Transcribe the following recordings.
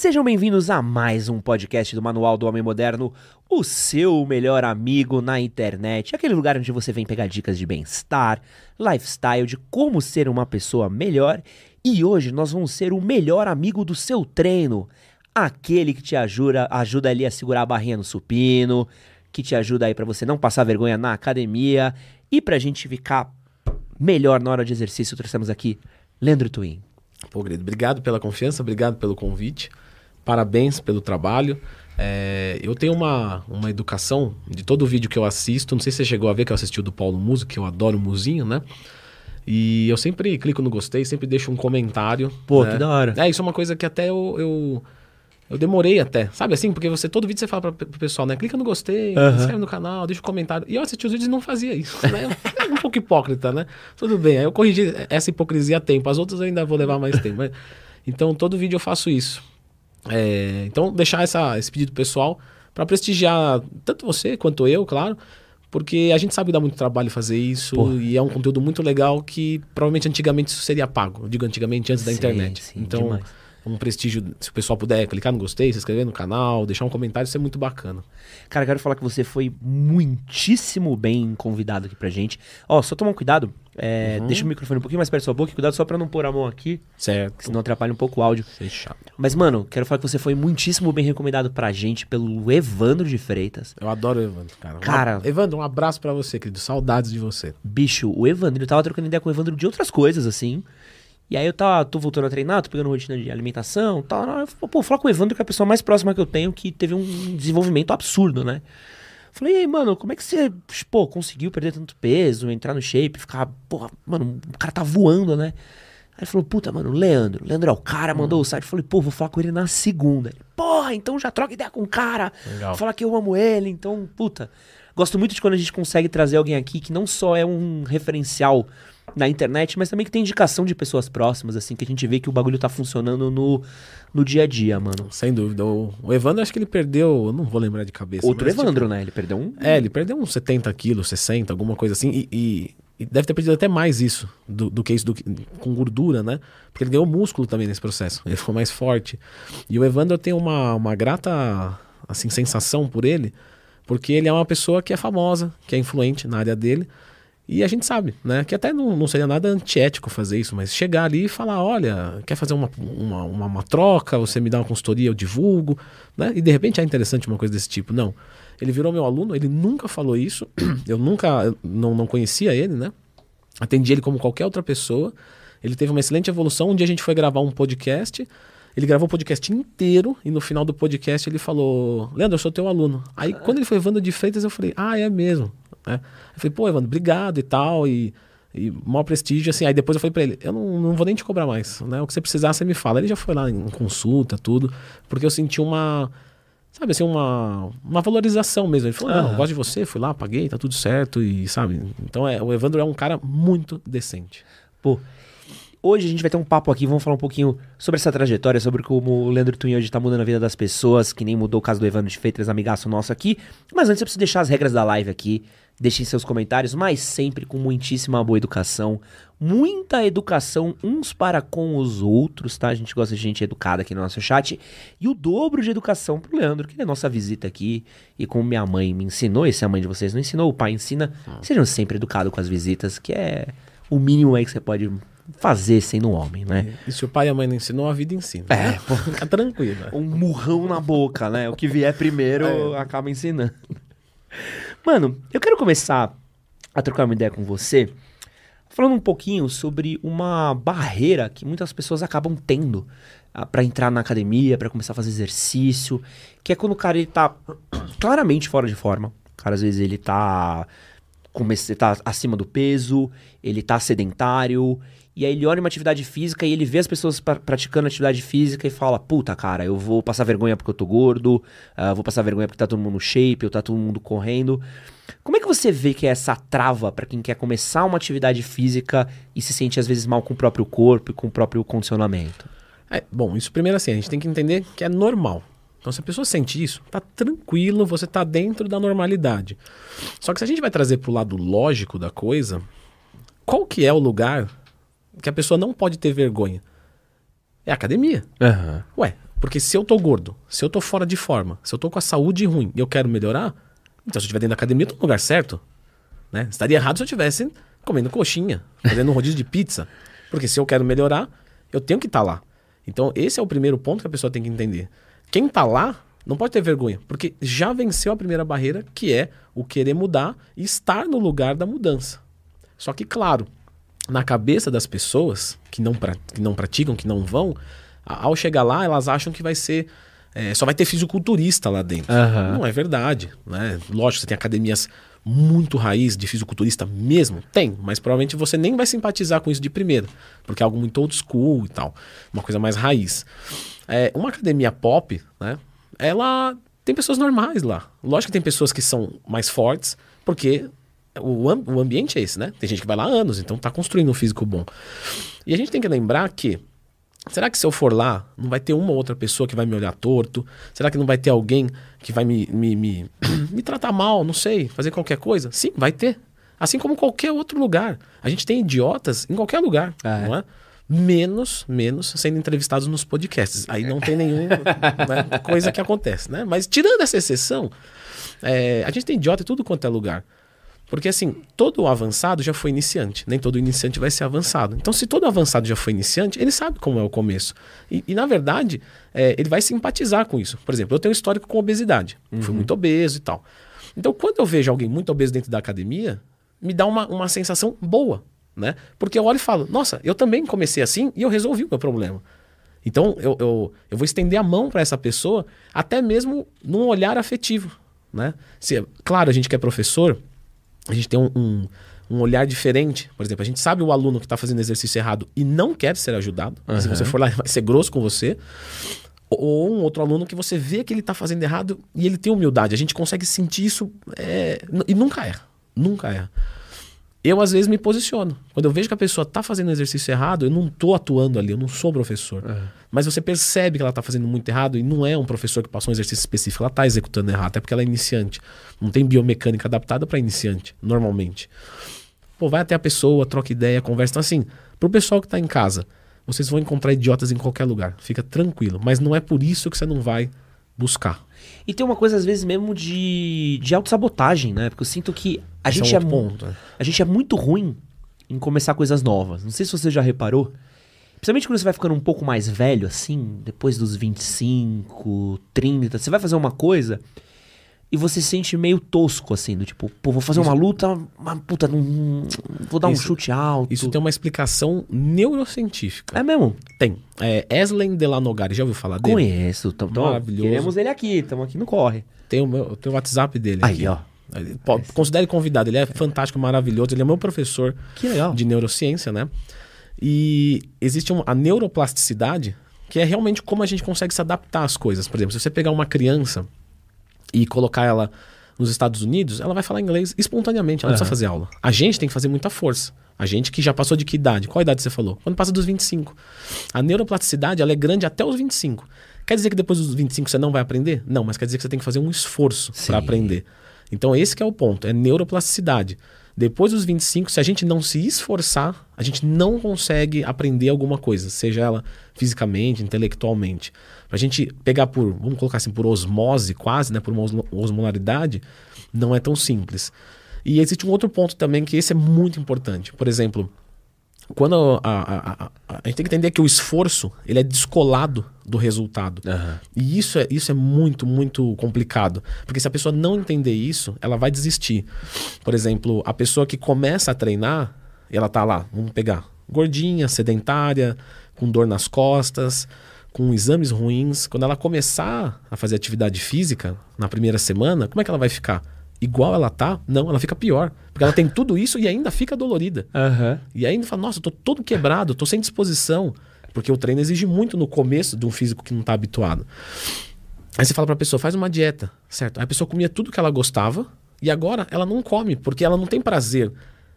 Sejam bem-vindos a mais um podcast do Manual do Homem Moderno, o seu melhor amigo na internet, aquele lugar onde você vem pegar dicas de bem-estar, lifestyle, de como ser uma pessoa melhor. E hoje nós vamos ser o melhor amigo do seu treino, aquele que te ajuda, ajuda ali a segurar a barrinha no supino, que te ajuda aí para você não passar vergonha na academia e pra gente ficar melhor na hora de exercício, trouxemos aqui Leandro Twin. Pô, querido, obrigado pela confiança, obrigado pelo convite. Parabéns pelo trabalho. É, eu tenho uma, uma educação de todo vídeo que eu assisto. Não sei se você chegou a ver que eu assisti o do Paulo Muso, que eu adoro o Muzinho, né? E eu sempre clico no gostei, sempre deixo um comentário. Pô, né? que da hora. É, isso é uma coisa que até eu, eu, eu demorei até. Sabe assim? Porque você todo vídeo você fala pra, pro pessoal, né? Clica no gostei, se inscreve no canal, deixa um comentário. E eu assisti os vídeos e não fazia isso, né? Um pouco hipócrita, né? Tudo bem, aí eu corrigi essa hipocrisia a tempo. As outras eu ainda vou levar mais tempo. mas- Então, todo vídeo eu faço isso. É, então, deixar essa, esse pedido pessoal para prestigiar tanto você quanto eu, claro, porque a gente sabe que dá muito trabalho fazer isso Pô. e é um conteúdo muito legal que provavelmente antigamente isso seria pago. Eu digo antigamente antes da Sim, internet. sim, então, demais. um prestígio, se o pessoal puder clicar no gostei, se inscrever no canal, deixar um comentário, isso é muito bacana. Cara, quero falar que você foi muitíssimo bem convidado aqui pra gente. Ó, só tomar um cuidado. É, Uhum. Deixa o microfone um pouquinho mais perto da sua boca. Cuidado só pra não pôr a mão aqui, Certo. senão atrapalha um pouco o áudio. Fechado. Mas, mano, quero falar que você foi muitíssimo bem recomendado pra gente pelo Evandro de Freitas. Eu adoro o Evandro, cara. Cara- Evandro, um abraço pra você, querido. Saudades de você. Bicho, o Evandro, eu tava trocando ideia com o Evandro de outras coisas, assim. E aí eu tava, tô voltando a treinar, tô pegando rotina de alimentação e tal. Eu falei, Pô, falar com o Evandro, que é a pessoa mais próxima que eu tenho, que teve um desenvolvimento absurdo, né? Falei, e aí, mano, como é que você, pô, conseguiu perder tanto peso, entrar no shape, ficar, porra, mano, o cara tá voando, né? Aí ele falou, puta, mano, Leandro, Leandro é o cara, mandou o site. Falei, pô, vou falar com ele na segunda. Ele, porra, então já troca ideia com o cara. Legal. Falar que eu amo ele, então, puta. Gosto muito de quando a gente consegue trazer alguém aqui que não só é um referencial na internet, mas também que tem indicação de pessoas próximas, assim, que a gente vê que o bagulho tá funcionando no, no dia a dia, mano. Sem dúvida. O, o Evandro, acho que ele perdeu, eu não vou lembrar de cabeça. Outro mas, tipo, Evandro, né? Ele perdeu um. É, ele perdeu uns 70 quilos, 60, alguma coisa assim. E, e- e deve ter perdido até mais isso do, do que isso do com gordura, né? Porque ele ganhou músculo também nesse processo. Ele ficou mais forte. E o Evandro tenho uma, uma grata assim, sensação por ele, porque ele é uma pessoa que é famosa, que é influente na área dele. E a gente sabe, né? Que até não, não seria nada antiético fazer isso, mas chegar ali e falar: olha, quer fazer uma, uma, uma, uma troca, você me dá uma consultoria, eu divulgo, né? E de repente é interessante uma coisa desse tipo. Não. Ele virou meu aluno, ele nunca falou isso, eu nunca, não, não conhecia ele, né? Atendi ele como qualquer outra pessoa. Ele teve uma excelente evolução. Um dia a gente foi gravar um podcast. Ele gravou o podcast inteiro e no final do podcast ele falou: Leandro, eu sou teu aluno. Aí quando ele foi Evandro de Freitas, eu falei: Ah, é mesmo. Né? Eu falei: Pô, Evandro, obrigado e tal. E, e maior prestígio. Assim. Aí depois eu falei pra ele: Eu não, não vou nem te cobrar mais. Né? O que você precisar, você me fala. Ele já foi lá em consulta, tudo. Porque eu senti uma. Sabe assim, uma, uma valorização mesmo. Ele falou: Não, Aham. eu gosto de você, fui lá, paguei, tá tudo certo. E sabe? Então é, o Evandro é um cara muito decente. Pô, hoje a gente vai ter um papo aqui, vamos falar um pouquinho sobre essa trajetória, sobre como o Leandro Twin hoje tá mudando a vida das pessoas, que nem mudou o caso do Evandro de Freitas, amigaço nosso aqui. Mas antes eu preciso deixar as regras da live aqui, deixem seus comentários, mas sempre com muitíssima boa educação, muita educação uns para com os outros, tá? A gente gosta de gente educada aqui no nosso chat. E o dobro de educação pro Leandro, que é nossa visita aqui. E como minha mãe me ensinou, e se a mãe de vocês não ensinou, o pai ensina, sejam sempre educados com as visitas, que é o mínimo aí que você pode fazer sendo um homem, né? E se o pai e a mãe não ensinou, a vida ensina. É. né? Fica tranquilo. Um murrão na boca, né? O que vier primeiro acaba ensinando. Mano, eu quero começar a trocar uma ideia com você, falando um pouquinho sobre uma barreira que muitas pessoas acabam tendo ah, pra entrar na academia, pra começar a fazer exercício, que é quando o cara ele tá claramente fora de forma. O cara às vezes ele tá comece- tá acima do peso, ele tá sedentário, e aí ele olha uma atividade física e ele vê as pessoas pra- praticando atividade física e fala: Puta, cara, eu vou passar vergonha porque eu tô gordo, ah, vou passar vergonha porque tá todo mundo no shape, ou tá todo mundo correndo. Como é que você vê que é essa trava pra quem quer começar uma atividade física e se sente às vezes mal com o próprio corpo e com o próprio condicionamento? É, bom, isso primeiro assim, a gente tem que entender que é normal. Então, se a pessoa sente isso, tá tranquilo, você tá dentro da normalidade. Só que se a gente vai trazer pro lado lógico da coisa, qual que é o lugar que a pessoa não pode ter vergonha? É a academia. Aham. Ué, Porque se eu tô gordo, se eu tô fora de forma, se eu tô com a saúde ruim e eu quero melhorar, então se eu estiver dentro da academia, eu tô no lugar certo. Né? Estaria errado se eu estivesse comendo coxinha, fazendo um rodízio de pizza. Porque se eu quero melhorar, eu tenho que estar tá lá. Então, esse é o primeiro ponto que a pessoa tem que entender. Quem está lá não pode ter vergonha, porque já venceu a primeira barreira, que é o querer mudar e estar no lugar da mudança. Só que, claro, na cabeça das pessoas que não, que não praticam, que não vão, ao chegar lá, elas acham que vai ser. É, só vai ter fisiculturista lá dentro. Uhum. Não é verdade. Né? Lógico, você tem academias muito raiz de fisiculturista mesmo? Tem, mas provavelmente você nem vai simpatizar com isso de primeira, porque é algo muito old school e tal, uma coisa mais raiz. É, uma academia pop, né? Ela tem pessoas normais lá. Lógico que tem pessoas que são mais fortes, porque o, o ambiente é esse, né? Tem gente que vai lá há anos, então tá construindo um físico bom. E a gente tem que lembrar que Será que se eu for lá, não vai ter uma outra pessoa que vai me olhar torto? Será que não vai ter alguém que vai me, me, me, me tratar mal? Não sei, fazer qualquer coisa? Sim, vai ter. Assim como qualquer outro lugar. A gente tem idiotas em qualquer lugar, ah, é. não é? Menos, menos sendo entrevistados nos podcasts. Aí não tem nenhuma né, coisa que acontece, né? Mas tirando essa exceção, é, a gente tem idiota em tudo quanto é lugar. Porque assim, todo avançado já foi iniciante, nem todo iniciante vai ser avançado. Então, se todo avançado já foi iniciante, ele sabe como é o começo. E, e na verdade, é, ele vai simpatizar com isso. Por exemplo, eu tenho um histórico com obesidade, uhum. fui muito obeso e tal. Então, quando eu vejo alguém muito obeso dentro da academia, me dá uma, uma sensação boa, né? Porque eu olho e falo, nossa, eu também comecei assim e eu resolvi o meu problema. Então, eu, eu, eu vou estender a mão para essa pessoa, até mesmo num olhar afetivo, né? Se, claro, a gente que é professor a gente tem um, um, um, olhar diferente. Por exemplo, a gente sabe o aluno que está fazendo exercício errado e não quer ser ajudado. Uhum. Se você for lá, vai ser grosso com você. Ou um outro aluno que você vê que ele está fazendo errado e ele tem humildade. A gente consegue sentir isso é, e nunca erra. Nunca erra eu às vezes me posiciono. Quando eu vejo que a pessoa está fazendo um exercício errado, eu não estou atuando ali, eu não sou professor. É. Mas você percebe que ela está fazendo muito errado e não é um professor que passou um exercício específico, ela está executando errado, até porque ela é iniciante. Não tem biomecânica adaptada para iniciante, normalmente. Pô, vai até a pessoa, troca ideia, conversa. Então, assim, para o pessoal que está em casa, vocês vão encontrar idiotas em qualquer lugar, fica tranquilo. Mas não é por isso que você não vai buscar. E tem uma coisa, às vezes, mesmo de, de autossabotagem, né? Porque eu sinto que a Esse gente é, um é ponto, é. a gente é muito ruim em começar coisas novas. Não sei se você já reparou. Principalmente quando você vai ficando um pouco mais velho, assim, depois dos 25, 30, você vai fazer uma coisa e você se sente meio tosco, assim, do tipo, pô, vou fazer isso. uma luta, mas puta, não, vou dar isso, um chute alto. Isso tem uma explicação neurocientífica. É mesmo? Tem. É Eslen Delanogari, já ouviu falar dele? Conheço. Tamo, Maravilhoso. Queremos ele aqui, estamos aqui no Corre. Tem o, meu, tem o WhatsApp dele Aí, aqui. ó. Considere convidado, ele é fantástico, maravilhoso, ele é meu professor de neurociência, né? E existe uma, a neuroplasticidade, que é realmente como a gente consegue se adaptar às coisas. Por exemplo, se você pegar uma criança e colocar ela nos Estados Unidos, ela vai falar inglês espontaneamente, ela não precisa fazer aula. A gente tem que fazer muita força. A gente que já passou de que idade? Qual idade você falou? Quando passa dos 25. A neuroplasticidade ela é grande até os 25. Quer dizer que depois dos 25 você não vai aprender? Não, mas quer dizer que você tem que fazer um esforço para aprender. Então esse é o ponto, é neuroplasticidade. Depois dos 25, se a gente não se esforçar, a gente não consegue aprender alguma coisa, seja ela fisicamente, intelectualmente. Pra gente pegar por, vamos colocar assim, por osmose quase, né, por uma osmolaridade, não é tão simples. E existe um outro ponto também que esse é muito importante. Por exemplo, quando a, a, a, a, gente tem que entender que o esforço ele é descolado do resultado. Uhum. E isso é, isso é muito, muito complicado. Porque se a pessoa não entender isso, ela vai desistir. Por exemplo, a pessoa que começa a treinar, ela tá lá, vamos pegar, gordinha, sedentária, com dor nas costas, com exames ruins. Quando ela começar a fazer atividade física na primeira semana, como é que ela vai ficar? Igual ela tá, não, ela fica pior. Porque ela tem tudo isso e ainda fica dolorida. Uhum. E ainda fala, nossa, eu tô todo quebrado, tô sem disposição. Porque o treino exige muito no começo de um físico que não tá habituado. Aí você fala pra pessoa, faz uma dieta, certo? Aí a pessoa comia tudo que ela gostava e agora ela não come, porque ela não tem prazer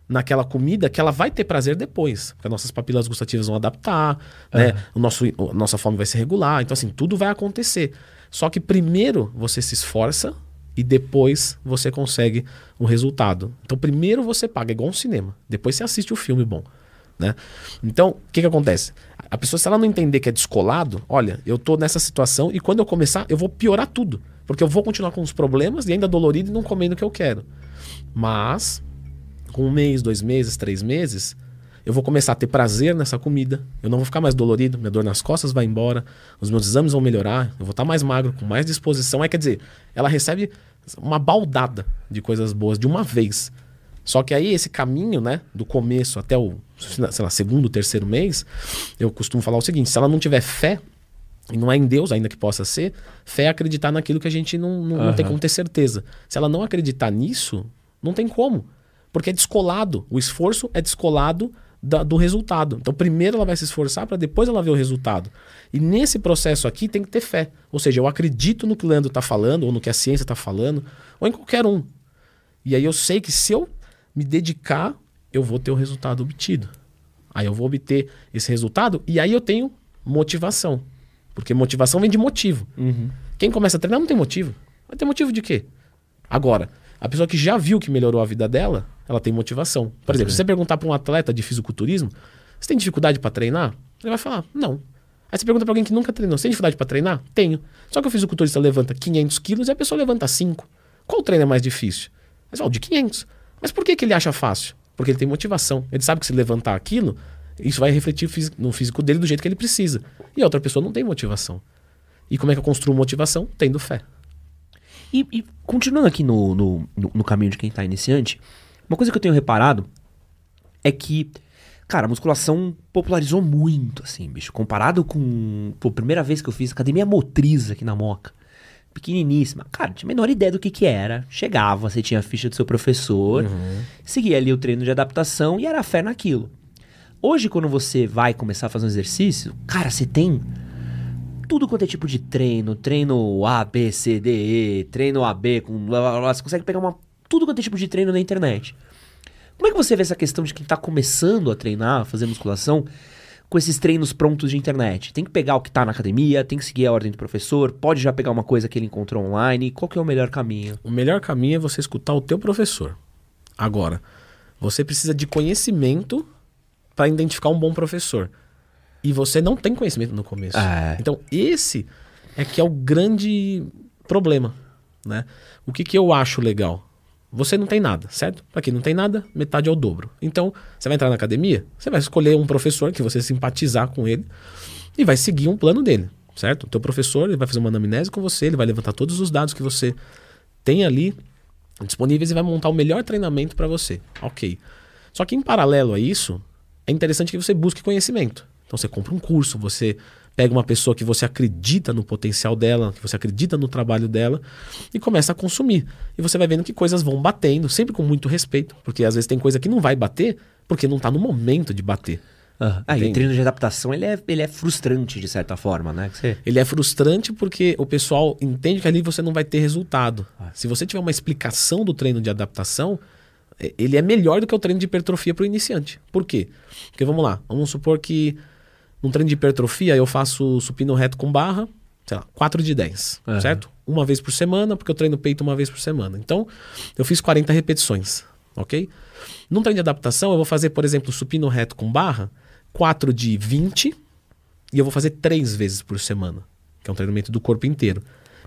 naquela comida que ela vai ter prazer depois. Porque as nossas papilas gustativas vão adaptar, uhum. né? O nosso, a nossa fome vai se regular. Então, assim, tudo vai acontecer. Só que primeiro você se esforça e depois você consegue um resultado. Então, primeiro você paga, igual um cinema, depois você assiste o filme bom. Né? Então, o que, que acontece? A pessoa, se ela não entender que é descolado, olha, eu tô nessa situação e quando eu começar, eu vou piorar tudo. Porque eu vou continuar com os problemas e ainda dolorido e não comendo o que eu quero. Mas, com um mês, dois meses, três meses, eu vou começar a ter prazer nessa comida. Eu não vou ficar mais dolorido, minha dor nas costas vai embora, os meus exames vão melhorar, eu vou estar mais magro, com mais disposição. É, quer dizer, ela recebe uma baldada de coisas boas de uma vez. Só que aí esse caminho, né, do começo até o, sei lá, segundo, terceiro mês, eu costumo falar o seguinte: se ela não tiver fé, e não é em Deus ainda que possa ser, fé é acreditar naquilo que a gente não, não, uhum. não tem como ter certeza. Se ela não acreditar nisso, não tem como. Porque é descolado. O esforço é descolado da, do resultado. Então, primeiro ela vai se esforçar para depois ela ver o resultado. E nesse processo aqui tem que ter fé. Ou seja, eu acredito no que o Leandro está falando, ou no que a ciência está falando, ou em qualquer um. E aí eu sei que se eu me dedicar, eu vou ter o resultado obtido. Aí eu vou obter esse resultado e aí eu tenho motivação. Porque motivação vem de motivo. Uhum. Quem começa a treinar não tem motivo. Vai ter motivo de quê? Agora, a pessoa que já viu que melhorou a vida dela, ela tem motivação. Por exemplo, se você perguntar para um atleta de fisiculturismo, você tem dificuldade para treinar? Ele vai falar, não. Aí você pergunta para alguém que nunca treinou, você tem dificuldade para treinar? Tenho. Só que o fisiculturista levanta 500 quilos e a pessoa levanta 5. Qual treino é mais difícil? Mas, ó, de 500. Mas por que, que ele acha fácil? Porque ele tem motivação. Ele sabe que se levantar aquilo, isso vai refletir no físico dele do jeito que ele precisa. E a outra pessoa não tem motivação. E como é que eu construo motivação? Tendo fé. E, e continuando aqui no, no, no, caminho de quem está iniciante, uma coisa que eu tenho reparado é que, cara, a musculação popularizou muito, assim, bicho. Comparado com pô, a primeira vez que eu fiz academia motriz aqui na Moca. Pequeniníssima. Cara, tinha a menor ideia do que que era. Chegava, você tinha a ficha do seu professor, uhum. seguia ali o treino de adaptação e era fé naquilo. Hoje, quando você vai começar a fazer um exercício, cara, você tem tudo quanto é tipo de treino, treino A, B, C, D, E, treino AB, com blá, blá, blá, você consegue pegar uma, tudo quanto é tipo de treino na internet. Como é que você vê essa questão de quem está começando a treinar, a fazer musculação, com esses treinos prontos de internet? Tem que pegar o que está na academia, tem que seguir a ordem do professor, pode já pegar uma coisa que ele encontrou online. Qual que é o melhor caminho? O melhor caminho é você escutar o teu professor. Agora, você precisa de conhecimento para identificar um bom professor. E você não tem conhecimento no começo. É. Então, esse é que é o grande problema, né? O que, que eu acho legal? Você não tem nada, certo? Para quem não tem nada, metade é o dobro. Então, você vai entrar na academia, você vai escolher um professor que você simpatizar com ele e vai seguir um plano dele, certo? O teu professor ele vai fazer uma anamnese com você, ele vai levantar todos os dados que você tem ali disponíveis e vai montar o melhor treinamento para você. Ok. Só que em paralelo a isso, é interessante que você busque conhecimento. Então você compra um curso, você pega uma pessoa que você acredita no potencial dela, que você acredita no trabalho dela e começa a consumir. E você vai vendo que coisas vão batendo, sempre com muito respeito, porque às vezes tem coisa que não vai bater porque não está no momento de bater. Uhum. Ah, e o treino de adaptação ele é, ele é frustrante de certa forma, né? Você... Ele é frustrante porque o pessoal entende que ali você não vai ter resultado. Ah. Se você tiver uma explicação do treino de adaptação, é, ele é melhor do que o treino de hipertrofia para o iniciante. Por quê? Porque vamos lá, vamos supor que num treino de hipertrofia eu faço supino reto com barra, sei lá, 4 de 10, uhum. certo? Uma vvez por semana, porque eu treino peito uma vez por semana. Então, eu fiz 40 repetições, ok? Num treino de adaptação, eu vou fazer, por exemplo, supino reto com barra, 4 de 20, e eu vou fazer 3 vezes por semana, que é um treinamento do corpo inteiro.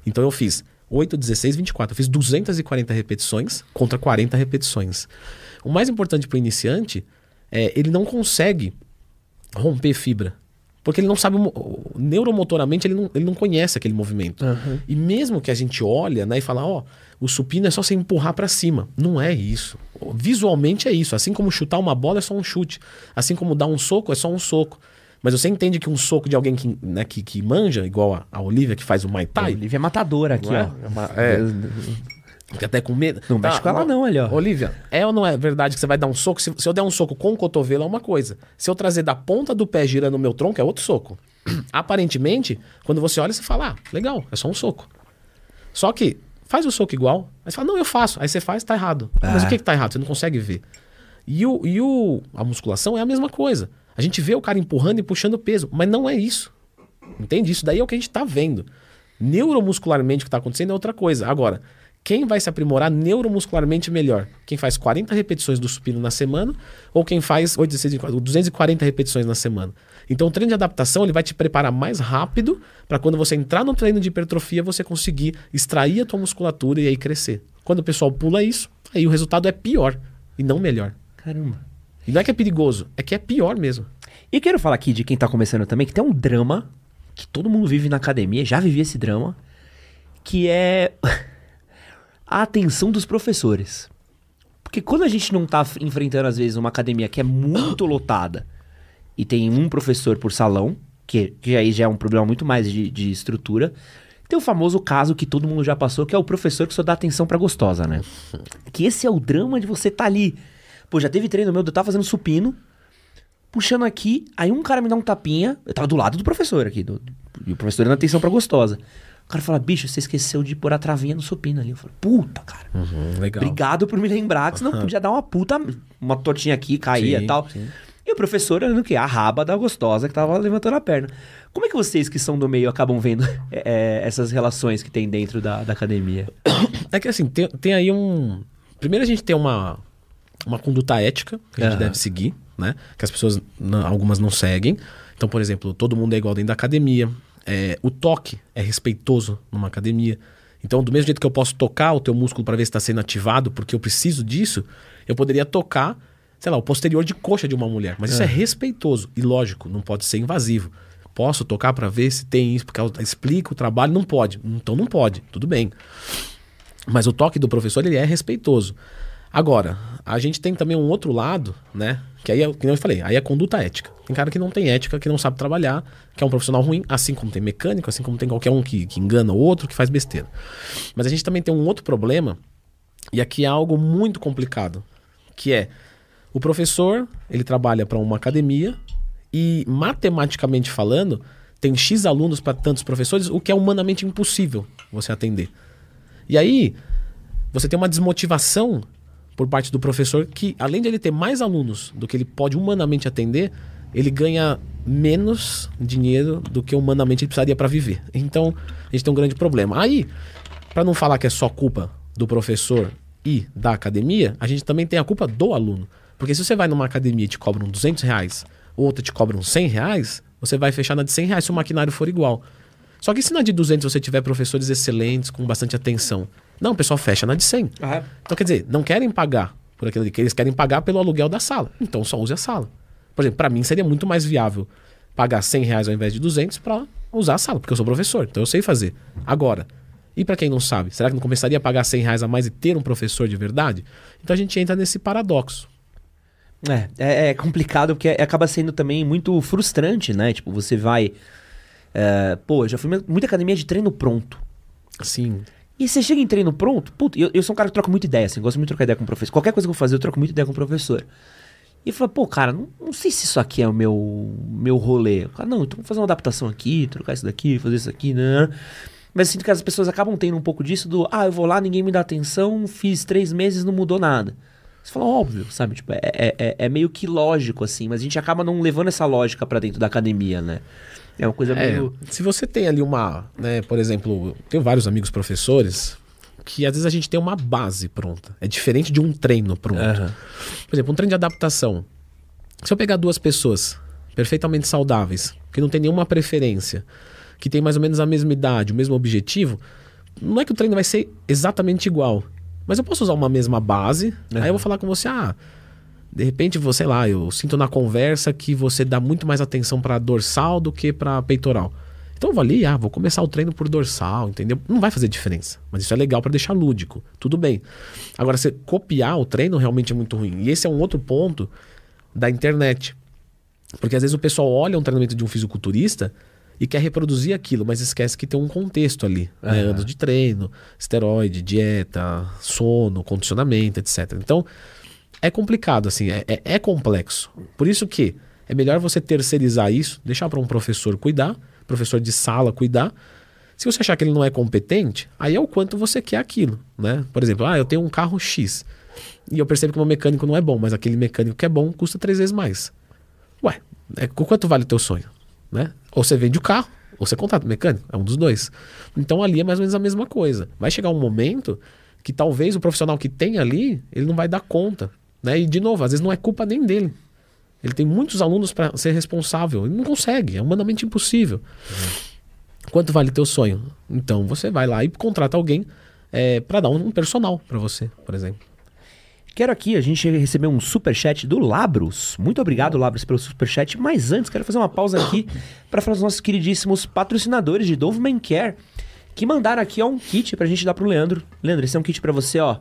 Então, eu fiz 8, 16, 24. Eu fiz 240 repetições contra 40 repetições. O mais importante para o iniciante é ele não consegue romper fibra. Porque ele não sabe, neuromotoramente, ele não, ele não conhece aquele movimento. Uhum. E mesmo que a gente olha né, e fala, ó, oh, o supino é só você empurrar para cima. Não é isso. Visualmente é isso. Assim como chutar uma bola é só um chute. Assim como dar um soco é só um soco. Mas você entende que um soco de alguém que, né, que, que manja, igual a, a Olivia que faz o Muay Thai. A Olivia é matadora aqui, é? ó. É, é. até com medo. Não mexe tá, com ela, não, ali, ó. Olivia, é ou não é verdade que você vai dar um soco? Se, se eu der um soco com o cotovelo, é uma coisa. Se eu trazer da ponta do pé girando o meu tronco, é outro soco. Aparentemente, quando você olha, você fala, ah, legal, é só um soco. Só que faz o soco igual. Aí você fala, não, eu faço. Aí você faz, tá errado. É. Mas o que, que tá errado? Você não consegue ver. E, o, e o, a musculação é a mesma coisa. A gente vê o cara empurrando e puxando peso, mas não é isso. Entende? Isso daí é o que a gente está vendo. Neuromuscularmente o que está acontecendo é outra coisa. Agora, quem vai se aprimorar neuromuscularmente melhor? Quem faz 40 repetições do supino na semana ou quem faz 8, 16, 240 repetições na semana? Então o treino de adaptação ele vai te preparar mais rápido para quando você entrar no treino de hipertrofia você conseguir extrair a tua musculatura e aí crescer. Quando o pessoal pula isso, aí o resultado é pior e não melhor. Caramba. E não é que é perigoso, é que é pior mesmo. E quero falar aqui de quem tá começando também, que tem um drama que todo mundo vive na academia, já vivi esse drama, que é a atenção dos professores. Porque quando a gente não tá enfrentando, às vezes, uma academia que é muito lotada e tem um professor por salão, que, que aí já é um problema muito mais de, de estrutura, tem o famoso caso que todo mundo já passou, que é o professor que só dá atenção pra gostosa, né? Que esse é o drama de você tá ali. Pô, já teve treino meu, eu tava fazendo supino, puxando aqui, aí um cara me dá um tapinha, eu tava do lado do professor aqui, do, e o professor dando atenção pra gostosa. O cara fala, bicho, você esqueceu de pôr a travinha no supino ali. Eu falei, puta, cara. Uhum, legal. Obrigado por me lembrar, que senão podia dar uma puta, uma tortinha aqui, caía e tal. Sim. E o professor olhando o quê? A raba da gostosa que tava levantando a perna. Como é que vocês que são do meio acabam vendo é, essas relações que tem dentro da, da academia? É que assim, tem, tem aí um. Primeiro a gente tem uma, uma conduta ética que a gente uhum. deve seguir, né? Que as pessoas, algumas não seguem. Então, por exemplo, todo mundo é igual dentro da academia. É, o toque é respeitoso numa academia. Então, do mesmo jeito que eu posso tocar o teu músculo para ver se está sendo ativado, porque eu preciso disso, eu poderia tocar, sei lá, o posterior de coxa de uma mulher. Mas é. isso é respeitoso e lógico, não pode ser invasivo. Posso tocar para ver se tem isso, porque explica o trabalho, não pode. Então não pode, tudo bem. Mas o toque do professor ele é respeitoso. Agora, a gente tem também um outro lado, né? Que aí é, que eu falei, aí é conduta ética. Tem cara que não tem ética, que não sabe trabalhar, que é um profissional ruim, assim como tem mecânico, assim como tem qualquer um que, que engana o outro, que faz besteira. Mas a gente também tem um outro problema, e aqui é algo muito complicado, que é o professor, ele trabalha para uma academia e matematicamente falando, tem X alunos para tantos professores, o que é humanamente impossível você atender. E aí, você tem uma desmotivação por parte do professor que, além de ele ter mais alunos do que ele pode humanamente atender, ele ganha menos dinheiro do que humanamente ele precisaria para viver. Então, a gente tem um grande problema. Aí, para não falar que é só culpa do professor e da academia, a gente também tem a culpa do aluno. Porque se você vai numa academia e te cobram 200 reais, outra te cobram 100 reais, você vai fechar na de 100 reais se o maquinário for igual. Só que se na de 200 você tiver professores excelentes, com bastante atenção, não, o pessoal fecha na de 100. Ah. Então, quer dizer, não querem pagar por aquilo que eles querem pagar pelo aluguel da sala. Então, só use a sala. Por exemplo, para mim seria muito mais viável pagar 100 reais ao invés de 200 para usar a sala, porque eu sou professor, então eu sei fazer. Agora, e para quem não sabe, será que não começaria a pagar 100 reais a mais e ter um professor de verdade? Então a gente entra nesse paradoxo. É, é, é complicado porque acaba sendo também muito frustrante, né? Tipo, você vai. É, pô, eu já fui muita academia de treino pronto. Sim. E você chega em treino pronto, puta, eu, eu sou um cara que troca muita ideia, assim, gosto muito de trocar ideia com o professor. Qualquer coisa que eu fazer, eu troco muita ideia com o professor. E fala, pô, cara, não, não, sei se isso aqui é o meu, meu rolê. Cara, não, então vou fazer uma adaptação aqui, trocar isso daqui, fazer isso aqui, né? Mas sinto que as pessoas acabam tendo um pouco disso do, ah, eu vou lá, ninguém me dá atenção, fiz três meses, não mudou nada. Você fala, óbvio, sabe? Tipo, é, é, é, é meio que lógico, assim, mas a gente acaba não levando essa lógica para dentro da academia, né? É uma coisa é, meio. Se você tem ali uma, né, por exemplo, tenho vários amigos professores que às vezes a gente tem uma base pronta. É diferente de um treino pronto. Uhum. Por exemplo, um treino de adaptação. Se eu pegar duas pessoas perfeitamente saudáveis, que não tem nenhuma preferência, que tem mais ou menos a mesma idade, o mesmo objetivo, não é que o treino vai ser exatamente igual. Mas eu posso usar uma mesma base, uhum. aí eu vou falar com você, ah, de repente, você sei lá, eu sinto na conversa que você dá muito mais atenção para dorsal do que para peitoral. Então eu vou ali, ah, vou começar o treino por dorsal, entendeu? Não vai fazer diferença, mas isso é legal para deixar lúdico, tudo bem. Agora, você copiar o treino realmente é muito ruim. E esse é um outro ponto da internet. Porque às vezes o pessoal olha um treinamento de um fisiculturista e quer reproduzir aquilo, mas esquece que tem um contexto ali. Uhum. Né? Anos de treino, esteroide, dieta, sono, condicionamento, etc. Então, é complicado, assim, é, é, é complexo. Por isso que é melhor você terceirizar isso, deixar para um professor cuidar, professor de sala cuidar. Se você achar que ele não é competente, aí é o quanto você quer aquilo, né? Por exemplo, ah, eu tenho um carro X e eu percebo que o meu mecânico não é bom, mas aquele mecânico que é bom custa três vezes mais. Ué, é, quanto vale o teu sonho, né? Ou você vende o carro, ou você contrata o mecânico, é um dos dois. Então ali é mais ou menos a mesma coisa. Vai chegar um momento que talvez o profissional que tem ali, ele não vai dar conta. Né? E, de novo, às vezes não é culpa nem dele. Ele tem muitos alunos para ser responsável. Ele não consegue, é humanamente impossível. Uhum. Quanto vale teu sonho? Então você vai lá e contrata alguém é, para dar um, personal para você, por exemplo. Quero aqui, a gente recebeu um super chat do Labros. Muito obrigado, Labros, pelo super chat. Mas antes, quero fazer uma pausa aqui para falar dos nossos queridíssimos patrocinadores de Dove Man Care, que mandaram aqui ó, um kit pra gente dar pro Leandro. Leandro, esse é um kit para você, ó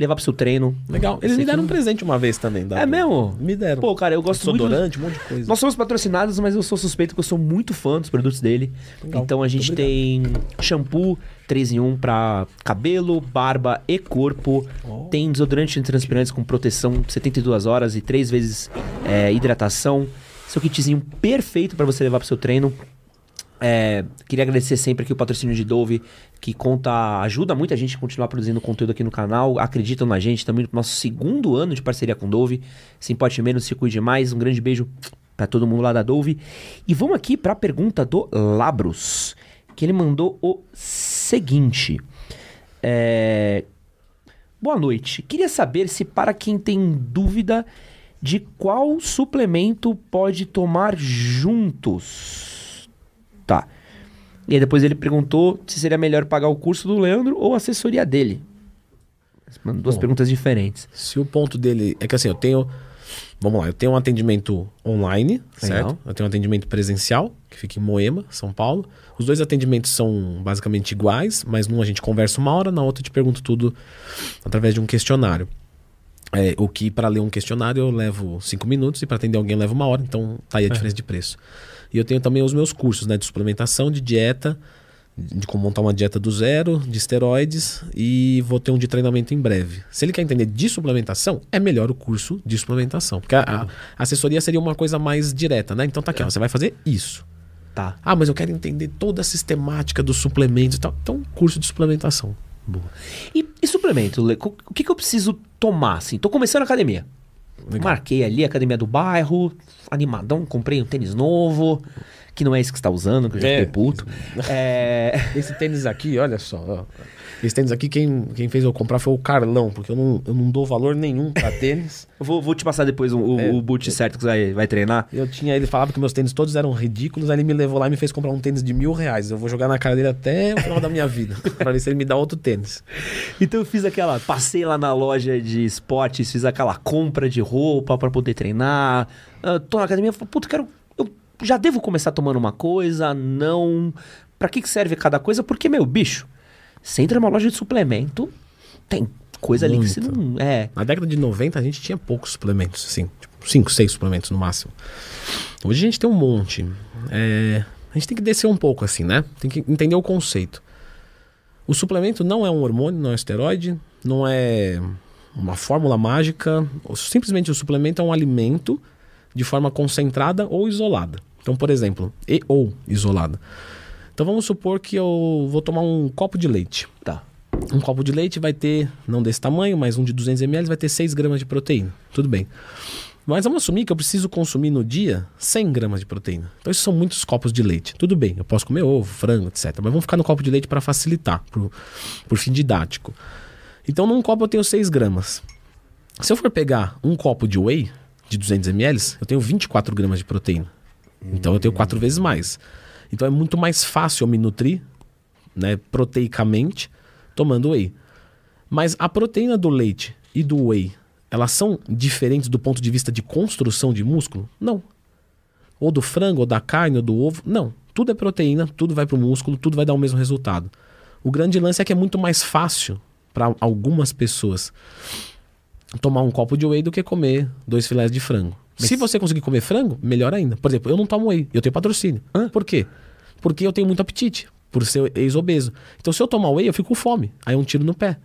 levar pro seu treino. Legal. Eles me deram um presente uma vez também. É mesmo? Me deram. Pô, cara, eu gosto Desodorante, muito. um monte de coisa. Nós somos patrocinados, mas eu sou suspeito que eu sou muito fã dos produtos dele. Legal. Então a gente tem shampoo 3 em 1 para cabelo, barba e corpo. Oh. Tem desodorante antitranspirantes com proteção 72 horas e 3 vezes é, hidratação. Seu kitzinho perfeito para você levar pro seu treino. É, queria agradecer sempre aqui o patrocínio de Dove, que conta, ajuda muita gente a continuar produzindo conteúdo aqui no canal, acreditam na gente, também no nosso segundo ano de parceria com Dove. Se importe menos, se cuide mais. Um grande beijo para todo mundo lá da Dove. E vamos aqui para a pergunta do Labros, que ele mandou o seguinte. É... Boa noite. Queria saber se para quem tem dúvida de qual suplemento pode tomar juntos Tá. E aí depois ele perguntou se seria melhor pagar o curso do Leandro ou a assessoria dele. Duas Bom, perguntas diferentes. Se o ponto dele. É que assim, eu tenho. Vamos lá, eu tenho um atendimento online, Legal. certo? Eu tenho um atendimento presencial, que fica em Moema, São Paulo. Os dois atendimentos são basicamente iguais, mas num a gente conversa uma hora, na outra eu te pergunto tudo através de um questionário. É, o que para ler um questionário eu levo cinco minutos e para atender alguém eu levo uma hora, então tá aí a é. diferença de preço. E eu tenho também os meus cursos, né? De suplementação, de dieta, de como montar uma dieta do zero, de esteroides e vou ter um de treinamento em breve. Se ele quer entender de suplementação, é melhor o curso de suplementação. Porque a, a assessoria seria uma coisa mais direta, né? Então tá aqui, ó, você vai fazer isso. Tá. Ah, mas eu quero entender toda a sistemática dos suplementos e tal. Então, curso de suplementação. Boa. E, e suplemento, o que, que eu preciso tomar? Assim? Tô começando a academia. Legal. Marquei ali a academia do bairro, animadão, comprei um tênis novo, que não é esse que você tá usando, que eu já é. fiquei puto. É... Esse tênis aqui, olha só, ó. Esse tênis aqui, quem, quem fez eu comprar foi o Carlão, porque eu não, eu não dou valor nenhum pra tênis. vou, vou te passar depois o, é, o boot certo que você vai, vai treinar. Eu tinha, ele falava que meus tênis todos eram ridículos, aí ele me levou lá e me fez comprar um tênis de mil reais. Eu vou jogar na cara dele até o final da minha vida, pra ver se ele me dá outro tênis. Então eu fiz aquela, passei lá na loja de esportes, fiz aquela compra de roupa para poder treinar. Uh, tô na academia, puto, quero. Eu já devo começar tomando uma coisa? Não. Pra que, que serve cada coisa? Porque, meu, bicho. Você entra numa loja de suplemento, tem coisa Muito. ali que você não. É. Na década de 90 a gente tinha poucos suplementos, assim, tipo, 5, 6 suplementos no máximo. Hoje a gente tem um monte. É, a gente tem que descer um pouco, assim, né? Tem que entender o conceito. O suplemento não é um hormônio, não é um esteroide, não é uma fórmula mágica. Simplesmente o suplemento é um alimento de forma concentrada ou isolada. Então, por exemplo, e ou isolada. Então vamos supor que eu vou tomar um copo de leite. Tá. Um copo de leite vai ter, não desse tamanho, mas um de 200 ml vai ter 6 gramas de proteína. Tudo bem. Mas vamos assumir que eu preciso consumir no dia 100 gramas de proteína. Então, isso são muitos copos de leite. Tudo bem, eu posso comer ovo, frango, etc. Mas vamos ficar no copo de leite para facilitar, por, por fim didático. Então, num copo eu tenho 6 gramas. Se eu for pegar um copo de whey, de 200 ml, eu tenho 24 gramas de proteína. Então, eu tenho 4 vezes mais. Então é muito mais fácil eu me nutrir, né, proteicamente, tomando whey. Mas a proteína do leite e do whey, elas são diferentes do ponto de vista de construção de músculo? Não. Ou do frango, ou da carne, ou do ovo? Não. Tudo é proteína, tudo vai para o músculo, tudo vai dar o mesmo resultado. O grande lance é que é muito mais fácil para algumas pessoas tomar um copo de whey do que comer dois filés de frango. Mas... Se você conseguir comer frango, melhor ainda. Por exemplo, eu não tomo whey, eu tenho patrocínio. Hã? Por quê? Porque eu tenho muito apetite, por ser ex-obeso. Então, se eu tomar whey, eu fico com fome. Aí é um tiro no pé.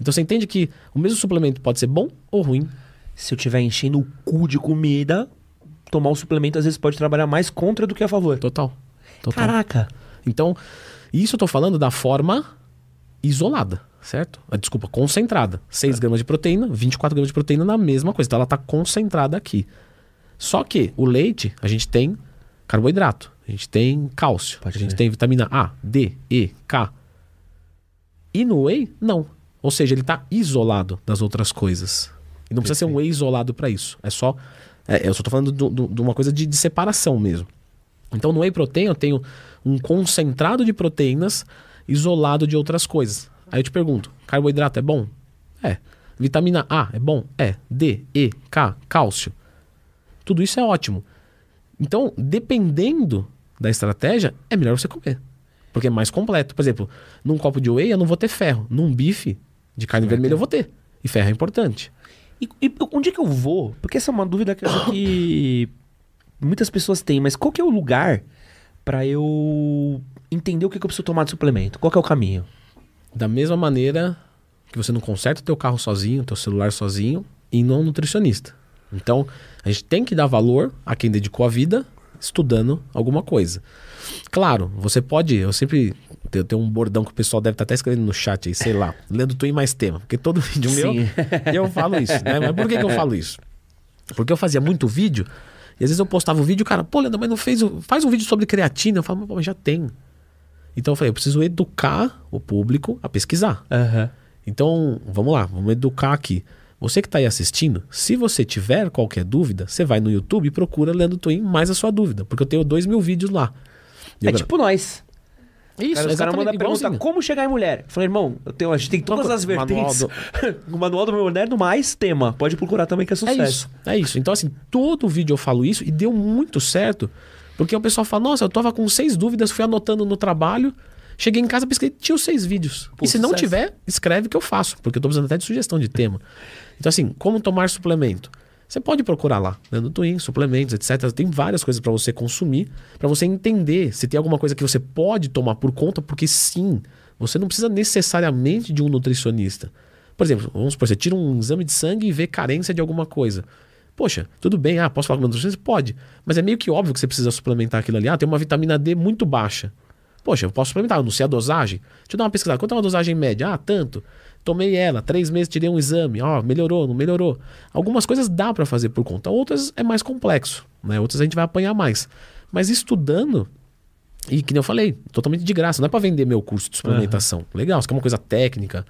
Então, você entende que o mesmo suplemento pode ser bom ou ruim. Se eu estiver enchendo o cu de comida, tomar o suplemento às vezes pode trabalhar mais contra do que a favor. Total. Total. Caraca. Então, isso eu tô falando da forma isolada certo? A, ah, desculpa, concentrada. 6 gramas de proteína, 24 gramas de proteína na mesma coisa. Então ela está concentrada aqui. Só que o leite, a gente tem carboidrato, a gente tem cálcio, Pode a gente ser. tem vitamina A, D, E, K. E no whey, não. Ou seja, ele está isolado das outras coisas. E não precisa ser um whey isolado para isso. É só. É, eu só tô falando de uma coisa de, de separação mesmo. Então no whey protein eu tenho um concentrado de proteínas isolado de outras coisas. Aí eu te pergunto: carboidrato é bom? É. Vitamina A é bom? É. D, E, K, cálcio. Tudo isso é ótimo. Então, dependendo da estratégia, é melhor você comer. Porque é mais completo. Por exemplo, num copo de whey eu não vou ter ferro. Num bife de carne vermelha eu vou ter. E ferro é importante. E, e, onde é que eu vou? Porque essa é uma dúvida que, que muitas pessoas têm. Mas qual que é o lugar para eu entender o que, que eu preciso tomar de suplemento? Qual que é o caminho? Da mesma maneira que você não conserta o teu carro sozinho, teu celular sozinho, e não nutricionista. Então, a gente tem que dar valor a quem dedicou a vida estudando alguma coisa. Claro, você pode. Eu sempre. Eu tenho um bordão que o pessoal deve estar até escrevendo no chat aí, sei lá. lendo tu em mais tema. Porque todo vídeo meu. eu falo isso, né? Mas por que, que eu falo isso? Porque eu fazia muito vídeo. E às vezes eu postava o vídeo, cara, pô, Leandro, mas não fez. Faz um vídeo sobre creatina. Eu falo, mas já tem. Então eu falei, eu preciso educar o público a pesquisar. Uhum. Então, vamos lá, vamos educar aqui. Você que está aí assistindo, se você tiver qualquer dúvida, você vai no YouTube e procura Leandro Twin mais a sua dúvida, porque eu tenho dois mil vídeos lá. é tipo nós. Isso, cara, os caras mandam pergunta como chegar em mulher. Eu falei, irmão, eu tenho, a gente tem todas as vertentes. Manual do... o manual do meu moderno mais tema. Pode procurar também que é sucesso. É isso, é isso. Então, assim, todo vídeo eu falo isso e deu muito certo. Porque o pessoal fala, nossa, eu tava com seis dúvidas, fui anotando no trabalho. Cheguei em casa, pesquisei, tinha os seis vídeos. Pô, e se sucesso. não tiver, escreve que eu faço, porque eu tô precisando até de sugestão de tema. Então, assim, como tomar suplemento? Você pode procurar lá, né, no Twin, suplementos, etc. Tem várias coisas para você consumir, para você entender se tem alguma coisa que você pode tomar por conta, porque sim, você não precisa necessariamente de um nutricionista. Por exemplo, vamos supor, você tira um exame de sangue e vê carência de alguma coisa. Poxa, tudo bem, ah, posso falar com o nutricionista? Pode. Mas é meio que óbvio que você precisa suplementar aquilo ali. Ah, tem uma vitamina D muito baixa. Poxa, eu posso suplementar, eu não sei a dosagem. Deixa eu dar uma pesquisada. Quanto é uma dosagem média? Ah, tanto. Tomei ela, três meses tirei um exame, ó, melhorou, não melhorou. Algumas coisas dá para fazer por conta, outras é mais complexo, né? Outras a gente vai apanhar mais. Mas estudando, e que nem eu falei, totalmente de graça, não é para vender meu curso de suplementação. Uhum. Legal, se quer uma coisa técnica,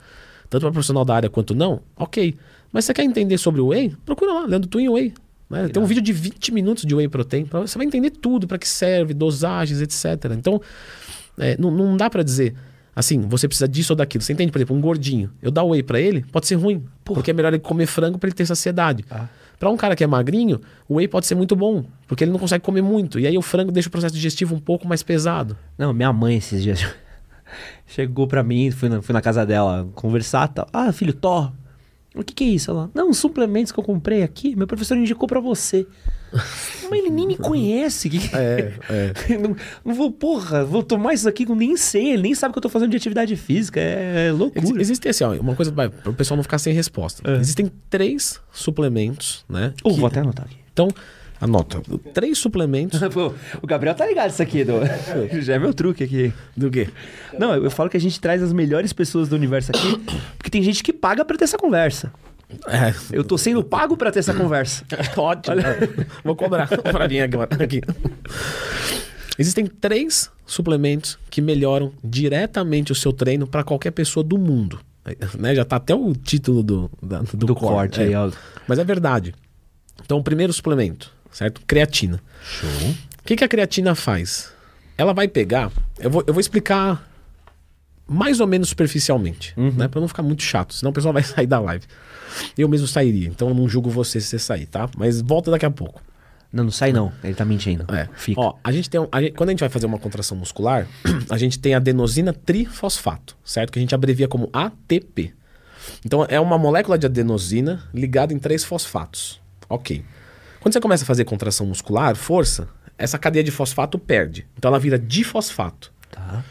tanto para profissional da área quanto não, ok. Mas você quer entender sobre o whey? Procura lá, Leandro Twin Whey. Né? Tem um vídeo de 20 minutos de whey protein, você vai entender tudo, para que serve, dosagens, etc. Então, é, não, não dá para dizer Assim, você precisa disso ou daquilo. Você entende? Por exemplo, um gordinho. Eu dar whey para ele, pode ser ruim. Porra. Porque é melhor ele comer frango para ele ter saciedade. Ah. Para um cara que é magrinho, o whey pode ser muito bom, porque ele não consegue comer muito. E aí o frango deixa o processo digestivo um pouco mais pesado. Não, minha mãe esses dias chegou para mim, fui na, fui na casa dela conversar, tal. Ah, filho, Thor, o que, que é isso? Ela, não, suplementos que eu comprei aqui, meu professor indicou para você. Mas ele nem me conhece. É, é. não, não, vou, porra, vou tomar isso aqui que eu nem sei, ele nem sabe que eu tô fazendo de atividade física. É, é loucura. Existem assim, ó, uma coisa para o pessoal não ficar sem resposta. É. Existem três suplementos, né? Oh, que... Vou até anotar aqui. Então, Anota. Três suplementos. Pô, o Gabriel tá ligado isso aqui. Do... Já é meu truque aqui. Do quê? Não, eu falo que a gente traz as melhores pessoas do universo aqui, porque tem gente que paga para ter essa conversa. É. Eu tô sendo pago para ter essa conversa. Ótimo. Olha... Vou cobrar pra mim agora. Aqui. Existem três suplementos que melhoram diretamente o seu treino para qualquer pessoa do mundo. Né? Já tá até o título do, da, do, do corte. É. Aí, Mas é verdade. Então, o primeiro suplemento, certo? Creatina. Show. O que, que a creatina faz? Ela vai pegar. Eu vou, eu vou explicar mais ou menos superficialmente, uhum. né? Pra não ficar muito chato, senão o pessoal vai sair da live. Eu mesmo sairia, então eu não julgo você se você sair, tá? Mas volta daqui a pouco. Não, não sai não. Ele tá mentindo. É. Fica. Ó, a gente tem um, a gente, quando a gente vai fazer uma contração muscular, a gente tem adenosina trifosfato, certo? Que a gente abrevia como ATP. Então é uma molécula de adenosina ligada em três fosfatos. Ok. Quando você começa a fazer contração muscular, força, essa cadeia de fosfato perde. Então ela vira difosfato. Tá.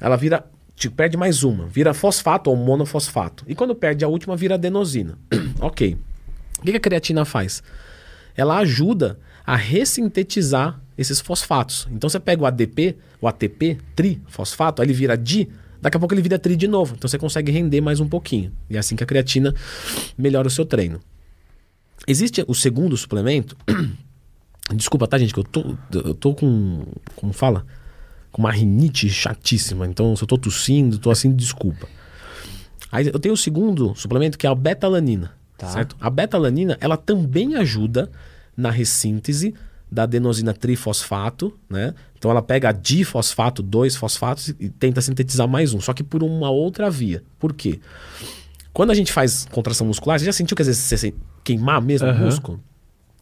Ela vira. Tipo, perde mais uma. Vira fosfato ou monofosfato. E quando perde a última, vira adenosina. ok. O que a creatina faz? Ela ajuda a ressintetizar esses fosfatos. Então você pega o ADP, o ATP, trifosfato, aí ele vira di, daqui a pouco ele vira tri de novo. Então você consegue render mais um pouquinho. E é assim que a creatina melhora o seu treino. Existe o segundo suplemento. Desculpa, tá, gente? Que eu tô, eu tô com. Como fala? Com uma rinite chatíssima. Então, se eu tô tossindo, tô assim, desculpa. Aí eu tenho o segundo suplemento que é a betalanina, Tá. certo? A betalanina, ela também ajuda na ressíntese da adenosina trifosfato, né? Então ela pega difosfato, dois fosfatos e- tenta sintetizar mais um, só que por uma outra via. Por quê? Quando a gente faz contração muscular, você já sentiu que às vezes você queimar mesmo o Aham. músculo?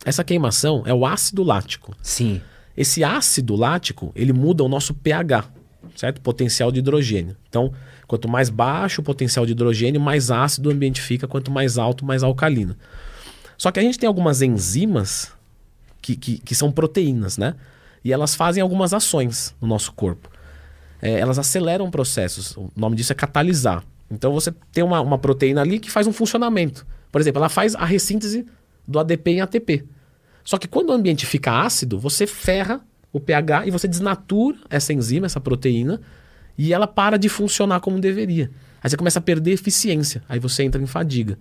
Essa queimação é o ácido lático. Sim. Esse ácido lático, ele muda o nosso pH, certo? Potencial de hidrogênio. Então, quanto mais baixo o potencial de hidrogênio, mais ácido o ambiente fica, quanto mais alto, mais alcalino. Só que a gente tem algumas enzimas que, que, que são proteínas, né? E elas fazem algumas ações no nosso corpo. É, elas aceleram processos. O nome disso é catalisar. Então você tem uma, uma proteína ali que faz um funcionamento. Por exemplo, ela faz a ressíntese do ADP em ATP. Só que quando o ambiente fica ácido, você ferra o pH e você desnatura essa enzima, essa proteína, e ela para de funcionar como deveria. Aí você começa a perder eficiência, aí você entra em fadiga.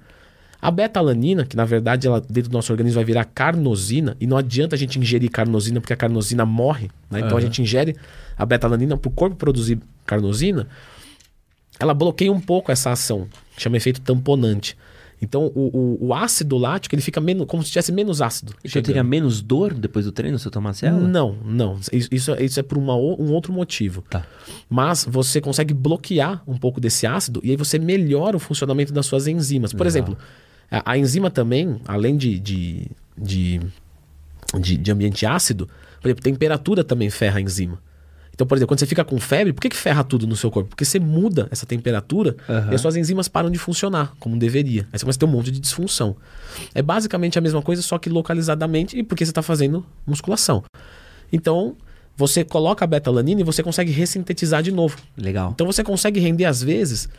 A beta-alanina, que na verdade ela dentro do nosso organismo vai virar carnosina, e não adianta a gente ingerir carnosina porque a carnosina morre, né? Então a Aham. gente ingere a beta-alanina para o corpo produzir carnosina, ela bloqueia um pouco essa ação, que chama efeito tamponante. Então o, o- o ácido lático ele fica menos, como se tivesse menos ácido. Você chegando. teria menos dor depois do treino se eu tomasse ela? Não, não. Isso, isso, isso é por uma, um outro motivo. Tá. Mas você consegue bloquear um pouco desse ácido e aí você melhora o funcionamento das suas enzimas. Por exemplo, a, a enzima também, além de, de, de, de, de ambiente ácido, por exemplo, temperatura também ferra a enzima. Então, por exemplo, quando você fica com febre, por que, que ferra tudo no seu corpo? Porque você muda essa temperatura Aham. e as suas enzimas param de funcionar como deveria. Aí você começa a ter um monte de disfunção. É basicamente a mesma coisa, só que localizadamente e porque você está fazendo musculação. Então, você coloca a beta-alanina e você consegue ressintetizar de novo. Legal. Então você consegue render, às vezes,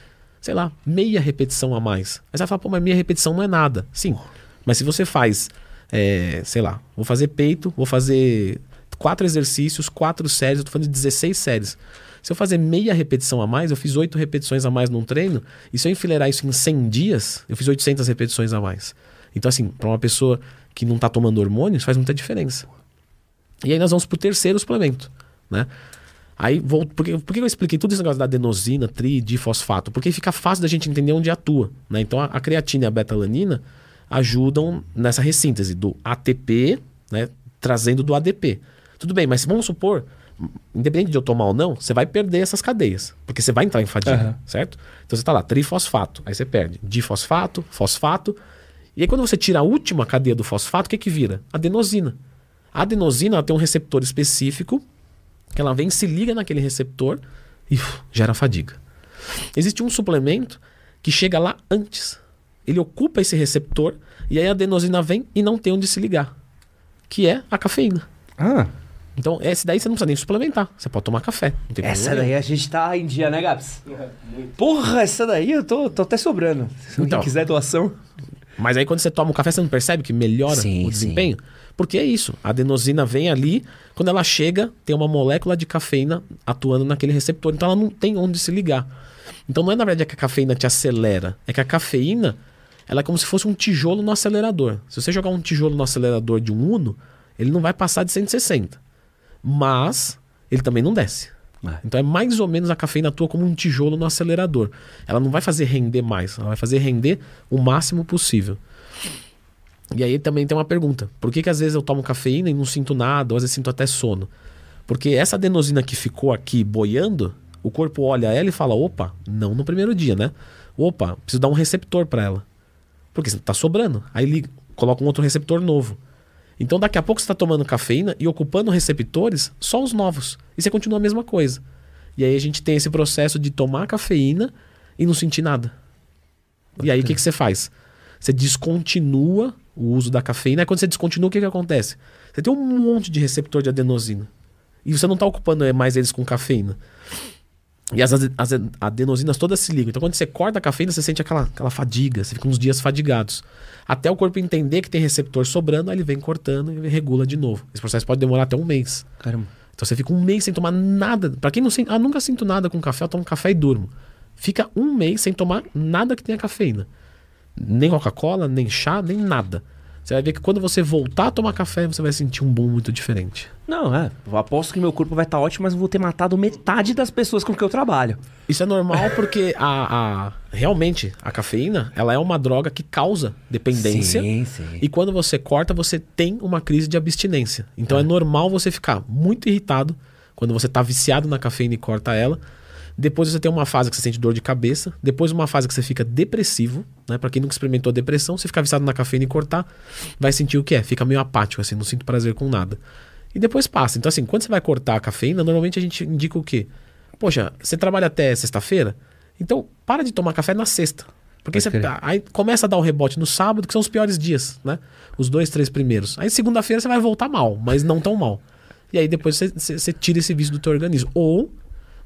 sei lá, meia repetição a mais. Aí você vai falar, pô, mas meia repetição não é nada. Sim. Mas se você faz, é, sei lá, vou fazer peito, vou fazer quatro exercícios, quatro séries, eu tô fazendo 16 séries. Se eu fazer meia repetição a mais, eu fiz oito repetições a mais num treino, e se eu enfileirar isso em 100 dias, eu fiz 800 repetições a mais. Então, assim, para uma pessoa que não tá tomando hormônio, isso faz muita diferença. E aí nós vamos pro terceiro suplemento, né? Aí, vou, por que eu expliquei tudo esse negócio da adenosina, tri, difosfato? Porque fica fácil da gente entender onde atua, né? Então, a, a creatina e a betalanina ajudam nessa ressíntese do ATP, né? Trazendo do ADP. Tudo bem, mas vamos supor, independente de eu tomar ou não, você vai perder essas cadeias, porque você vai entrar em fadiga, Aham. certo? Então você tá lá, trifosfato, aí você perde difosfato, fosfato, e aí quando você tira a última cadeia do fosfato, o que que vira? Adenosina. A adenosina tem um receptor específico que ela vem, se liga naquele receptor e uf, gera fadiga. Existe um suplemento que chega lá antes. Ele ocupa esse receptor e aí a adenosina vem e não tem onde se ligar, que é a cafeína. Ah, Então, esse daí você não precisa nem suplementar. Você pode tomar café. Não tem essa daí a gente tá em dia, né, Gabs? Porra, essa daí eu tô, tô até sobrando. Se Então. quiser doação. Mas aí quando você toma um café, você não percebe que melhora Sim, o desempenho? Porque é isso. A adenosina vem ali, quando ela chega, tem uma molécula de cafeína atuando naquele receptor. Então ela não tem onde se ligar. Então não é na verdade que a cafeína te acelera, é que a cafeína ela é como se fosse um tijolo no acelerador. Se você jogar um tijolo no acelerador de um Uno, ele não vai passar de 160. Mas ele também não desce. É. Então é mais ou menos a cafeína atua como um tijolo no acelerador. Ela não vai fazer render mais, ela vai fazer render o máximo possível. E aí também tem uma pergunta: por que, que às vezes eu tomo cafeína e não sinto nada, ou às vezes sinto até sono? Porque essa adenosina que ficou aqui boiando, o corpo olha ela e fala: opa, não no primeiro dia, né? Opa, preciso dar um receptor para ela. Porque tá sobrando. Aí liga, coloca um outro receptor novo. Então daqui a pouco você está tomando cafeína e ocupando receptores só os novos. E você continua a mesma coisa. E aí a gente tem esse processo de tomar cafeína e não sentir nada. E aí o que, que você faz? Você descontinua o uso da cafeína. Aí quando você descontinua, o que, que acontece? Você tem um monte de receptor de adenosina. E você não está ocupando mais eles com cafeína. E as, as adenosinas todas se ligam. Então, quando você corta a cafeína, você sente aquela, aquela fadiga. Você fica uns dias fadigados. Até o corpo entender que tem receptor sobrando, aí ele vem cortando e regula de novo. Esse processo pode demorar até um mês. Caramba. Então você fica um mês sem tomar nada. Pra quem não sente, ah, nunca sinto nada com café, eu tomo café e durmo. Fica um mês sem tomar nada que tenha cafeína. Nem Coca-Cola, nem chá, nem nada. Você vai ver que quando você voltar a tomar café, você vai sentir um boom muito diferente. Não, é. Eu aposto que meu corpo vai estar ótimo, mas eu vou ter matado metade das pessoas com que eu trabalho. Isso é normal porque a, a- realmente a cafeína ela é uma droga que causa dependência. Sim, sim. E quando você corta, você tem uma crise de abstinência. Então é, normal você ficar muito irritado quando você está viciado na cafeína e corta ela. Depois você tem uma fase que você sente dor de cabeça. Depois uma fase que você fica depressivo. Né? Para quem nunca experimentou depressão, você ficar viciado na cafeína e cortar, vai sentir o que é. Fica meio apático, assim, não sinto prazer com nada. E depois passa. Então, assim, quando você vai cortar a cafeína, normalmente a gente indica o quê? Poxa, você trabalha até sexta-feira? Então, para de tomar café na sexta. Porque você, crer. aí começa a dar o rebote no sábado, que são os piores dias, né? Os dois, três primeiros. Aí segunda-feira você vai voltar mal, mas não tão mal. E aí depois você, você- você tira esse vício do teu organismo. Ou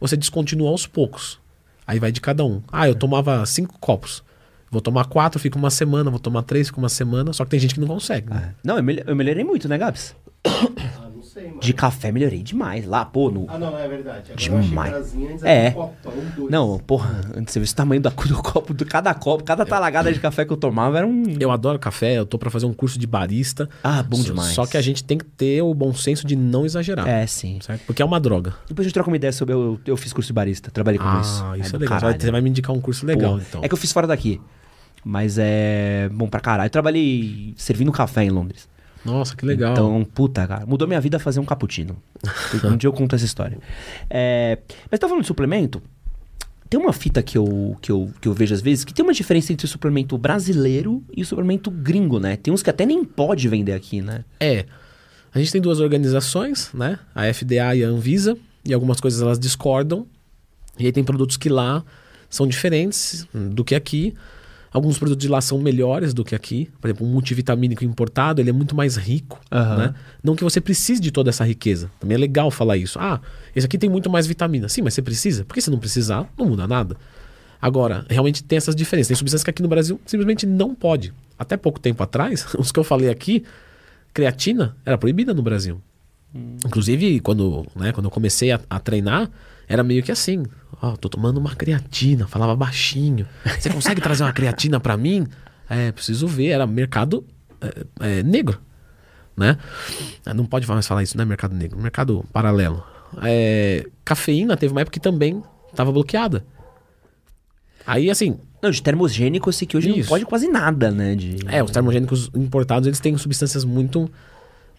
você descontinua aos poucos. Aí vai de cada um. Ah, eu tomava cinco copos. Vou tomar quatro, fica uma semana. Vou tomar três, fica uma semana. Só que tem gente que não consegue. né? Não, eu, mel- eu melhorei muito, né, Gabs? Ah, sei, mano. De café melhorei demais. Lá, pô, no. Ah, não, é verdade. Agora Demais. antes É. um copão, dois. Não, porra, antes você viu o tamanho da- do copo, do cada copo, cada talagada de café que eu tomava era um. Eu adoro café, eu tô pra fazer um curso de barista. Ah, bom Só- demais. Só que a gente tem que ter o bom senso de não exagerar. É, sim. Certo? Porque é uma droga. Depois a gente troca uma ideia sobre. Eu, eu fiz curso de barista, trabalhei com isso. Ah, isso é, do legal. caralho. Você vai me indicar um curso legal, Pô, então. É que eu fiz fora daqui. Mas é bom pra caralho. Eu trabalhei servindo café em Londres. Nossa, que legal. Então, puta, cara. Mudou minha vida fazer um cappuccino. um dia eu conto essa história. É, mas tá falando de suplemento? Tem uma fita que eu, que, eu, que eu vejo às vezes que tem uma diferença entre o suplemento brasileiro e o suplemento gringo, né? Tem uns que até nem pode vender aqui, né? É. A gente tem duas organizações, né? A FDA e a Anvisa. E algumas coisas elas discordam. E aí tem produtos que lá são diferentes do que aqui. Alguns produtos de lá são melhores do que aqui. Por exemplo, um multivitamínico importado, ele é muito mais rico, Aham. né? Não que você precise de toda essa riqueza. Também é legal falar isso. Ah, esse aqui tem muito mais vitamina. Sim, mas você precisa? Porque se não precisar, não muda nada. Agora, realmente tem essas diferenças. Tem substâncias que aqui no Brasil simplesmente não pode. Até pouco tempo atrás, os que eu falei aqui, creatina era proibida no Brasil. Inclusive, quando, né, quando eu comecei a, a treinar, era meio que assim. Ó, tô tomando uma creatina, falava baixinho. Você consegue trazer uma creatina pra mim? É, preciso ver. Era mercado é, é, negro, né? Ah, Não pode mais falar isso, não é mercado negro, mercado paralelo. É, cafeína teve uma época que também estava bloqueada. Aí, assim, Não, de termogênico eu sei que hoje não Isso. pode quase nada, né? De... é, os termogênicos importados, eles têm substâncias muito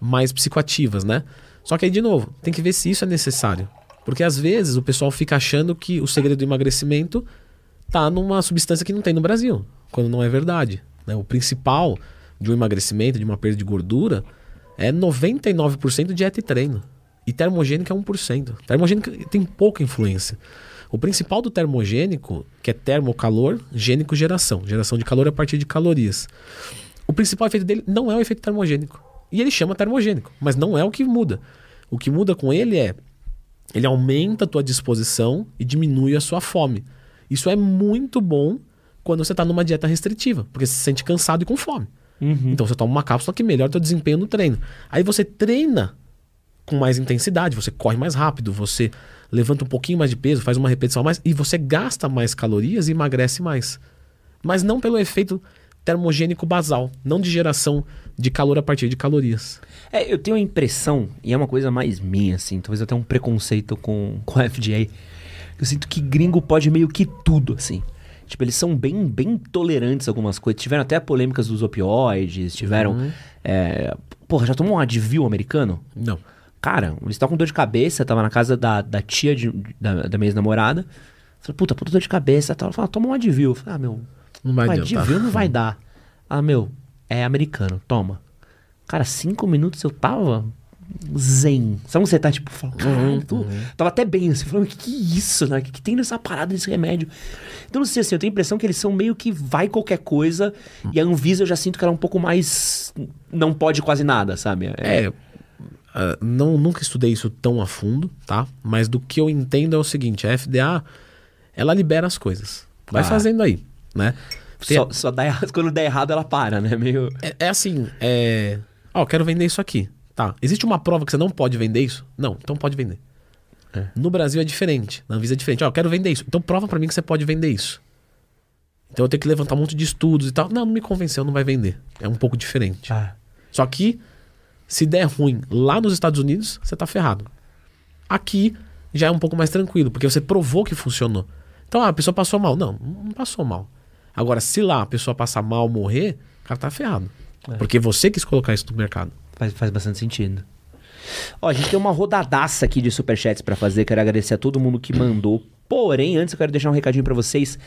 mais psicoativas, né? Só que aí, de novo, tem que ver se isso é necessário. Porque às vezes o pessoal fica achando que o segredo do emagrecimento tá numa substância que não tem no Brasil, quando não é verdade. né? O principal de um emagrecimento, de uma perda de gordura, é 99% dieta e treino. E termogênico é 1%. Termogênico tem pouca influência. O principal do termogênico, que é termocalor, gênico geração. Geração de calor a partir de calorias. O principal efeito dele não é o efeito termogênico. E ele chama termogênico, mas não é o que muda. O que muda com ele é ele aumenta a tua disposição e diminui a sua fome. Isso é muito bom quando você está numa dieta restritiva, porque você se sente cansado e com fome. Então você toma uma cápsula que melhora o teu desempenho no treino. Aí você treina com mais intensidade, você corre mais rápido, você levanta um pouquinho mais de peso, faz uma repetição a mais e você gasta mais calorias e emagrece mais. Mas não pelo efeito termogênico basal, não de geração de calor a partir de calorias. É, eu tenho a impressão, e é uma coisa mais minha, assim, talvez tenha um preconceito com, com a FDA, eu sinto que gringo pode meio que tudo, assim. Tipo, eles são bem, bem tolerantes a algumas coisas. Tiveram até polêmicas dos opioides, tiveram... é, porra, já tomou um Advil americano? Não. Cara, eles estão com dor de cabeça, tava na casa da, da tia de- da, da minha ex-namorada. Falei, puta, puta dor de cabeça e tal. Ela falou, ah, toma um Advil. Eu falei, ah, meu, Não vai um adiantar. Advil não vai dar. Ah, meu, é americano, toma. Cara, cinco minutos eu tava zen. Sabe quando você tá, tipo, falando, caralho, tô- tava até bem, assim, falando, que que é isso, né? O que, que tem nessa parada desse remédio? Então, não sei, assim, eu tenho a impressão que eles são meio que vai qualquer coisa, e a Anvisa eu já sinto que ela é um pouco mais... não pode quase nada, sabe? É. ah, não, nunca estudei isso tão a fundo, tá? Mas do que eu entendo é o seguinte: a FDA, ela libera as coisas. Vai Ah. fazendo aí, né? Só, só dá errado, quando der errado ela para, né? Meio... É, é assim, é. Ó, eu quero vender isso aqui. Tá. Existe uma prova que você não pode vender isso? Não, então pode vender. É. No Brasil é diferente. Na Anvisa é diferente. Ó, eu quero vender isso. Então prova pra mim que você pode vender isso. Então eu tenho que levantar um monte de estudos e tal. Não, não me convenceu, não vai vender. É um pouco diferente. Ah, Só que, se der ruim lá nos Estados Unidos, você tá ferrado. Aqui já é um pouco mais tranquilo, porque você provou que funcionou. Então, ah, a pessoa passou mal. Não, não passou mal. Agora, se lá a pessoa passar mal, morrer, o cara tá ferrado. Porque você quis colocar isso no mercado. faz, faz bastante sentido. Ó, a gente tem uma rodadaça aqui de superchats pra fazer. Quero agradecer a todo mundo que mandou. Porém, antes eu quero deixar um recadinho pra vocês.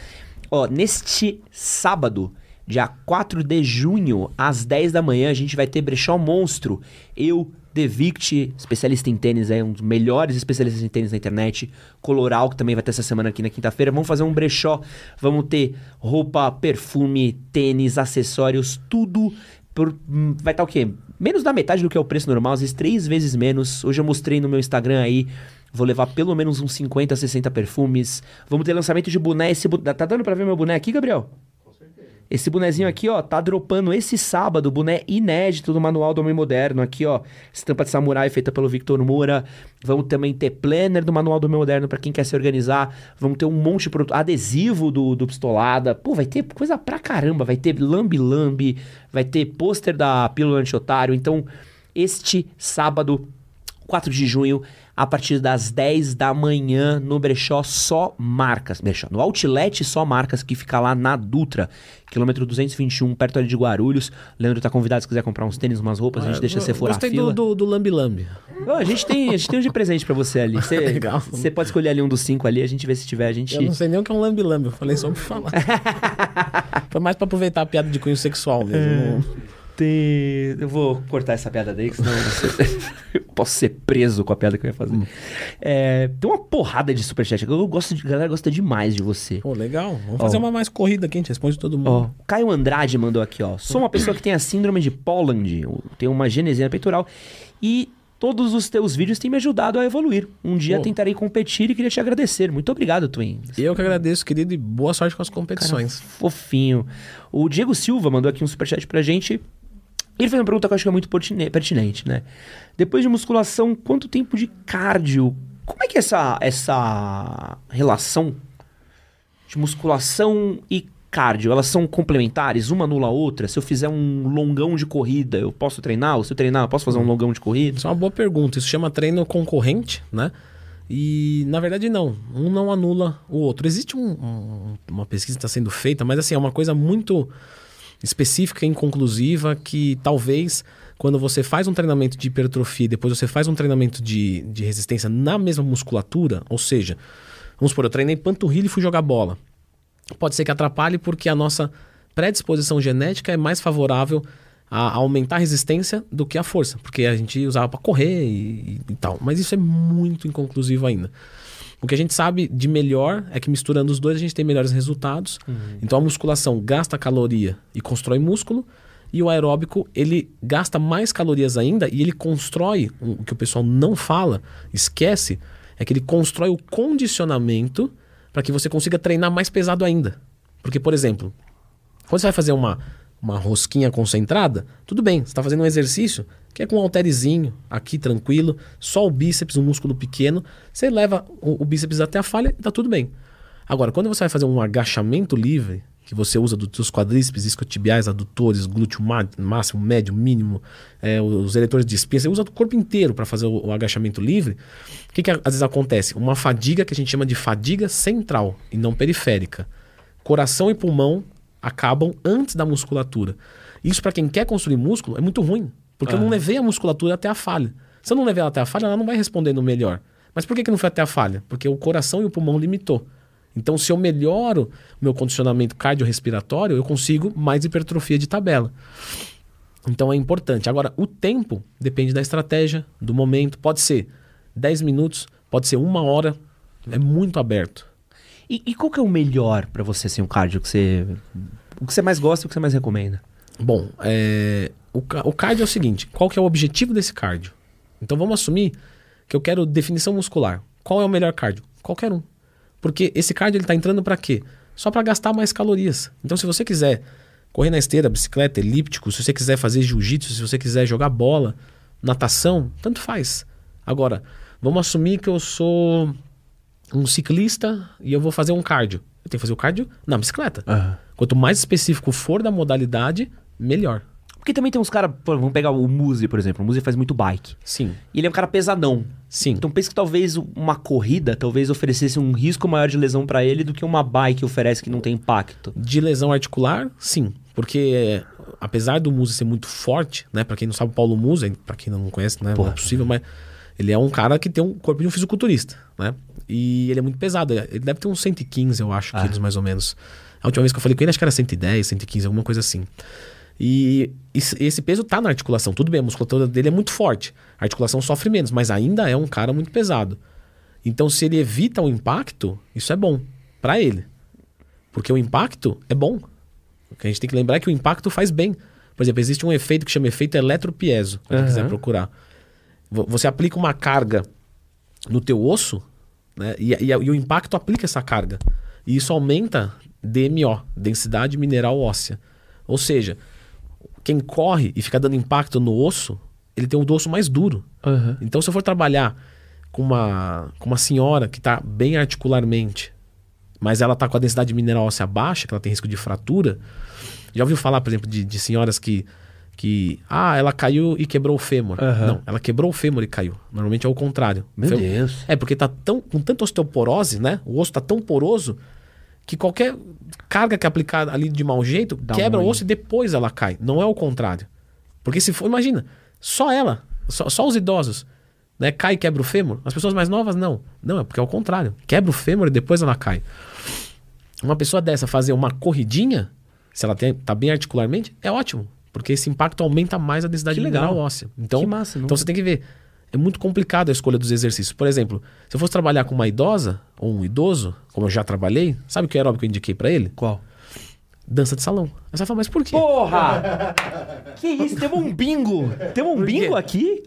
Ó, neste sábado, dia 4 de junho, às 10 da manhã, a gente vai ter Brechó Monstro. Eu, Devict, especialista em tênis, é um dos melhores especialistas em tênis na internet. Coloral, que também vai ter essa semana aqui na quinta-feira. Vamos fazer um brechó. Vamos ter roupa, perfume, tênis, acessórios, tudo. Por, hum, vai estar o quê? Menos da metade do que é o preço normal, às vezes três vezes menos. Hoje eu mostrei no meu Instagram aí. Vou levar pelo menos uns 50, 60 perfumes. Vamos ter lançamento de boné. Esse Tá dando pra ver meu boné aqui, Gabriel? Esse bonezinho aqui, ó, tá dropando esse sábado, boné inédito do Manual do Homem Moderno. Aqui, ó, estampa de samurai feita pelo Victor Moura. Vamos também ter planner do Manual do Homem Moderno pra quem quer se organizar. Vamos ter um monte de produto, adesivo do, do Pistolada. Pô, vai ter coisa pra caramba. Vai ter lambi-lambi, vai ter pôster da Pílula Anti-Otário. Então, este sábado, 4 de junho, a partir das 10 da manhã, no Brechó Só Marcas. Brechó, no Outlet Só Marcas, que fica lá na Dutra, quilômetro 221, perto ali de Guarulhos. Leandro tá convidado se quiser comprar uns tênis, umas roupas, a gente deixa você furar a Gostei fila. do, do, do Lambi Lambi. Ó, a, gente tem, a gente tem um de presente pra você ali. Você, Legal. você pode escolher ali um dos cinco ali, a gente vê se tiver, a gente... Eu não sei nem o que é um Lambi Lambi. Eu falei só pra falar. Foi mais pra aproveitar a piada de cunho sexual mesmo. É. Não- Tem... Eu vou cortar essa piada daí, que senão eu posso ser preso com a piada que eu ia fazer. É, tem uma porrada de superchat. Eu gosto de... A galera gosta demais de você. Pô, legal. Vamos fazer Ó. uma mais corrida aqui, a gente responde todo mundo. Ó, Caio Andrade mandou aqui, ó. Sou uma pessoa que tem a síndrome de Poland, tem uma genesia peitoral e todos os teus vídeos têm me ajudado a evoluir. Um dia Pô. tentarei competir e queria te agradecer. Muito obrigado, Twin. Eu que agradeço, querido, e boa sorte com as competições. Fofinho. O Diego Silva mandou aqui um superchat pra gente. Ele fez uma pergunta que eu acho que é muito pertine- pertinente, né? Depois de musculação, quanto tempo de cardio? Como é que é essa, essa relação de musculação e cardio? Elas são complementares? Uma anula a outra? Se eu fizer um longão de corrida, eu posso treinar? Ou se eu treinar, eu posso fazer um longão de corrida? Isso é uma boa pergunta. Isso chama treino concorrente, né? E na verdade não, um não anula o outro. Existe um- um- uma pesquisa que está sendo feita, mas assim, é uma coisa muito específica e inconclusiva que talvez quando você faz um treinamento de hipertrofia e depois você faz um treinamento de, de resistência na mesma musculatura, ou seja, vamos supor, eu treinei panturrilha e fui jogar bola. Pode ser que atrapalhe porque a nossa predisposição genética é mais favorável a aumentar a resistência do que a força, porque a gente usava para correr e, e tal. Mas isso é muito inconclusivo ainda. O que a gente sabe de melhor é que misturando os dois a gente tem melhores resultados. Então a musculação gasta caloria e constrói músculo, e o aeróbico ele gasta mais calorias ainda e ele constrói o que o pessoal não fala, esquece, é que ele constrói o condicionamento para que você consiga treinar mais pesado ainda. Porque, por exemplo, quando você vai fazer uma, uma rosquinha concentrada, tudo bem, você está fazendo um exercício que é com um halterizinho, aqui tranquilo, só o bíceps, um músculo pequeno, você leva o, o bíceps até a falha e tá tudo bem. Agora, quando você vai fazer um agachamento livre, que você usa dos seus quadríceps, isquiotibiais, adutores, glúteo máximo, médio, mínimo, é, os eleitores de espinha, você usa o corpo inteiro para fazer o, o agachamento livre. O que, que às vezes acontece? Uma fadiga que a gente chama de fadiga central e não periférica. Coração e pulmão acabam antes da musculatura. Isso para quem quer construir músculo é muito ruim, porque eu não levei a musculatura até a falha. Se eu não levei ela até a falha, ela não vai respondendo melhor. Mas por que, que não foi até a falha? Porque o coração e o pulmão limitou. Então, se eu melhoro o meu condicionamento cardiorrespiratório, eu consigo mais hipertrofia de tabela. Então é importante. Agora, o tempo depende da estratégia, do momento. Pode ser 10 minutos, pode ser uma hora. É muito aberto. E, e qual que é o melhor pra você, assim, o cardio que você... O que você mais gosta e o que você mais recomenda? Bom, é, o, o cardio é o seguinte: qual que é o objetivo desse cardio? Então vamos assumir que eu quero definição muscular. Qual é o melhor cardio? Qualquer um. Porque esse cardio ele está entrando para quê? Só para gastar mais calorias. Então, se você quiser correr na esteira, bicicleta, elíptico, se você quiser fazer jiu-jitsu, se você quiser jogar bola, natação, tanto faz. Agora, vamos assumir que eu sou um ciclista e eu vou fazer um cardio. eu tenho que fazer o cardio na bicicleta. Quanto mais específico for da modalidade, melhor. Porque também tem uns caras, vamos pegar o Muzi, por exemplo. O Muzi faz muito bike. Sim, E ele é um cara pesadão. sim. Então pensa que talvez uma corrida talvez oferecesse um risco maior de lesão pra ele do que uma bike oferece que não tem impacto. De lesão articular, sim. Porque apesar do Musa ser muito forte, né? Pra quem não sabe, o Paulo Musa, pra quem não conhece, né? Não Porra. é possível, mas ele é um cara que tem um corpo de um fisiculturista, né? E ele é muito pesado. Ele deve ter uns 115, eu acho, Ah. quilos mais ou menos. A última vez que eu falei com ele, acho que era 110, 115, alguma coisa assim. E esse peso tá na articulação. Tudo bem, a musculatura dele é muito forte. A articulação sofre menos, mas ainda é um cara muito pesado. Então, se ele evita o impacto, isso é bom pra ele. Porque o impacto é bom. O que a gente tem que lembrar é que o impacto faz bem. Por exemplo, existe um efeito que chama efeito eletropieso, se Aham. quiser procurar. Vo- Você aplica uma carga no teu osso, né? E, e- e o impacto aplica essa carga. E isso aumenta DMO, densidade mineral óssea. Ou seja, quem corre e fica dando impacto no osso, ele tem o osso mais duro. Então, se eu for trabalhar com uma, com uma senhora que está bem articularmente, mas ela está com a densidade mineral óssea baixa, que ela tem risco de fratura, já ouviu falar, por exemplo, de, de senhoras que, que. Ah, ela caiu e quebrou o fêmur. Aham. Não, ela quebrou o fêmur e caiu. Normalmente é o contrário. Meu fêmur- Deus. É, porque tá tão, com tanta osteoporose, né? O osso tá tão poroso que qualquer carga que é aplicada ali de mau jeito Dá quebra o osso e depois ela cai. Não é o contrário. Porque se for, imagina, só ela, só, só os idosos, né? Cai e quebra o fêmur. As pessoas mais novas, não. Não, é porque é o contrário. Quebra o fêmur e depois ela cai. Uma pessoa dessa fazer uma corridinha, se ela tem, tá bem articularmente, é ótimo. Porque esse impacto aumenta mais a densidade mineral óssea. Então, Que massa, então você tem que ver. É muito complicado a escolha dos exercícios. Por exemplo, se eu fosse trabalhar com uma idosa ou um idoso, como eu já trabalhei, sabe que aeróbico eu indiquei pra ele? Qual? Dança de salão. Aí você vai falar, mas por quê? Porra! que isso? Temos um bingo! Temos um quê? bingo aqui?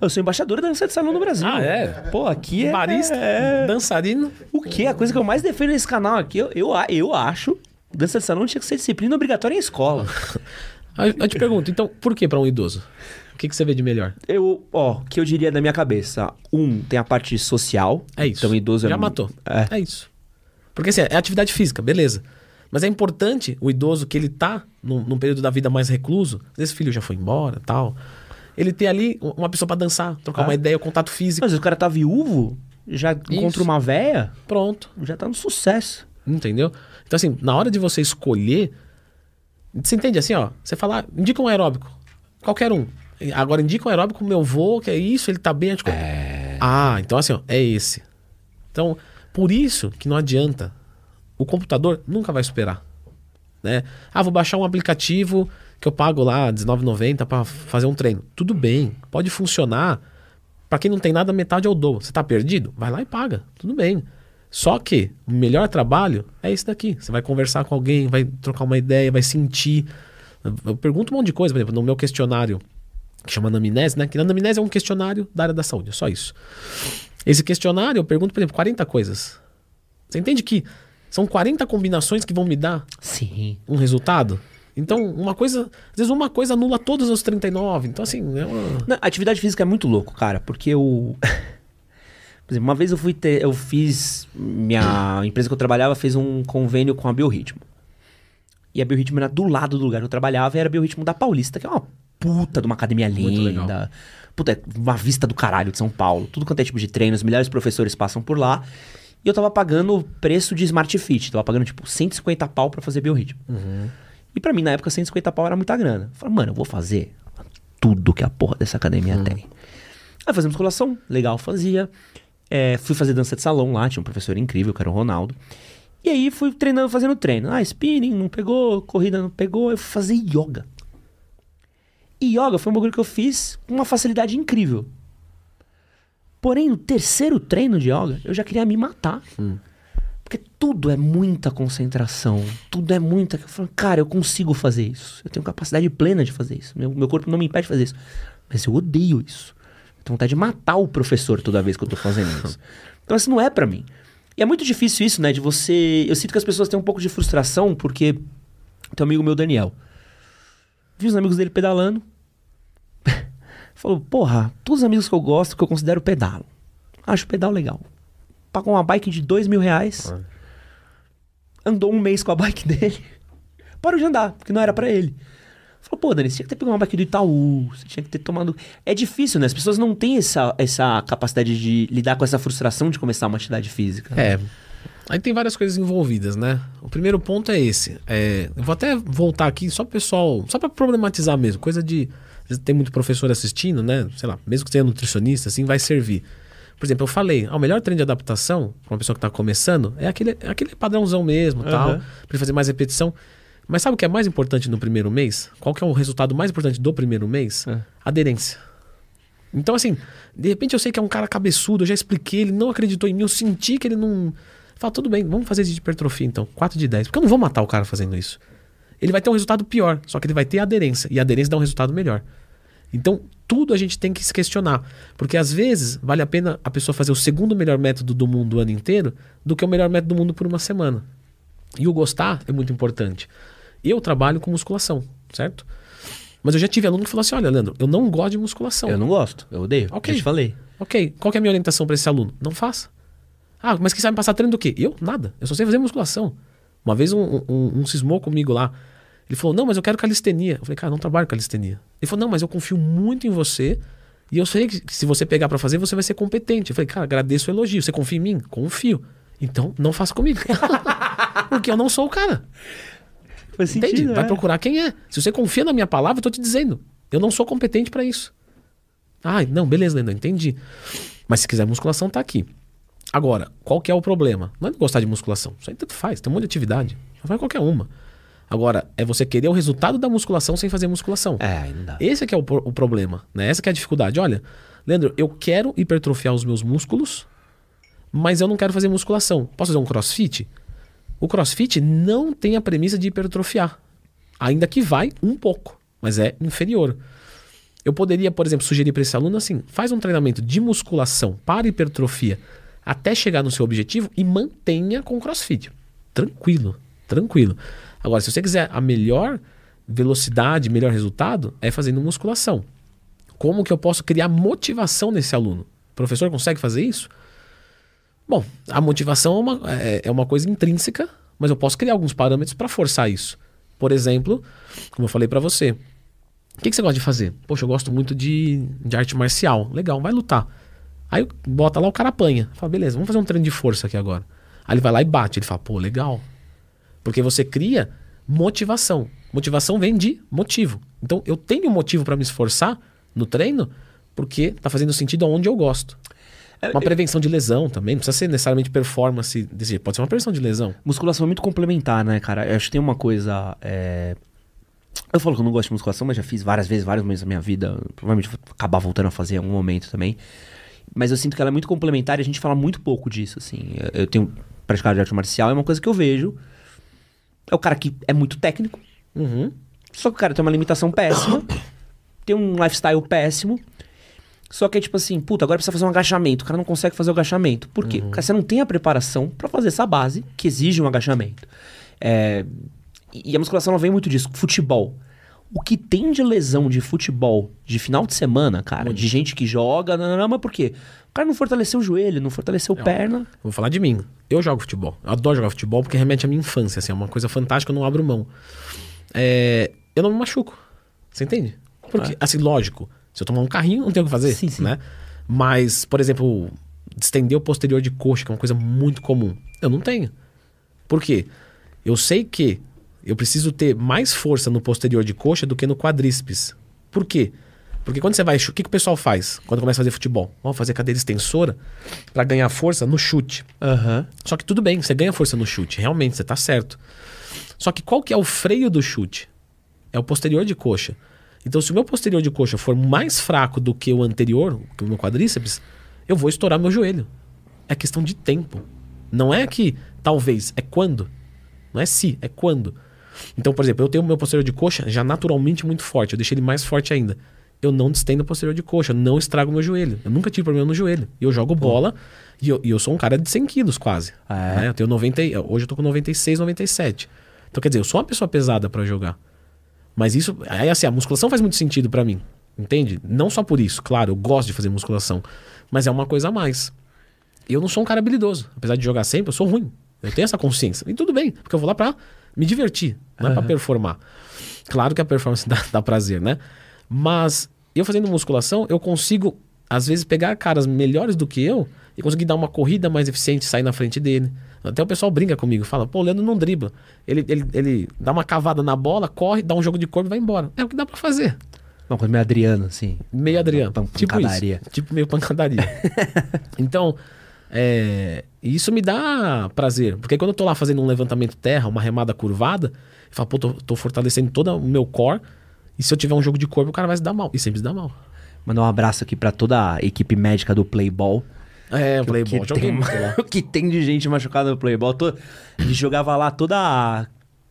Eu sou embaixadora da dança de salão no Brasil. Ah, é? Pô, aqui é... Barista, é... dançarino. O que? A coisa que eu mais defendo nesse canal aqui, eu, eu, eu acho, dança de salão tinha que ser disciplina obrigatória em escola. Aí eu te pergunto, então, por que pra um idoso? O que, que você vê de melhor? Eu, ó, o que eu diria da minha cabeça? Um, tem a parte social. É isso. Então, idoso Já é... matou. É. É isso. Porque assim, é atividade física, beleza. Mas é importante o idoso que ele tá num, num período da vida mais recluso, o filho já foi embora tal. Ele ter ali uma pessoa pra dançar, trocar Ah. uma ideia, o contato físico. Mas o cara tá viúvo, já encontra uma véia, Pronto. já tá no sucesso. Entendeu? Então, assim, na hora de você escolher, você entende assim, ó? Você fala, ah, indica um aeróbico. Qualquer um. Agora indica um aeróbico, meu avô, que é isso, ele tá bem articulado. Ah, então assim, ó, é esse. Então, por isso que não adianta. O computador nunca vai superar. Né? Ah, vou baixar um aplicativo que eu pago lá R$19,90 para fazer um treino. Tudo bem, pode funcionar. Para quem não tem nada, metade eu dou. Você tá perdido? Vai lá e paga. Tudo bem. Só que o melhor trabalho é esse daqui. Você vai conversar com alguém, vai trocar uma ideia, vai sentir. Eu- pergunto um monte de coisa, por exemplo, no meu questionário que chama anamnese, né? Que anamnese é um questionário da área da saúde, é só isso. Esse questionário eu pergunto, por exemplo, 40 coisas. Você entende que são 40 combinações que vão me dar Sim. um resultado? Então, uma coisa, às vezes uma coisa anula todas as 39. Então, assim, é uma... Não, atividade física é muito louco, cara, porque eu. Por exemplo, uma vez eu fui ter. Eu fiz. Minha empresa que eu trabalhava fez um convênio com a Biorritmo. E a Biorritmo era do lado do lugar que eu trabalhava e era a Biorritmo da Paulista, que é uma puta de uma academia Muito legal. linda. Puta, é uma vista do caralho de São Paulo. Tudo quanto é tipo de treino, os melhores professores passam por lá. E eu tava pagando o preço de Smart Fit. Tava pagando, tipo, 150 pau pra fazer biorritmo. E pra mim, na época, 150 pau era muita grana. Eu falei, mano, eu vou fazer tudo que a porra dessa academia tem. Aí fazia musculação, legal, fazia. É, fui fazer dança de salão lá, tinha um professor incrível, que era o Ronaldo. E aí fui treinando, fazendo treino. Ah, spinning não pegou, corrida não pegou, eu fui fazer yoga. E yoga foi um bagulho que eu fiz com uma facilidade incrível. Porém, no terceiro treino de yoga, eu já queria me matar. Porque tudo é muita concentração, tudo é muita. Eu falo, cara, eu consigo fazer isso. Eu tenho capacidade plena de fazer isso. Meu, meu corpo não me impede de fazer isso. Mas eu odeio isso. Eu tenho vontade de matar o professor toda vez que eu tô fazendo isso. Então, isso não é pra mim. E é muito difícil isso, né? De você. Eu sinto que as pessoas têm um pouco de frustração porque. Tem um amigo meu, Daniel. Vi os amigos dele pedalando. Falou, porra, todos os amigos que eu gosto, que eu considero pedalo. Acho pedal legal. Pagou uma bike de dois mil reais. andou um mês com a bike dele, parou de andar, porque não era pra ele. Falou, pô, Dani, você tinha que ter pegado uma bike do Itaú, você tinha que ter tomado. É difícil, né? As pessoas não têm essa, essa capacidade de lidar com essa frustração de começar uma atividade física. É. Aí tem várias coisas envolvidas, né? O primeiro ponto é esse. É, eu vou até voltar aqui só pro pessoal, só para problematizar mesmo, coisa de tem muito professor assistindo, né? Sei lá, mesmo que seja nutricionista, assim, vai servir. Por exemplo, eu falei, ah, o melhor treino de adaptação para uma pessoa que está começando é aquele, é aquele padrãozão mesmo, tal, Aham. para ele fazer mais repetição. Mas sabe o que é mais importante no primeiro mês? Qual que é o resultado mais importante do primeiro mês? É. Aderência. Então, assim, de repente eu sei que é um cara cabeçudo, eu já expliquei, ele não acreditou em mim, eu senti que ele não. Fala, tudo bem, vamos fazer de hipertrofia então, 4 de 10. Porque eu não vou matar o cara fazendo isso. Ele vai ter um resultado pior, só que ele vai ter aderência. E a aderência dá um resultado melhor. Então, tudo a gente tem que se questionar. Porque às vezes vale a pena a pessoa fazer o segundo melhor método do mundo o ano inteiro do que o melhor método do mundo por uma semana. E o gostar é muito importante. Eu trabalho com musculação, certo? Mas eu já tive aluno que falou assim: olha, Leandro, eu não gosto de musculação. Eu não gosto, eu odeio. Ok. Já te falei. Ok, qual que é a minha orientação para esse aluno? Não faça. Ah, mas quem sabe me passar treino do quê? Eu? Nada. Eu só sei fazer musculação. Uma vez um, um, um cismou comigo lá. Ele falou, não, mas eu quero calistenia. Eu falei, cara, não trabalho com calistenia. Ele falou, não, mas eu confio muito em você e eu sei que se você pegar para fazer, você vai ser competente. Eu falei, cara, agradeço o elogio. Você confia em mim? Confio. Então, não faça comigo. Porque eu não sou o cara. Faz sentido, Entende? Vai né? procurar quem é. Se você confia na minha palavra, eu tô te dizendo. Eu não sou competente para isso. Ah, não, beleza, Leandro, entendi. Mas se quiser musculação, tá aqui. Agora, qual que é o problema? Não é gostar de musculação. Isso aí tanto faz, tem um monte de atividade. Faz qualquer uma. Agora, é você querer o resultado da musculação sem fazer musculação. É, dá. Esse é que é o, o problema, né? Essa que é a dificuldade. Olha, Leandro, eu quero hipertrofiar os meus músculos, mas eu não quero fazer musculação. Posso fazer um crossfit? O crossfit não tem a premissa de hipertrofiar. Ainda que vai um pouco, mas é inferior. Eu poderia, por exemplo, sugerir para esse aluno assim: faz um treinamento de musculação para hipertrofia até chegar no seu objetivo e mantenha com crossfit. Tranquilo, tranquilo. Agora, se você quiser a melhor velocidade, melhor resultado, é fazendo musculação. Como que eu posso criar motivação nesse aluno? O professor consegue fazer isso? Bom, a motivação é uma, é, é uma coisa intrínseca, mas eu posso criar alguns parâmetros para forçar isso. Por exemplo, como eu falei para você, o que, que você gosta de fazer? Poxa, eu gosto muito de, de arte marcial. Legal, vai lutar. Aí bota lá, o cara apanha. Fala, beleza, vamos fazer um treino de força aqui agora. Aí ele vai lá e bate. Ele fala, pô, legal. Porque você cria motivação. Motivação vem de motivo. Então eu tenho motivo para me esforçar no treino porque tá fazendo sentido aonde eu gosto. Uma prevenção de lesão também, não precisa ser necessariamente performance desse jeito, pode ser uma prevenção de lesão. Musculação é muito complementar, né, cara? Eu acho que tem uma coisa. é, Eu falo que eu não gosto de musculação, mas já fiz várias vezes, vários momentos da minha vida. Provavelmente vou acabar voltando a fazer em algum momento também. Mas eu sinto que ela é muito complementar e a gente fala muito pouco disso, assim. Eu- tenho praticado de arte marcial, é uma coisa que eu vejo. É o cara que é muito técnico, Uhum. só que o cara tem uma limitação péssima, tem um lifestyle péssimo. Só que é tipo assim, puta, agora precisa fazer um agachamento. O cara não consegue fazer o agachamento. Por quê? Porque você não tem a preparação pra fazer essa base que exige um agachamento. É, E a musculação ela vem muito disso. Futebol. O que tem de lesão de futebol de final de semana, cara, de gente que joga, não, não, não, mas por quê? O cara não fortaleceu o joelho, não fortaleceu perna. Vou falar de mim. Eu jogo futebol. Eu adoro jogar futebol porque remete à minha infância. Assim, é uma coisa fantástica, eu não abro mão. É, eu não me machuco. Você entende? Porque, assim, lógico, se eu tomar um carrinho, não tenho o que fazer. Sim, sim. Né? Mas, por exemplo, distender o posterior de coxa, que é uma coisa muito comum. Eu não tenho. Por quê? Eu sei que eu preciso ter mais força no posterior de coxa do que no quadríceps. Por quê? Porque quando você vai. O que, que o pessoal faz quando começa a fazer futebol? Vamos fazer cadeira extensora para ganhar força no chute. Aham. Só que tudo bem, você ganha força no chute, realmente, você tá certo. Só que qual que é o freio do chute? É o posterior de coxa. Então, se o meu posterior de coxa for mais fraco do que o anterior, que o meu quadríceps, eu vou estourar meu joelho. É questão de tempo. Não é que talvez, é quando. Não é se, é quando. Então, por exemplo, eu tenho o meu posterior de coxa já naturalmente muito forte, eu deixei ele mais forte ainda. Eu não distendo o posterior de coxa, não estrago meu joelho. Eu nunca tive problema no joelho. E eu jogo bola e eu, e eu sou um cara de 100 quilos quase. Ah, é? né? Eu tenho 90, e- hoje eu tô com 96, 97. Então, quer dizer, eu sou uma pessoa pesada pra jogar. Mas isso, aí assim, a musculação faz muito sentido pra mim. Entende? Não só por isso, claro, eu gosto de fazer musculação. Mas é uma coisa a mais. Eu não sou um cara habilidoso. Apesar de jogar sempre, eu sou ruim. Eu tenho essa consciência. E tudo bem, porque eu vou lá pra me divertir, não é pra performar. Claro que a performance dá, dá prazer, né? Mas eu fazendo musculação, eu consigo, às vezes, pegar caras melhores do que eu e conseguir dar uma corrida mais eficiente, sair na frente dele. Até o pessoal brinca comigo, fala, pô, o Leandro não dribla. Ele, ele, ele dá uma cavada na bola, corre, dá um jogo de corpo e vai embora. É o que dá pra fazer. Uma coisa meio Adriano, assim. Meio Adriano. Pan- Tipo pancadaria. isso. Tipo meio pancadaria. então, é, isso me dá prazer. Porque quando eu tô lá fazendo um levantamento terra, uma remada curvada, eu falo, pô, tô, tô fortalecendo todo o meu core. E se eu tiver um jogo de corpo, o cara vai se dar mal. E sempre se dá mal. Mandar um abraço aqui pra toda a equipe médica do Playball. É, o Que Playboy. Joguei tem, muito lá. o que tem de gente machucada no Playball. A gente jogava lá toda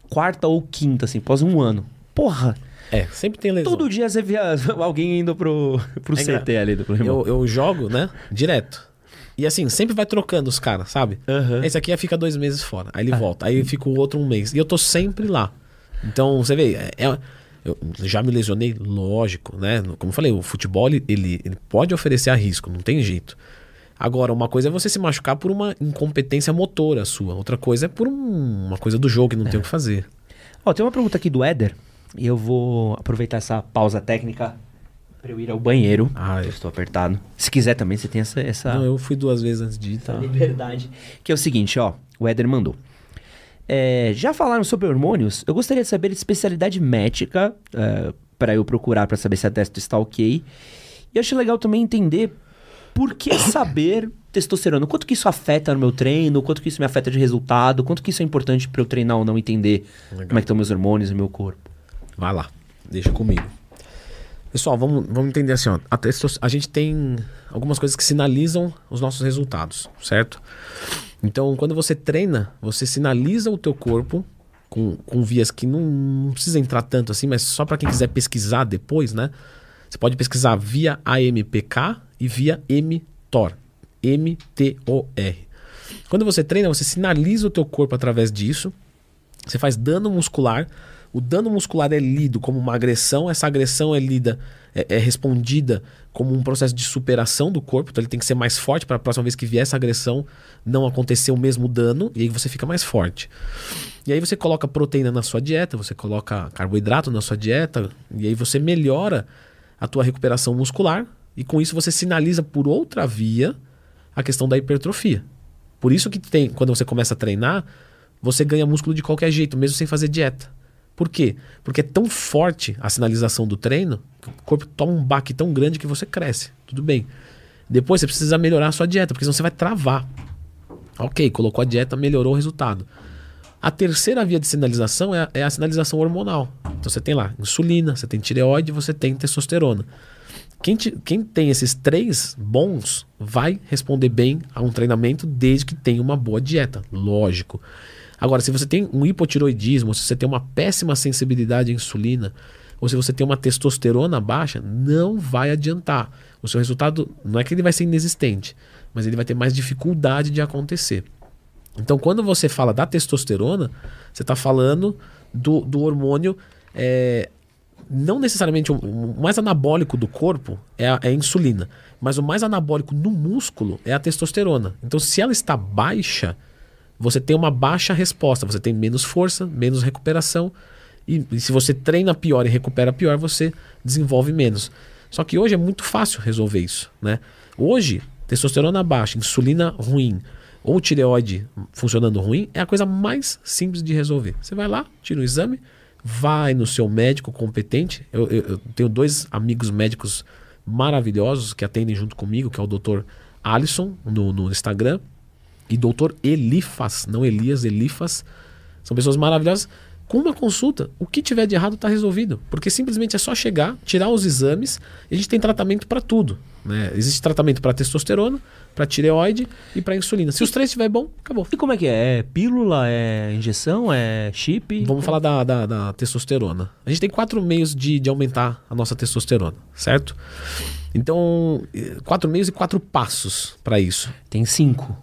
quarta ou quinta, assim, após um ano. Porra, É, sempre tem lesão. todo dia você via alguém indo pro, pro É CT ali do Playball. Eu, eu jogo, né? Direto. E assim, sempre vai trocando os caras, sabe? Aham. Esse aqui fica dois meses fora. Aí ele volta. Aí fica o outro um mês. E eu tô sempre lá. Então, você vê, é- é- eu já me lesionei, lógico, né? Como eu falei, o futebol ele, ele, ele pode oferecer a risco, não tem jeito. Agora, uma coisa é você se machucar por uma incompetência motora sua. Outra coisa é por um- uma coisa do jogo que não tem o que fazer. Ó, tem uma pergunta aqui do Éder. E eu vou aproveitar essa pausa técnica pra eu ir ao banheiro. Ah, eu é. estou apertado. Se quiser também, você tem essa, essa, Não, eu fui duas vezes antes de ir, tá? liberdade. Que é o seguinte, ó. O Éder mandou. É, já falaram sobre hormônios? Eu gostaria de saber de especialidade médica é, para eu procurar para saber se a testo está ok. E eu acho legal também entender por que saber testosterona. Quanto que isso afeta no meu treino? Quanto que isso me afeta de resultado? Quanto que isso é importante para eu treinar ou não entender Legal. como é que estão meus hormônios no meu corpo? Vai lá, deixa comigo. Pessoal, vamos, vamos entender assim, ó. A, testos- a gente tem algumas coisas que sinalizam os nossos resultados, certo? Então, quando você treina, você sinaliza o teu corpo com, com vias que não, não precisa entrar tanto assim, mas só para quem quiser pesquisar depois, né? Você pode pesquisar via AMPK e via mTOR. M-T-O-R. Quando você treina, você sinaliza o teu corpo através disso. Você faz dano muscular. O dano muscular é lido como uma agressão. Essa agressão é lida, é, é respondida como um processo de superação do corpo. Então ele tem que ser mais forte para a próxima vez que vier essa agressão não acontecer o mesmo dano. E aí você fica mais forte. E aí você coloca proteína na sua dieta, você coloca carboidrato na sua dieta. E aí você melhora a tua recuperação muscular. E com isso você sinaliza por outra via a questão da hipertrofia. Por isso que tem, quando você começa a treinar, você ganha músculo de qualquer jeito, mesmo sem fazer dieta. Por quê? Porque é tão forte a sinalização do treino, que o corpo toma um baque tão grande que você cresce. Tudo bem. Depois você precisa melhorar a sua dieta, porque senão você vai travar. Ok, colocou a dieta, melhorou o resultado. A terceira via de sinalização é a, é a sinalização hormonal. Então você tem lá insulina, você tem tireoide, você tem testosterona. Quem, te- quem tem esses três bons vai responder bem a um treinamento desde que tenha uma boa dieta, lógico. Agora, se você tem um hipotiroidismo, se você tem uma péssima sensibilidade à insulina, ou se você tem uma testosterona baixa, não vai adiantar. O seu resultado não é que ele vai ser inexistente, mas ele vai ter mais dificuldade de acontecer. Então, quando você fala da testosterona, você está falando do, do hormônio. é, não necessariamente o, mais anabólico do corpo é a, é a insulina, mas o mais anabólico no músculo é a testosterona. Então, se ela está baixa, você tem uma baixa resposta, você tem menos força, menos recuperação. E, e se você treina pior e recupera pior, você desenvolve menos. Só que hoje é muito fácil resolver isso, né? Hoje, testosterona baixa, insulina ruim ou tireoide funcionando ruim é a coisa mais simples de resolver. Você vai lá, tira o exame, vai no seu médico competente. Eu, eu- eu tenho dois amigos médicos maravilhosos que atendem junto comigo, que é o Dr. Alisson no, no Instagram e Dr. Elifas, não Elias, Elifas. São pessoas maravilhosas. Com uma consulta, o que tiver de errado está resolvido. Porque simplesmente é só chegar, tirar os exames e a gente tem tratamento para tudo. Né? Existe tratamento para testosterona, para tireoide e para insulina. Se os três estiver bom, acabou. E como é que é? É pílula? É injeção? É chip? Vamos falar da, da, da testosterona. A gente tem quatro meios de, de aumentar a nossa testosterona, certo? Então, eh, quatro meios e quatro passos para isso. Tem cinco.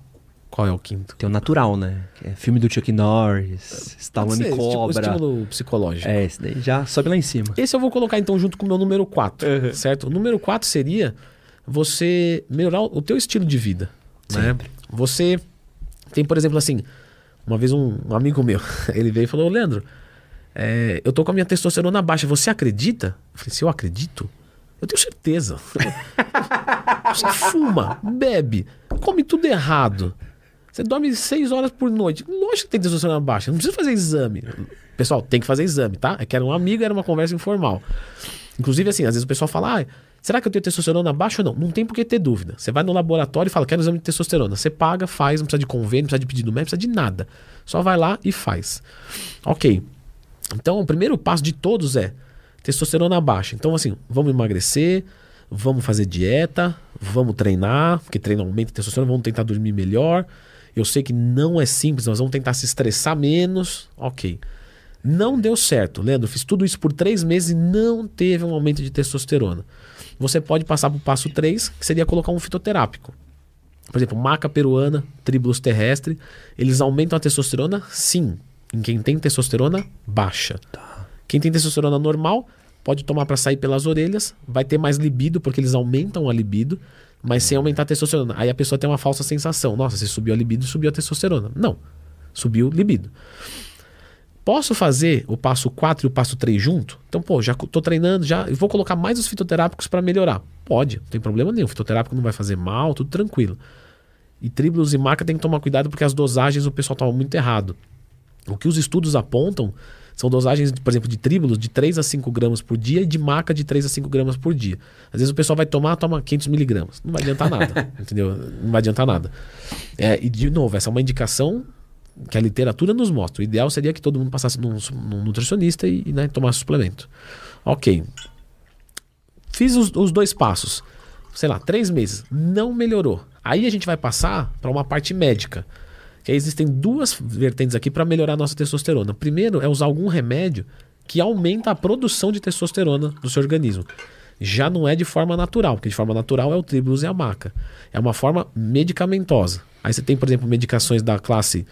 Qual é o quinto? Tem o natural, né? É filme do Chuck Norris, Stallone ser, esti- Cobra. estímulo psicológico. É, esse daí já sobe lá em cima. Esse eu vou colocar então junto com o meu número 4, Uhum. certo? O número 4 seria você melhorar o teu estilo de vida, né? Sempre. Você tem, por exemplo, assim, Uma vez um, um amigo meu, ele veio e falou, Leandro, é, eu tô com a minha testosterona baixa, você acredita? Eu falei, se eu acredito, eu tenho certeza. você fuma, bebe, come tudo errado. Você dorme seis horas por noite. Lógico que tem testosterona baixa, não precisa fazer exame. Pessoal, tem que fazer exame, tá? É que era um amigo, era uma conversa informal. Inclusive, assim, às vezes o pessoal fala, ah, será que eu tenho testosterona baixa ou não? Não tem por que ter dúvida. Você vai no laboratório e fala, quero exame de testosterona. Você paga, faz, não precisa de convênio, não precisa de pedido médico, não precisa de nada. Só vai lá e faz. Ok. Então, o primeiro passo de todos é testosterona baixa. Então, assim, vamos emagrecer, vamos fazer dieta, vamos treinar, porque treino aumenta a testosterona, vamos tentar dormir melhor. Eu sei que não é simples, nós vamos tentar se estressar menos. Ok. Não deu certo, Leandro. Fiz tudo isso por três meses e não teve um aumento de testosterona. Você pode passar para o passo 3, que seria colocar um fitoterápico. Por exemplo, maca peruana, tribulus terrestre, eles aumentam a testosterona? Sim. Em quem tem testosterona baixa. Tá. Quem tem testosterona normal pode tomar para sair pelas orelhas, vai ter mais libido porque eles aumentam a libido, mas sem aumentar a testosterona. Aí a pessoa tem uma falsa sensação. Nossa, você subiu a libido, subiu a testosterona. Não. Subiu libido. Posso fazer o passo 4 e o passo 3 junto? Então, pô, já tô treinando, já vou colocar mais os fitoterápicos para melhorar. Pode, não tem problema nenhum. O fitoterápico não vai fazer mal, tudo tranquilo. E tribulus e maca tem que tomar cuidado porque as dosagens o pessoal toma muito errado. O que os estudos apontam são dosagens, por exemplo, de tribulus de 3 a 5 gramas por dia e de maca de 3 a 5 gramas por dia. Às vezes o pessoal vai tomar, toma 500 miligramas. Não vai adiantar nada, entendeu? Não vai adiantar nada. É, e, de novo, essa é uma indicação que a literatura nos mostra. O ideal seria que todo mundo passasse num, num nutricionista e, e né, tomasse suplemento. Ok. Fiz os, os, dois passos. Sei lá, três meses. Não melhorou. Aí a gente vai passar para uma parte médica. Que existem duas vertentes aqui para melhorar a nossa testosterona. Primeiro é usar algum remédio que aumenta a produção de testosterona do seu organismo. Já não é de forma natural, porque de forma natural é o tribulus e a maca. É uma forma medicamentosa. Aí você tem, por exemplo, medicações da classe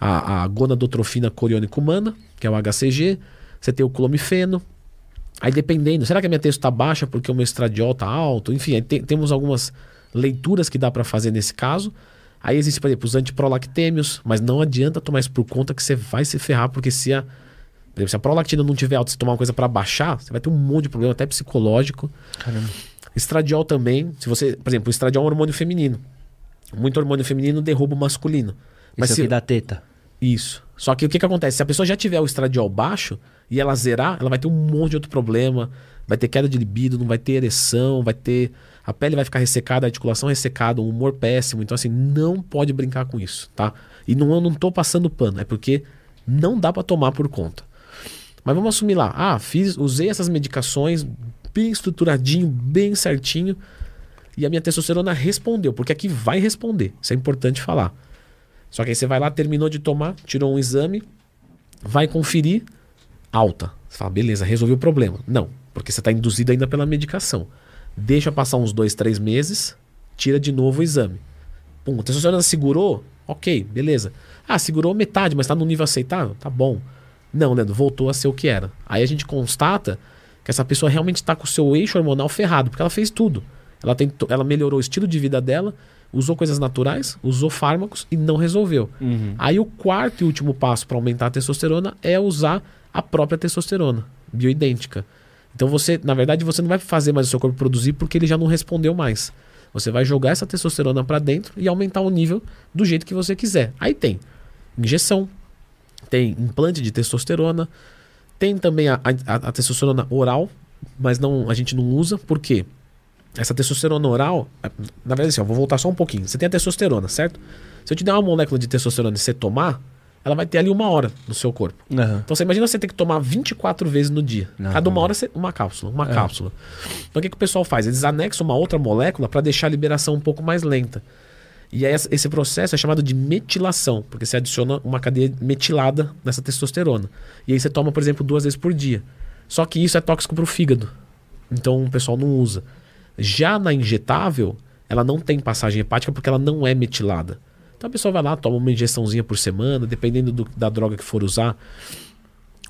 a, a gonadotrofina coriônica humana, que é o HCG, você tem o clomifeno. Aí dependendo, será que a minha texto está baixa porque o meu estradiol está alto? Enfim, tem, temos algumas leituras que dá para fazer nesse caso. Aí existe, por exemplo, os antiprolactêmios, mas não adianta tomar isso por conta que você vai se ferrar, porque se a, exemplo, se a prolactina não tiver alta, se tomar uma coisa para baixar, você vai ter um monte de problema, até psicológico. Caramba. Estradiol também, se você, por exemplo, o estradiol é um hormônio feminino. Muito hormônio feminino derruba o masculino. Mas Isso se... aqui dá teta. Isso. Só que o que, que acontece? Se a pessoa já tiver o estradiol baixo e ela zerar, ela vai ter um monte de outro problema. Vai ter queda de libido, não vai ter ereção, vai ter. A pele vai ficar ressecada, a articulação ressecada, um humor péssimo. Então, assim, não pode brincar com isso, tá? E não, eu não tô passando pano, é porque não dá para tomar por conta. Mas vamos assumir lá. Ah, fiz, usei essas medicações bem estruturadinho, bem certinho. E a minha testosterona respondeu, porque aqui vai responder. Isso é importante falar. Só que aí você vai lá, terminou de tomar, tirou um exame, vai conferir, alta. Você fala, beleza, resolveu o problema. Não, porque você está induzido ainda pela medicação. Deixa passar uns dois, três meses, tira de novo o exame. Pum, a testosterona segurou? Ok, beleza. Ah, segurou metade, mas está no nível aceitável? Tá bom. Não, Leandro, voltou a ser o que era. Aí a gente constata que essa pessoa realmente está com o seu eixo hormonal ferrado, porque ela fez tudo. Ela, tentou, ela melhorou o estilo de vida dela, usou coisas naturais, usou fármacos e não resolveu. Uhum. Aí o quarto e último passo para aumentar a testosterona é usar a própria testosterona, bioidêntica. Então você, na verdade, você não vai fazer mais o seu corpo produzir porque ele já não respondeu mais. Você vai jogar essa testosterona para dentro e aumentar o nível do jeito que você quiser. Aí tem injeção, tem implante de testosterona, tem também a, a, a testosterona oral, mas não a gente não usa, por quê? Essa testosterona oral, na verdade, assim, eu vou voltar só um pouquinho. Você tem a testosterona, certo? Se eu te der uma molécula de testosterona e você tomar, ela vai ter ali uma hora no seu corpo. Uhum. Então você imagina você ter que tomar 24 vezes no dia. Uhum. Cada uma hora uma cápsula, uma é. cápsula. Então o que, que o pessoal faz? Eles anexam uma outra molécula para deixar a liberação um pouco mais lenta. E aí esse processo é chamado de metilação, porque você adiciona uma cadeia metilada nessa testosterona. E aí você toma, por exemplo, duas vezes por dia. Só que isso é tóxico para o fígado. Então o pessoal não usa. Já na injetável, ela não tem passagem hepática porque ela não é metilada. Então a pessoa vai lá, toma uma injeçãozinha por semana, dependendo do, da droga que for usar,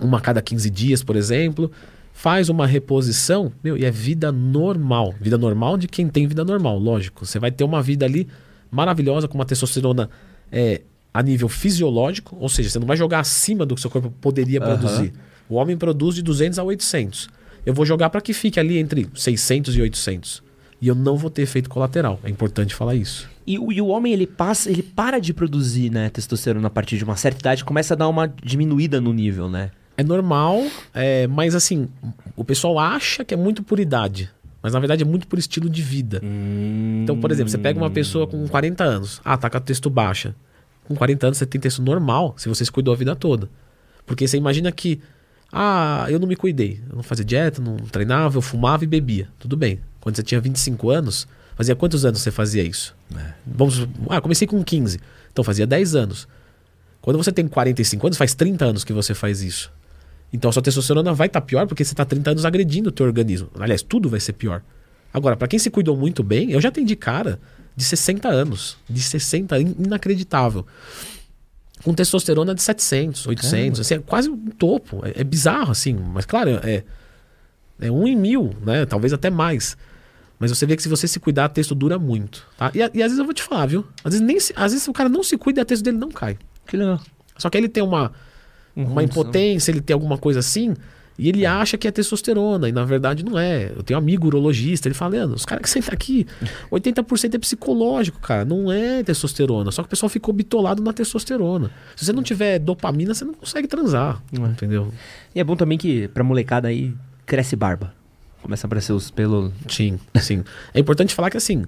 uma a cada 15 dias, por exemplo, faz uma reposição, meu, e é vida normal. Vida normal de quem tem vida normal, lógico. Você vai ter uma vida ali maravilhosa com uma testosterona é, a nível fisiológico, ou seja, você não vai jogar acima do que seu corpo poderia Aham. produzir. O homem produz de 200 a 800. Eu vou jogar para que fique ali entre 600 e 800. E eu não vou ter efeito colateral. É importante falar isso. E, o- e o homem, ele passa, ele para de produzir, né, testosterona a partir de uma certa idade, começa a dar uma diminuída no nível, né? É normal, é, mas assim, o pessoal acha que é muito por idade. Mas na verdade é muito por estilo de vida. Então, por exemplo, você pega uma pessoa com 40 anos, ah, tá com a texto baixa. Com 40 anos você tem texto normal se você se cuidou a vida toda. Porque você imagina que, ah, eu não me cuidei. Eu não fazia dieta, não treinava, eu fumava e bebia. Tudo bem. Quando você tinha 25 anos, fazia quantos anos você fazia isso? Vamos, ah, comecei com 15. Então fazia 10 anos. Quando você tem 45 anos, faz 30 anos que você faz isso. Então a sua testosterona vai estar pior porque você está 30 anos agredindo o teu organismo. Aliás, tudo vai ser pior. Agora, para quem se cuidou muito bem, eu já atendi cara de 60 anos, de 60, in- inacreditável. Com testosterona de 700, 800, assim, é quase um topo. É, é bizarro, assim, mas claro, é, é um em mil, né? Talvez até mais. Mas você vê que se você se cuidar, a texto dura muito. Tá? E, e às vezes eu vou te falar, viu? Às vezes, nem se- às vezes o cara não se cuida e a texto dele não cai. Que legal. Só que ele tem uma, uma impotência, ele tem alguma coisa assim, e ele acha que é testosterona, e na verdade não é. Eu tenho um amigo urologista, ele fala, Leandro, os caras que sentam aqui, 80% é psicológico, cara, não é testosterona. Só que o pessoal ficou bitolado na testosterona. Se você não tiver dopamina, você não consegue transar, Não é. entendeu? E é bom também que pra molecada aí cresce barba. Começa a aparecer os pelos. Sim, sim. É importante falar que assim,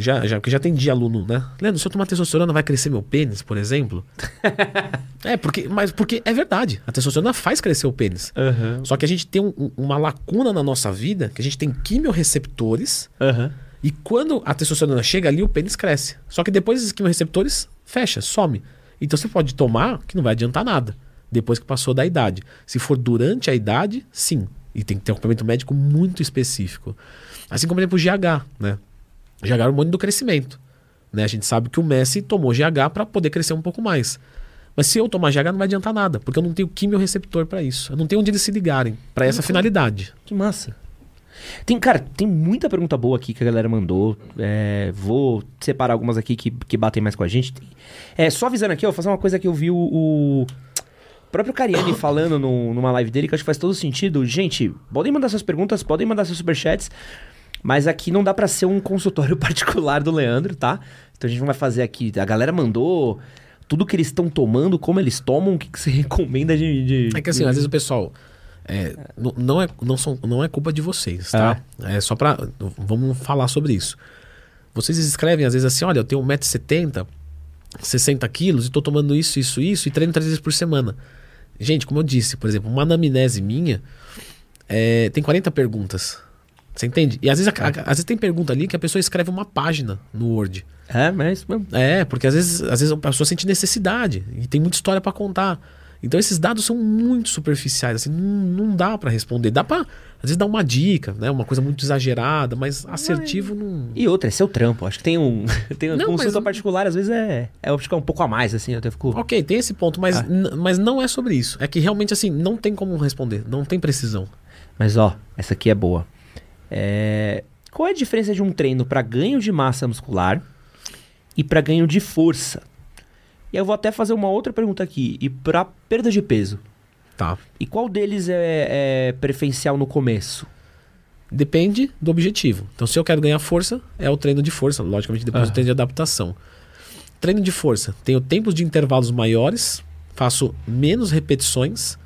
já, já, porque já tem dia aluno, né? Leandro, se eu tomar testosterona vai crescer meu pênis, por exemplo? é, porque, mas porque é verdade. A testosterona faz crescer o pênis. Aham. Só que a gente tem um- um- uma lacuna na nossa vida, que a gente tem quimiorreceptores, Aham. e quando a testosterona chega ali, o pênis cresce. Só que depois esses quimiorreceptores fecha, some. Então você pode tomar, que não vai adiantar nada, depois que passou da idade. Se for durante a idade, sim. E tem que ter um acompanhamento médico muito específico. Assim como, por exemplo, o GH, né? GH é o hormônio do crescimento. Né? A gente sabe que o Messi tomou GH para poder crescer um pouco mais. Mas se eu tomar GH não vai adiantar nada, porque eu não tenho quimiorreceptor para isso. Eu não tenho onde eles se ligarem para essa finalidade. Que massa. Tem, cara, tem muita pergunta boa aqui que a galera mandou. É, vou separar algumas aqui que, que batem mais com a gente. Tem- É, só avisando aqui, ó, vou fazer uma coisa que eu vi o, o próprio Cariani falando no- numa live dele, que eu acho que faz todo sentido. Gente, podem mandar suas perguntas, podem mandar seus superchats, mas aqui não dá pra ser um consultório particular do Leandro, tá? Então a gente não vai fazer aqui. A galera mandou tudo que eles estão tomando, como eles tomam, o que, que você recomenda de. de- É que assim, às vezes o pessoal. é, não, não, é, não, são, não é culpa de vocês, tá? É só pra. Vamos falar sobre isso. Vocês escrevem às vezes assim: olha, eu tenho 1,70m, 60 quilos e tô tomando isso, isso, isso e treino três vezes por semana. Gente, como eu disse, por exemplo, uma anamnese minha é, tem 40 perguntas. Você entende? E às vezes, a- a- às vezes tem pergunta ali que a pessoa escreve uma página no Word. É, mas é isso mesmo. É, porque às vezes, às vezes a pessoa sente necessidade e tem muita história pra contar. Então esses dados são muito superficiais, assim, não, não dá pra responder. Dá pra, às vezes, dar uma dica, né? Uma coisa muito exagerada, mas assertivo não. E outra, é seu trampo. Acho que tem um. tem Não, consulta mas- particular, às vezes é. é é um pouco a mais, assim. Eu até fico. Ok, tem esse ponto, mas, Ah. mas não é sobre isso. É que realmente, assim, não tem como responder, não tem precisão. Mas ó, essa aqui é boa. É, Qual é a diferença de um treino pra ganho de massa muscular e pra ganho de força? E eu vou até fazer uma outra pergunta aqui. E pra perda de peso? Tá. E qual deles é, é preferencial no começo? Depende do objetivo. Então, se eu quero ganhar força, é o treino de força, logicamente depois Aham. o treino de adaptação. Treino de força, tenho tempos de intervalos maiores, faço menos repetições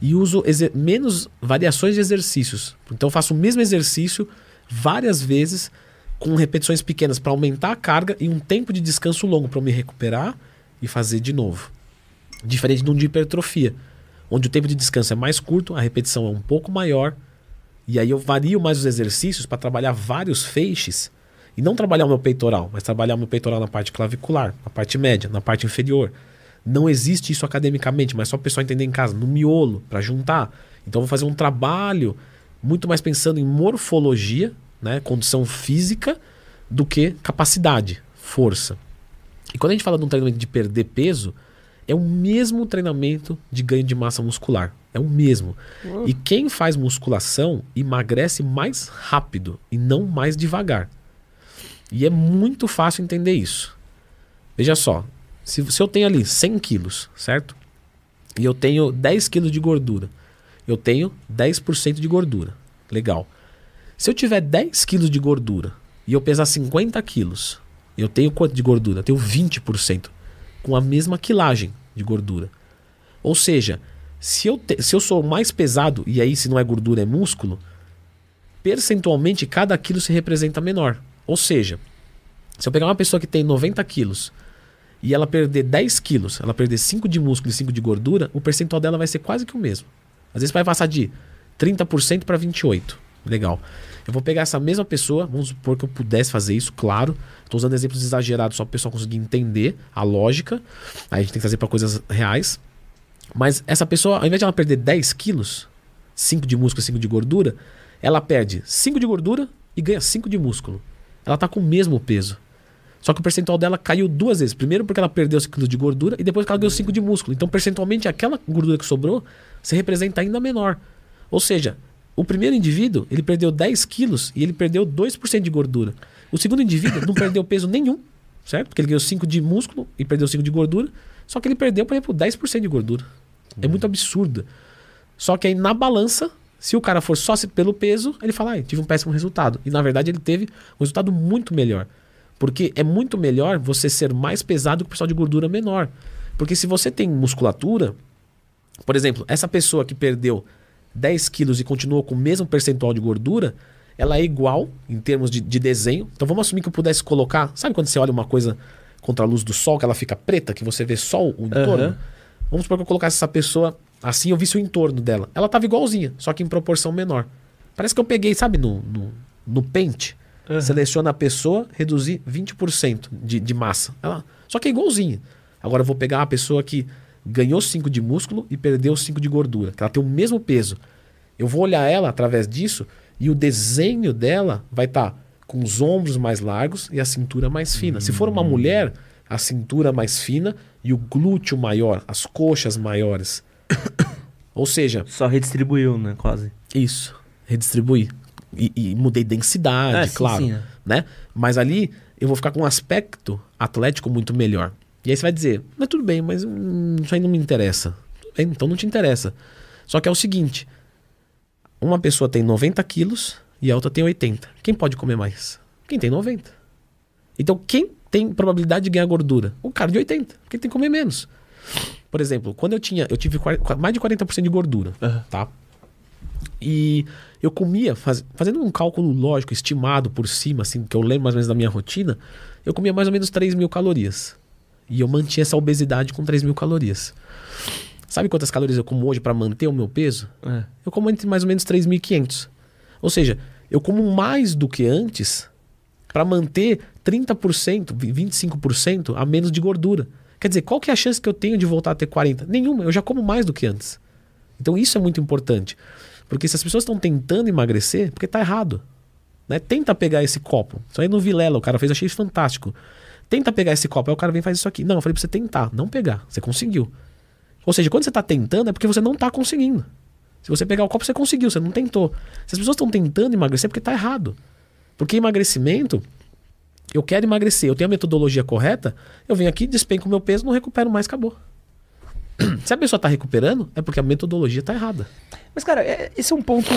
e uso menos variações de exercícios. Então, faço o mesmo exercício várias vezes com repetições pequenas para aumentar a carga e um tempo de descanso longo para me recuperar e fazer de novo. Diferente de um de hipertrofia, onde o tempo de descanso é mais curto, a repetição é um pouco maior e aí eu vario mais os exercícios para trabalhar vários feixes e não trabalhar o meu peitoral, mas trabalhar o meu peitoral na parte clavicular, na parte média, na parte inferior. Não existe isso academicamente, mas só o pessoal entender em casa, no miolo, para juntar. Então eu vou fazer um trabalho muito mais pensando em morfologia, né, condição física, do que capacidade, força. E quando a gente fala de um treinamento de perder peso, é o mesmo treinamento de ganho de massa muscular. É o mesmo. E quem faz musculação emagrece mais rápido e não mais devagar. E é muito fácil entender isso. Veja só, Se, se eu tenho ali 100 quilos, certo? E eu tenho 10 quilos de gordura. Eu tenho 10% de gordura. Legal. Se eu tiver 10 quilos de gordura e eu pesar 50 quilos, eu tenho quanto de gordura? Eu tenho 20%. Com a mesma quilagem de gordura. Ou seja, se eu, te- se eu sou mais pesado, e aí se não é gordura é músculo, percentualmente cada quilo se representa menor. Ou seja, se eu pegar uma pessoa que tem 90 quilos e ela perder 10 quilos, ela perder 5 de músculo e 5 de gordura, o percentual dela vai ser quase que o mesmo. Às vezes vai passar de 30% para 28%. Legal. Eu vou pegar essa mesma pessoa, vamos supor que eu pudesse fazer isso, claro. Estou usando exemplos exagerados só para o pessoal conseguir entender a lógica. Aí a gente tem que trazer para coisas reais. Mas essa pessoa, ao invés de ela perder 10 quilos, 5 de músculo e 5 de gordura, ela perde 5 de gordura e ganha 5 de músculo. Ela tá com o mesmo peso. Só que o percentual dela caiu duas vezes. Primeiro porque ela perdeu 5 quilos de gordura e depois que ela ganhou 5 de músculo. Então, percentualmente, aquela gordura que sobrou se representa ainda menor. Ou seja, o primeiro indivíduo, ele perdeu 10 quilos e ele perdeu 2% de gordura. O segundo indivíduo não perdeu peso nenhum, certo? Porque ele ganhou 5 de músculo e perdeu 5 de gordura. Só que ele perdeu, por exemplo, 10% de gordura. É muito absurdo. Só que aí na balança, se o cara for só pelo peso, ele fala, ah, tive um péssimo resultado. E na verdade ele teve um resultado muito melhor. Porque é muito melhor você ser mais pesado que o pessoal de gordura menor. Porque se você tem musculatura, por exemplo, essa pessoa que perdeu 10 quilos e continuou com o mesmo percentual de gordura, ela é igual em termos de, de desenho. Então vamos assumir que eu pudesse colocar. Sabe quando você olha uma coisa contra a luz do sol, que ela fica preta, que você vê só o entorno? Aham. Vamos supor que eu colocasse essa pessoa assim, eu visse o entorno dela. Ela tava igualzinha, só que em proporção menor. Parece que eu peguei, sabe, no, no, no pente. Aham. Seleciona a pessoa, reduzir 20% de, de massa. Ela, só que é igualzinha. Agora eu vou pegar uma pessoa que ganhou 5 de músculo e perdeu 5 de gordura, que ela tem o mesmo peso. Eu vou olhar ela através disso e o desenho dela vai estar com os ombros mais largos e a cintura mais fina. Se for uma mulher, a cintura mais fina e o glúteo maior, as coxas maiores. Ou seja, Só redistribuiu, né? Quase. isso, redistribuir. E, e mudei densidade, É, sim, claro. sim, é. né? Mas ali eu vou ficar com um aspecto atlético muito melhor. E aí você vai dizer, mas tudo bem, mas hum, isso aí não me interessa. Bem, então não te interessa. Só que é o seguinte: uma pessoa tem 90 quilos e a outra tem 80. Quem pode comer mais? Quem tem 90. Então quem tem probabilidade de ganhar gordura? O cara de 80, porque tem que comer menos. Por exemplo, quando eu tinha, eu tive mais de 40% de gordura, Aham. tá? E eu comia, faz- fazendo um cálculo lógico, estimado por cima, assim, que eu lembro mais ou menos da minha rotina, eu comia mais ou menos 3 mil calorias. E eu mantinha essa obesidade com 3 mil calorias. Sabe quantas calorias eu como hoje para manter o meu peso? É. Eu como entre mais ou menos 3.500. Ou seja, eu como mais do que antes para manter 30%, 25% a menos de gordura. Quer dizer, qual que é a chance que eu tenho de voltar a ter 40? Nenhuma, eu já como mais do que antes. Então isso é muito importante. Porque se as pessoas estão tentando emagrecer, porque tá errado. Né? Tenta pegar esse copo. Isso aí no Vilela, o cara fez, achei fantástico. Tenta pegar esse copo, aí o cara vem e faz isso aqui. Não, eu falei pra você tentar, não pegar. Você conseguiu. Ou seja, quando você está tentando é porque você não está conseguindo. Se você pegar o copo, você conseguiu, você não tentou. Se as pessoas estão tentando emagrecer, é porque está errado. Porque emagrecimento, eu quero emagrecer, eu tenho a metodologia correta, eu venho aqui, despenco o meu peso, não recupero mais, acabou. Se a pessoa está recuperando, é porque a metodologia está errada. Mas, cara, é- esse é um ponto.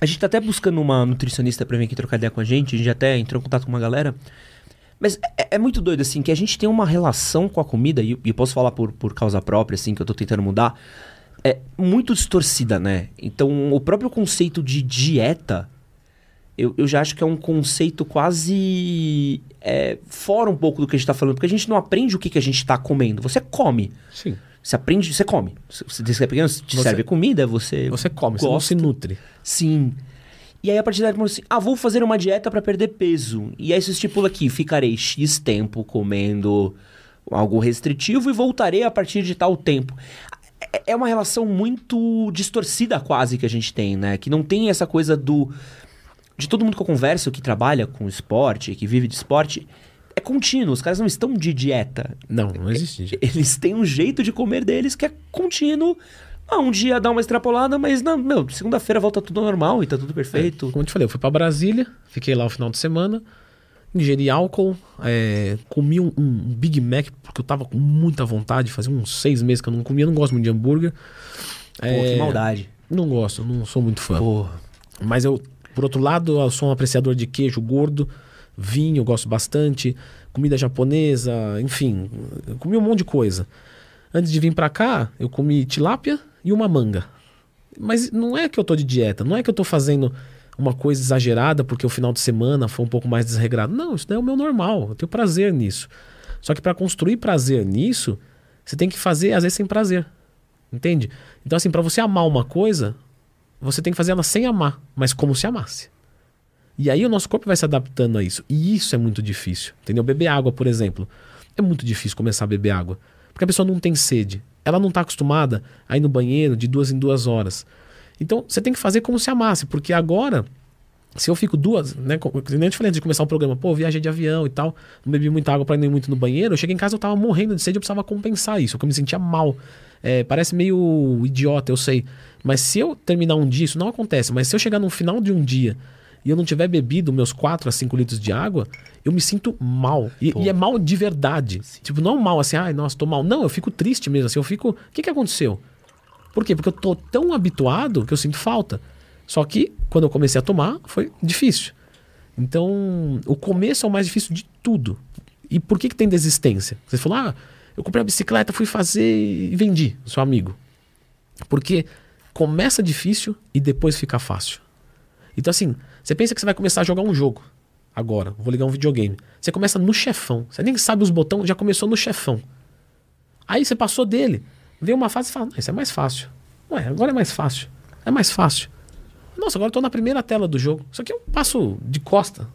A gente tá até buscando uma nutricionista pra vir aqui trocar ideia com a gente. A gente até entrou em contato com uma galera. Mas é, é muito doido, assim, que a gente tem uma relação com a comida, e, e posso falar por, por causa própria, assim, que eu tô tentando mudar, é muito distorcida, né? Então, o próprio conceito de dieta, eu, eu já acho que é um conceito quase é, fora um pouco do que a gente tá falando, porque a gente não aprende o que, que a gente tá comendo. Você come. Sim. Você aprende, você come. Você, você é pequeno, te Você- serve comida, você. Você come, você não gosta. se nutre. Sim. E aí a partir daí falou assim: ah, vou fazer uma dieta pra perder peso. E aí você estipula aqui: ficarei X tempo comendo algo restritivo e voltarei a partir de tal tempo. É- É uma relação muito distorcida quase que a gente tem, né? Que não tem essa coisa do. De todo mundo que eu converso que trabalha com esporte, que vive de esporte, é contínuo. Os caras não estão de dieta. Não, não existe. Eles têm um jeito de comer deles que é contínuo. Ah, um dia dá uma extrapolada, mas não, meu, segunda-feira volta tudo normal e tá tudo perfeito. Como eu te falei, eu fui para Brasília, fiquei lá o final de semana ingeri álcool, é, comi um, um Big Mac, porque eu tava com muita vontade, fazia uns seis meses que eu não comia, eu não gosto muito de hambúrguer. Pô, É, que maldade. Não gosto, não sou muito fã. Porra. Mas eu, por outro lado, eu sou um apreciador de queijo gordo, vinho, gosto bastante, comida japonesa, enfim, eu comi um monte de coisa. Antes de vir pra cá, eu comi tilápia e uma manga. Mas não é que eu tô de dieta, não é que eu tô fazendo uma coisa exagerada porque o final de semana foi um pouco mais desregrado. Não, isso daí é o meu normal, eu tenho prazer nisso. Só que para construir prazer nisso, você tem que fazer às vezes sem prazer. Entende? Então assim, para você amar uma coisa, você tem que fazer ela sem amar, mas como se amasse. E aí o nosso corpo vai se adaptando a isso. E isso é muito difícil. Entendeu? Beber água, por exemplo. É muito difícil começar a beber água. Porque a pessoa não tem sede. Ela não está acostumada a ir no banheiro de duas em duas horas. Então você tem que fazer como se amasse. Porque agora, se eu fico duas, né? Nem eu te falei antes de começar um programa, pô, viajei de avião e tal, não bebi muita água para ir muito no banheiro. Eu cheguei em casa, eu tava morrendo de sede, eu precisava compensar isso, porque eu me sentia mal. É, parece meio idiota, eu sei. Mas se eu terminar um dia, isso não acontece, mas se eu chegar no final de um dia e eu não tiver bebido meus 4 a 5 litros de água, eu me sinto mal. E, e é mal de verdade. Tipo, não mal assim, ai, nossa, tô mal. Não, eu fico triste mesmo, assim, eu fico. O que, que aconteceu? Por quê? Porque eu tô tão habituado que eu sinto falta. Só que quando eu comecei a tomar, foi difícil. Então, o começo é o mais difícil de tudo. E por que, que tem desistência? Você falou, ah, eu comprei a bicicleta, fui fazer e vendi, seu amigo. Porque começa difícil e depois fica fácil. Então, assim, você pensa que você vai começar a jogar um jogo. Agora, vou ligar um videogame. Você começa no chefão. Você nem sabe os botões, já começou no chefão. Aí você passou dele. Veio uma fase e fala, "Ah, isso é mais fácil. Ué, agora é mais fácil. É mais fácil. Nossa, agora eu tô na primeira tela do jogo. Isso aqui eu passo de costa.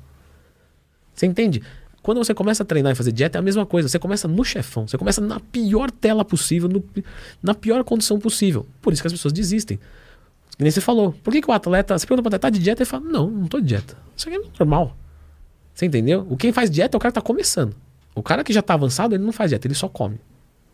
Você entende? Quando você começa a treinar e fazer dieta, é a mesma coisa. Você começa no chefão. Você começa na pior tela possível, no- na pior condição possível. Por isso que as pessoas desistem. Que nem você falou. Por que, que o atleta. Você pergunta pro atleta, tá de dieta? Ele fala, não, não tô de dieta. Isso aqui é normal. Você entendeu? O quem faz dieta é o cara que tá começando. O cara que já tá avançado, ele não faz dieta, ele só come.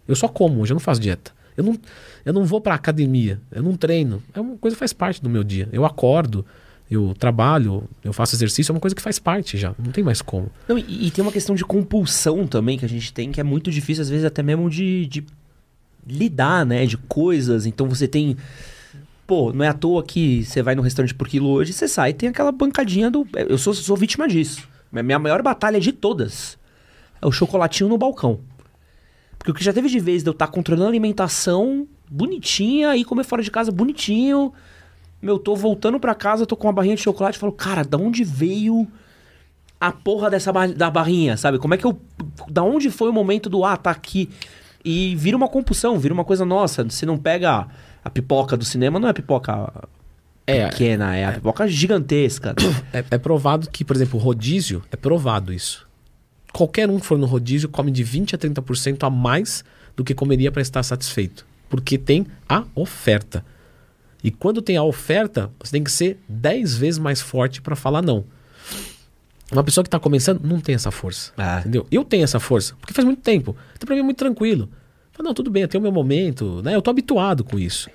Eu só como hoje, eu não faço dieta. Eu não, eu não vou pra academia, eu não treino. É uma coisa que faz parte do meu dia. Eu acordo, eu trabalho, eu faço exercício, é uma coisa que faz parte já. Não tem mais como. Não, e, e tem uma questão de compulsão também que a gente tem, que é muito difícil, às vezes, até mesmo de, de lidar, né? De coisas. Então você tem. Pô, não é à toa que você vai no restaurante por quilo hoje, você sai e tem aquela bancadinha do. Eu sou, sou vítima disso. Minha maior batalha de todas é o chocolatinho no balcão. Porque o que já teve de vez de eu estar controlando a alimentação bonitinha e comer fora de casa bonitinho. Meu, tô voltando pra casa, tô com uma barrinha de chocolate e falo, cara, da onde veio a porra dessa bar- da barrinha, sabe? Como é que eu. Da onde foi o momento do ah, tá aqui? E vira uma compulsão, vira uma coisa nossa. Você não pega a pipoca do cinema, não é pipoca É, pequena, é a pipoca gigantesca. É, é provado que, por exemplo, o rodízio, é provado isso. Qualquer um que for no rodízio come de 20 a 30% a mais do que comeria para estar satisfeito. Porque tem a oferta. E quando tem a oferta, você tem que ser 10 vezes mais forte para falar não. Uma pessoa que está começando não tem essa força. Ah. Entendeu? Eu tenho essa força, porque faz muito tempo. Então, pra mim é muito tranquilo. Fala, não, tudo bem, eu tenho o meu momento, né? Eu tô habituado com isso.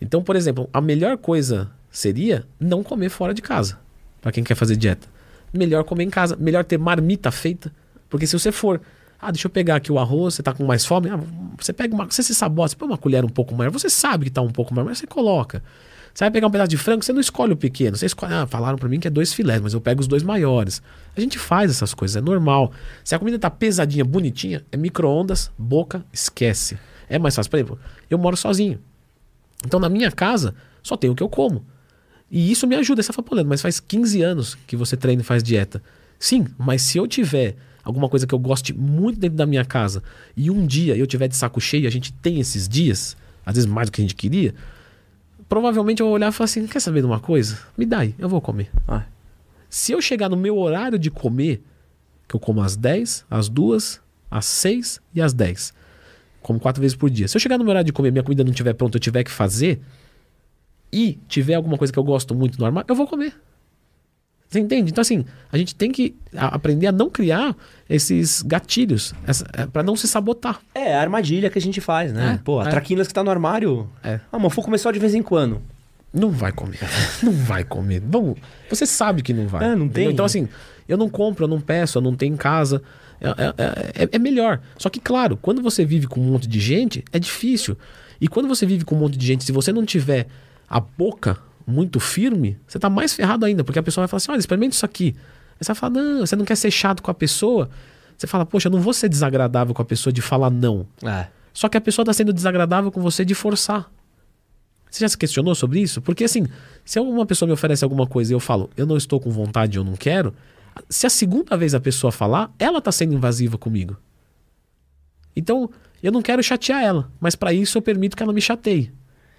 Então, por exemplo, a melhor coisa seria não comer fora de casa. Pra quem quer fazer dieta. Melhor comer em casa, melhor ter marmita feita, porque se você for, ah, deixa eu pegar aqui o arroz, você tá com mais fome, ah, você pega uma, você se sabota, você põe uma colher um pouco maior, você sabe que tá um pouco maior, mas você coloca. Você vai pegar um pedaço de frango, você não escolhe o pequeno, você escolhe, ah, falaram pra mim que é dois filés, mas eu pego os dois maiores. A gente faz essas coisas, é normal. Se a comida tá pesadinha, bonitinha, é micro-ondas, boca, esquece. É mais fácil. Por exemplo, eu moro sozinho. Então na minha casa só tem o que eu como. E isso me ajuda. Você fala, mas faz 15 anos que você treina e faz dieta. Sim, mas se eu tiver alguma coisa que eu goste muito dentro da minha casa e um dia eu tiver de saco cheio, a gente tem esses dias, às vezes mais do que a gente queria, provavelmente eu vou olhar e falar assim: quer saber de uma coisa? Me dá aí, eu vou comer. Ah, Se eu chegar no meu horário de comer, que eu como às 10, às 2, às 6 e às 10. Como quatro vezes por dia. Se eu chegar no meu horário de comer, minha comida não estiver pronta, eu tiver que fazer, e tiver alguma coisa que eu gosto muito no armário, eu vou comer. Você entende? Então, assim, a gente tem que aprender a não criar esses gatilhos para não se sabotar. É, a armadilha que a gente faz, né? É, Pô, a é. traquinas que tá no armário. É. Ah, mas vou comer só de vez em quando. Não vai comer. não vai comer. Vamos, você sabe que não vai. É, não tem. Então, assim, Eu não compro, eu não peço, eu não tenho em casa. É, é- é- é melhor. Só que, claro, quando você vive com um monte de gente, é difícil. E quando você vive com um monte de gente, se você não tiver a boca muito firme, você tá mais ferrado ainda, porque a pessoa vai falar assim: olha, experimenta isso aqui. Aí você vai falar: não, você não quer ser chato com a pessoa. Você fala: poxa, eu não vou ser desagradável com a pessoa de falar não. É. Só que a pessoa está sendo desagradável com você de forçar. Você já se questionou sobre isso? Porque assim, se uma pessoa me oferece alguma coisa e eu falo, eu não estou com vontade, eu não quero, se a segunda vez a pessoa falar, ela está sendo invasiva comigo. Então, eu não quero chatear ela, mas para isso eu permito que ela me chateie.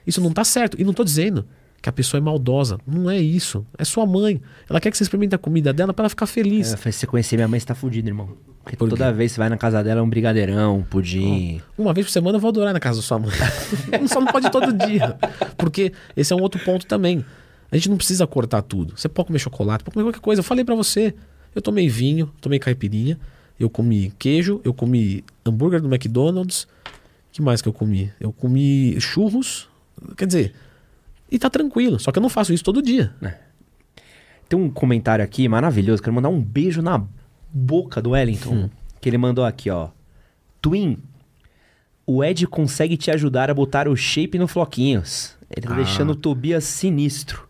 Isso não tá certo. E não tô dizendo que a pessoa é maldosa. Não é isso. É sua mãe. Ela quer que você experimente a comida dela para ela ficar feliz. É, se você conhecer minha mãe, você tá fudido, irmão. Porque Por toda vez que você vai na casa dela é um brigadeirão, um pudim. Uma vez por semana eu vou adorar na casa da sua mãe. Só não pode todo dia. Porque esse é um outro ponto também. A gente não precisa cortar tudo. Você pode comer chocolate, pode comer qualquer coisa. Eu falei pra você. Eu tomei vinho, tomei caipirinha, eu comi queijo, eu comi hambúrguer do McDonald's. que mais que eu comi? Eu comi churros. Quer dizer, e tá tranquilo. Só que eu não faço isso todo dia. Tem um comentário aqui maravilhoso. Quero mandar um beijo na boca do Wellington. Hum. Que ele mandou aqui, ó. Twin, o Ed consegue te ajudar a botar o shape no Floquinhos. Ele tá Ah. deixando o Tobias sinistro.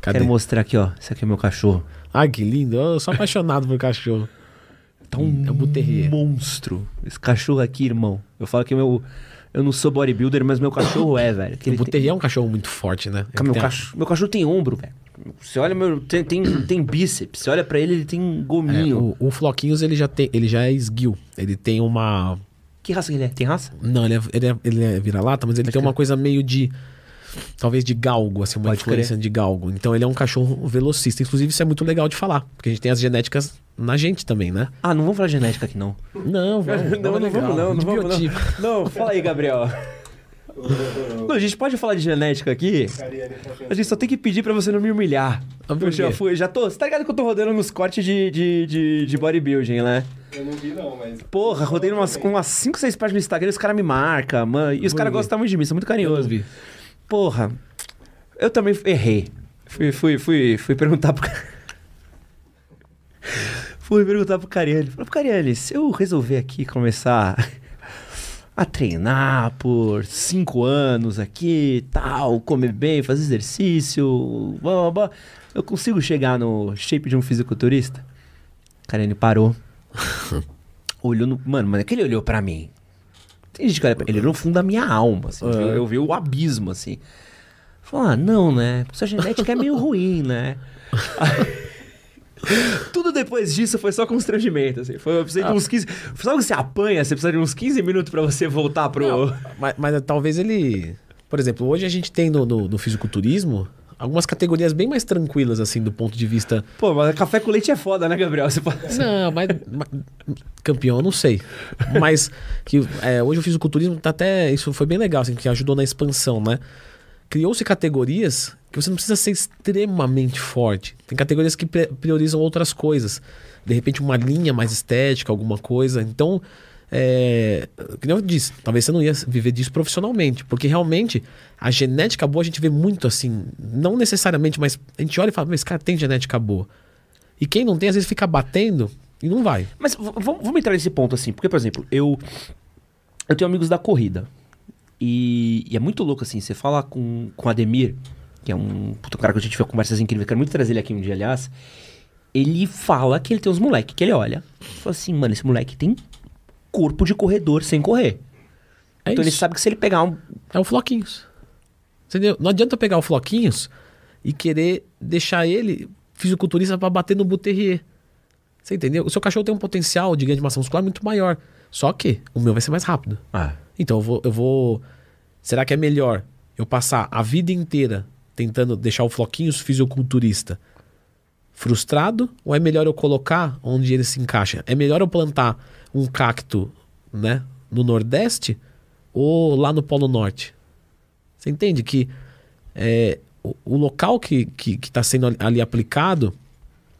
Cadê? Quero mostrar aqui, ó. Esse aqui é o meu cachorro. Ai, que lindo. Eu sou apaixonado por cachorro. Tá um É um monstro. Esse cachorro aqui, irmão. Eu falo que meu, eu não sou bodybuilder, mas meu cachorro é, velho. Que O ele tem- é um cachorro muito forte, né? Meu, Tem- cachorro, meu cachorro tem ombro, velho. Você olha, meu, tem, tem, tem bíceps. Você olha pra ele, ele tem um É, gominho. o, o Floquinhos ele já, tem, ele já é esguio. Ele tem uma. Que raça que ele é? Tem raça? Não, ele é, ele é, ele é vira-lata, mas ele tem uma coisa meio de. Talvez de galgo, assim, uma Pode influência de galgo. Então ele é um cachorro velocista. Inclusive, isso é muito legal de falar. Porque a gente tem as genéticas na gente também, né? Ah, não vamos falar genética aqui, não. Não, vamos. não, não vamos, não. Não, vamos, não. não, fala aí, Gabriel. Não, a gente pode falar de genética aqui? A gente só tem que pedir pra você não me humilhar. Ah, por Eu já fui, já tô. Você tá ligado que eu tô rodando nos cortes de, de, de, de bodybuilding, né? Eu não vi não, mas... Porra, rodei umas, com umas 5, 6 páginas no Instagram e os caras me marcam, mano. E os caras gostam muito de mim, são muito carinhosos. vi. Porra, eu também errei. Fui, fui, fui, fui perguntar pro. fui perguntar pro Cariani. Falei, pro Cariani, se eu resolver aqui começar a treinar por cinco anos aqui, tal, comer bem, fazer exercício, blá, blá, blá, eu consigo chegar no shape de um fisiculturista? Cariani parou. olhou no. Mano, mas é que ele olhou pra mim. Tem gente que olha pra ele, olhou no fundo da minha alma, assim. É. Eu, eu vi o abismo, assim. Falou, ah, não, né? Sua genética é meio ruim, né? Tudo depois disso foi só constrangimento, assim. Foi, eu precisei de uns 15... Sabe que você apanha? Você precisa de uns 15 minutos pra você voltar pro... Não, mas, mas talvez ele. Por exemplo, hoje a gente tem no, no, no fisiculturismo algumas categorias bem mais tranquilas, assim, do ponto de vista. Pô, mas café com leite é foda, né, Gabriel? Você pode... Não, mas, campeão, eu não sei. Mas que é, hoje o fisiculturismo tá até. Isso foi bem legal, assim, que ajudou na expansão, né? Criou-se categorias que você não precisa ser extremamente forte. Tem categorias que priorizam outras coisas. De repente, uma linha mais estética, alguma coisa. Então, é, que nem eu disse, talvez você não ia viver disso profissionalmente. Porque realmente, a genética boa a gente vê muito assim. Não necessariamente, mas a gente olha e fala, esse cara tem genética boa. E quem não tem, às vezes fica batendo e não vai. Mas vamos entrar nesse ponto, assim. Porque, por exemplo, eu... Eu tenho amigos da corrida. E, e é muito louco, assim. Você fala com, com o Ademir, que é um puta cara que a gente vê conversas incríveis. Quero muito trazer ele aqui um dia, aliás. Ele fala que ele tem uns moleques que ele olha. Fala assim, mano, esse moleque tem corpo de corredor sem correr. É então ele isso. sabe que se ele pegar um. É o Floquinhos. Entendeu? Não adianta eu pegar o Floquinhos e querer deixar ele fisiculturista pra bater no Buterrier. Você entendeu? O seu cachorro tem um potencial de ganho de massa muscular muito maior. Só que o meu vai ser mais rápido. Ah. Então eu vou, eu vou. Será que é melhor eu passar a vida inteira tentando deixar o Floquinhos fisiculturista frustrado? Ou é melhor eu colocar onde ele se encaixa? É melhor eu plantar um cacto, né, no Nordeste ou lá no Polo Norte? Você entende que é, o, o local que está sendo ali- ali aplicado,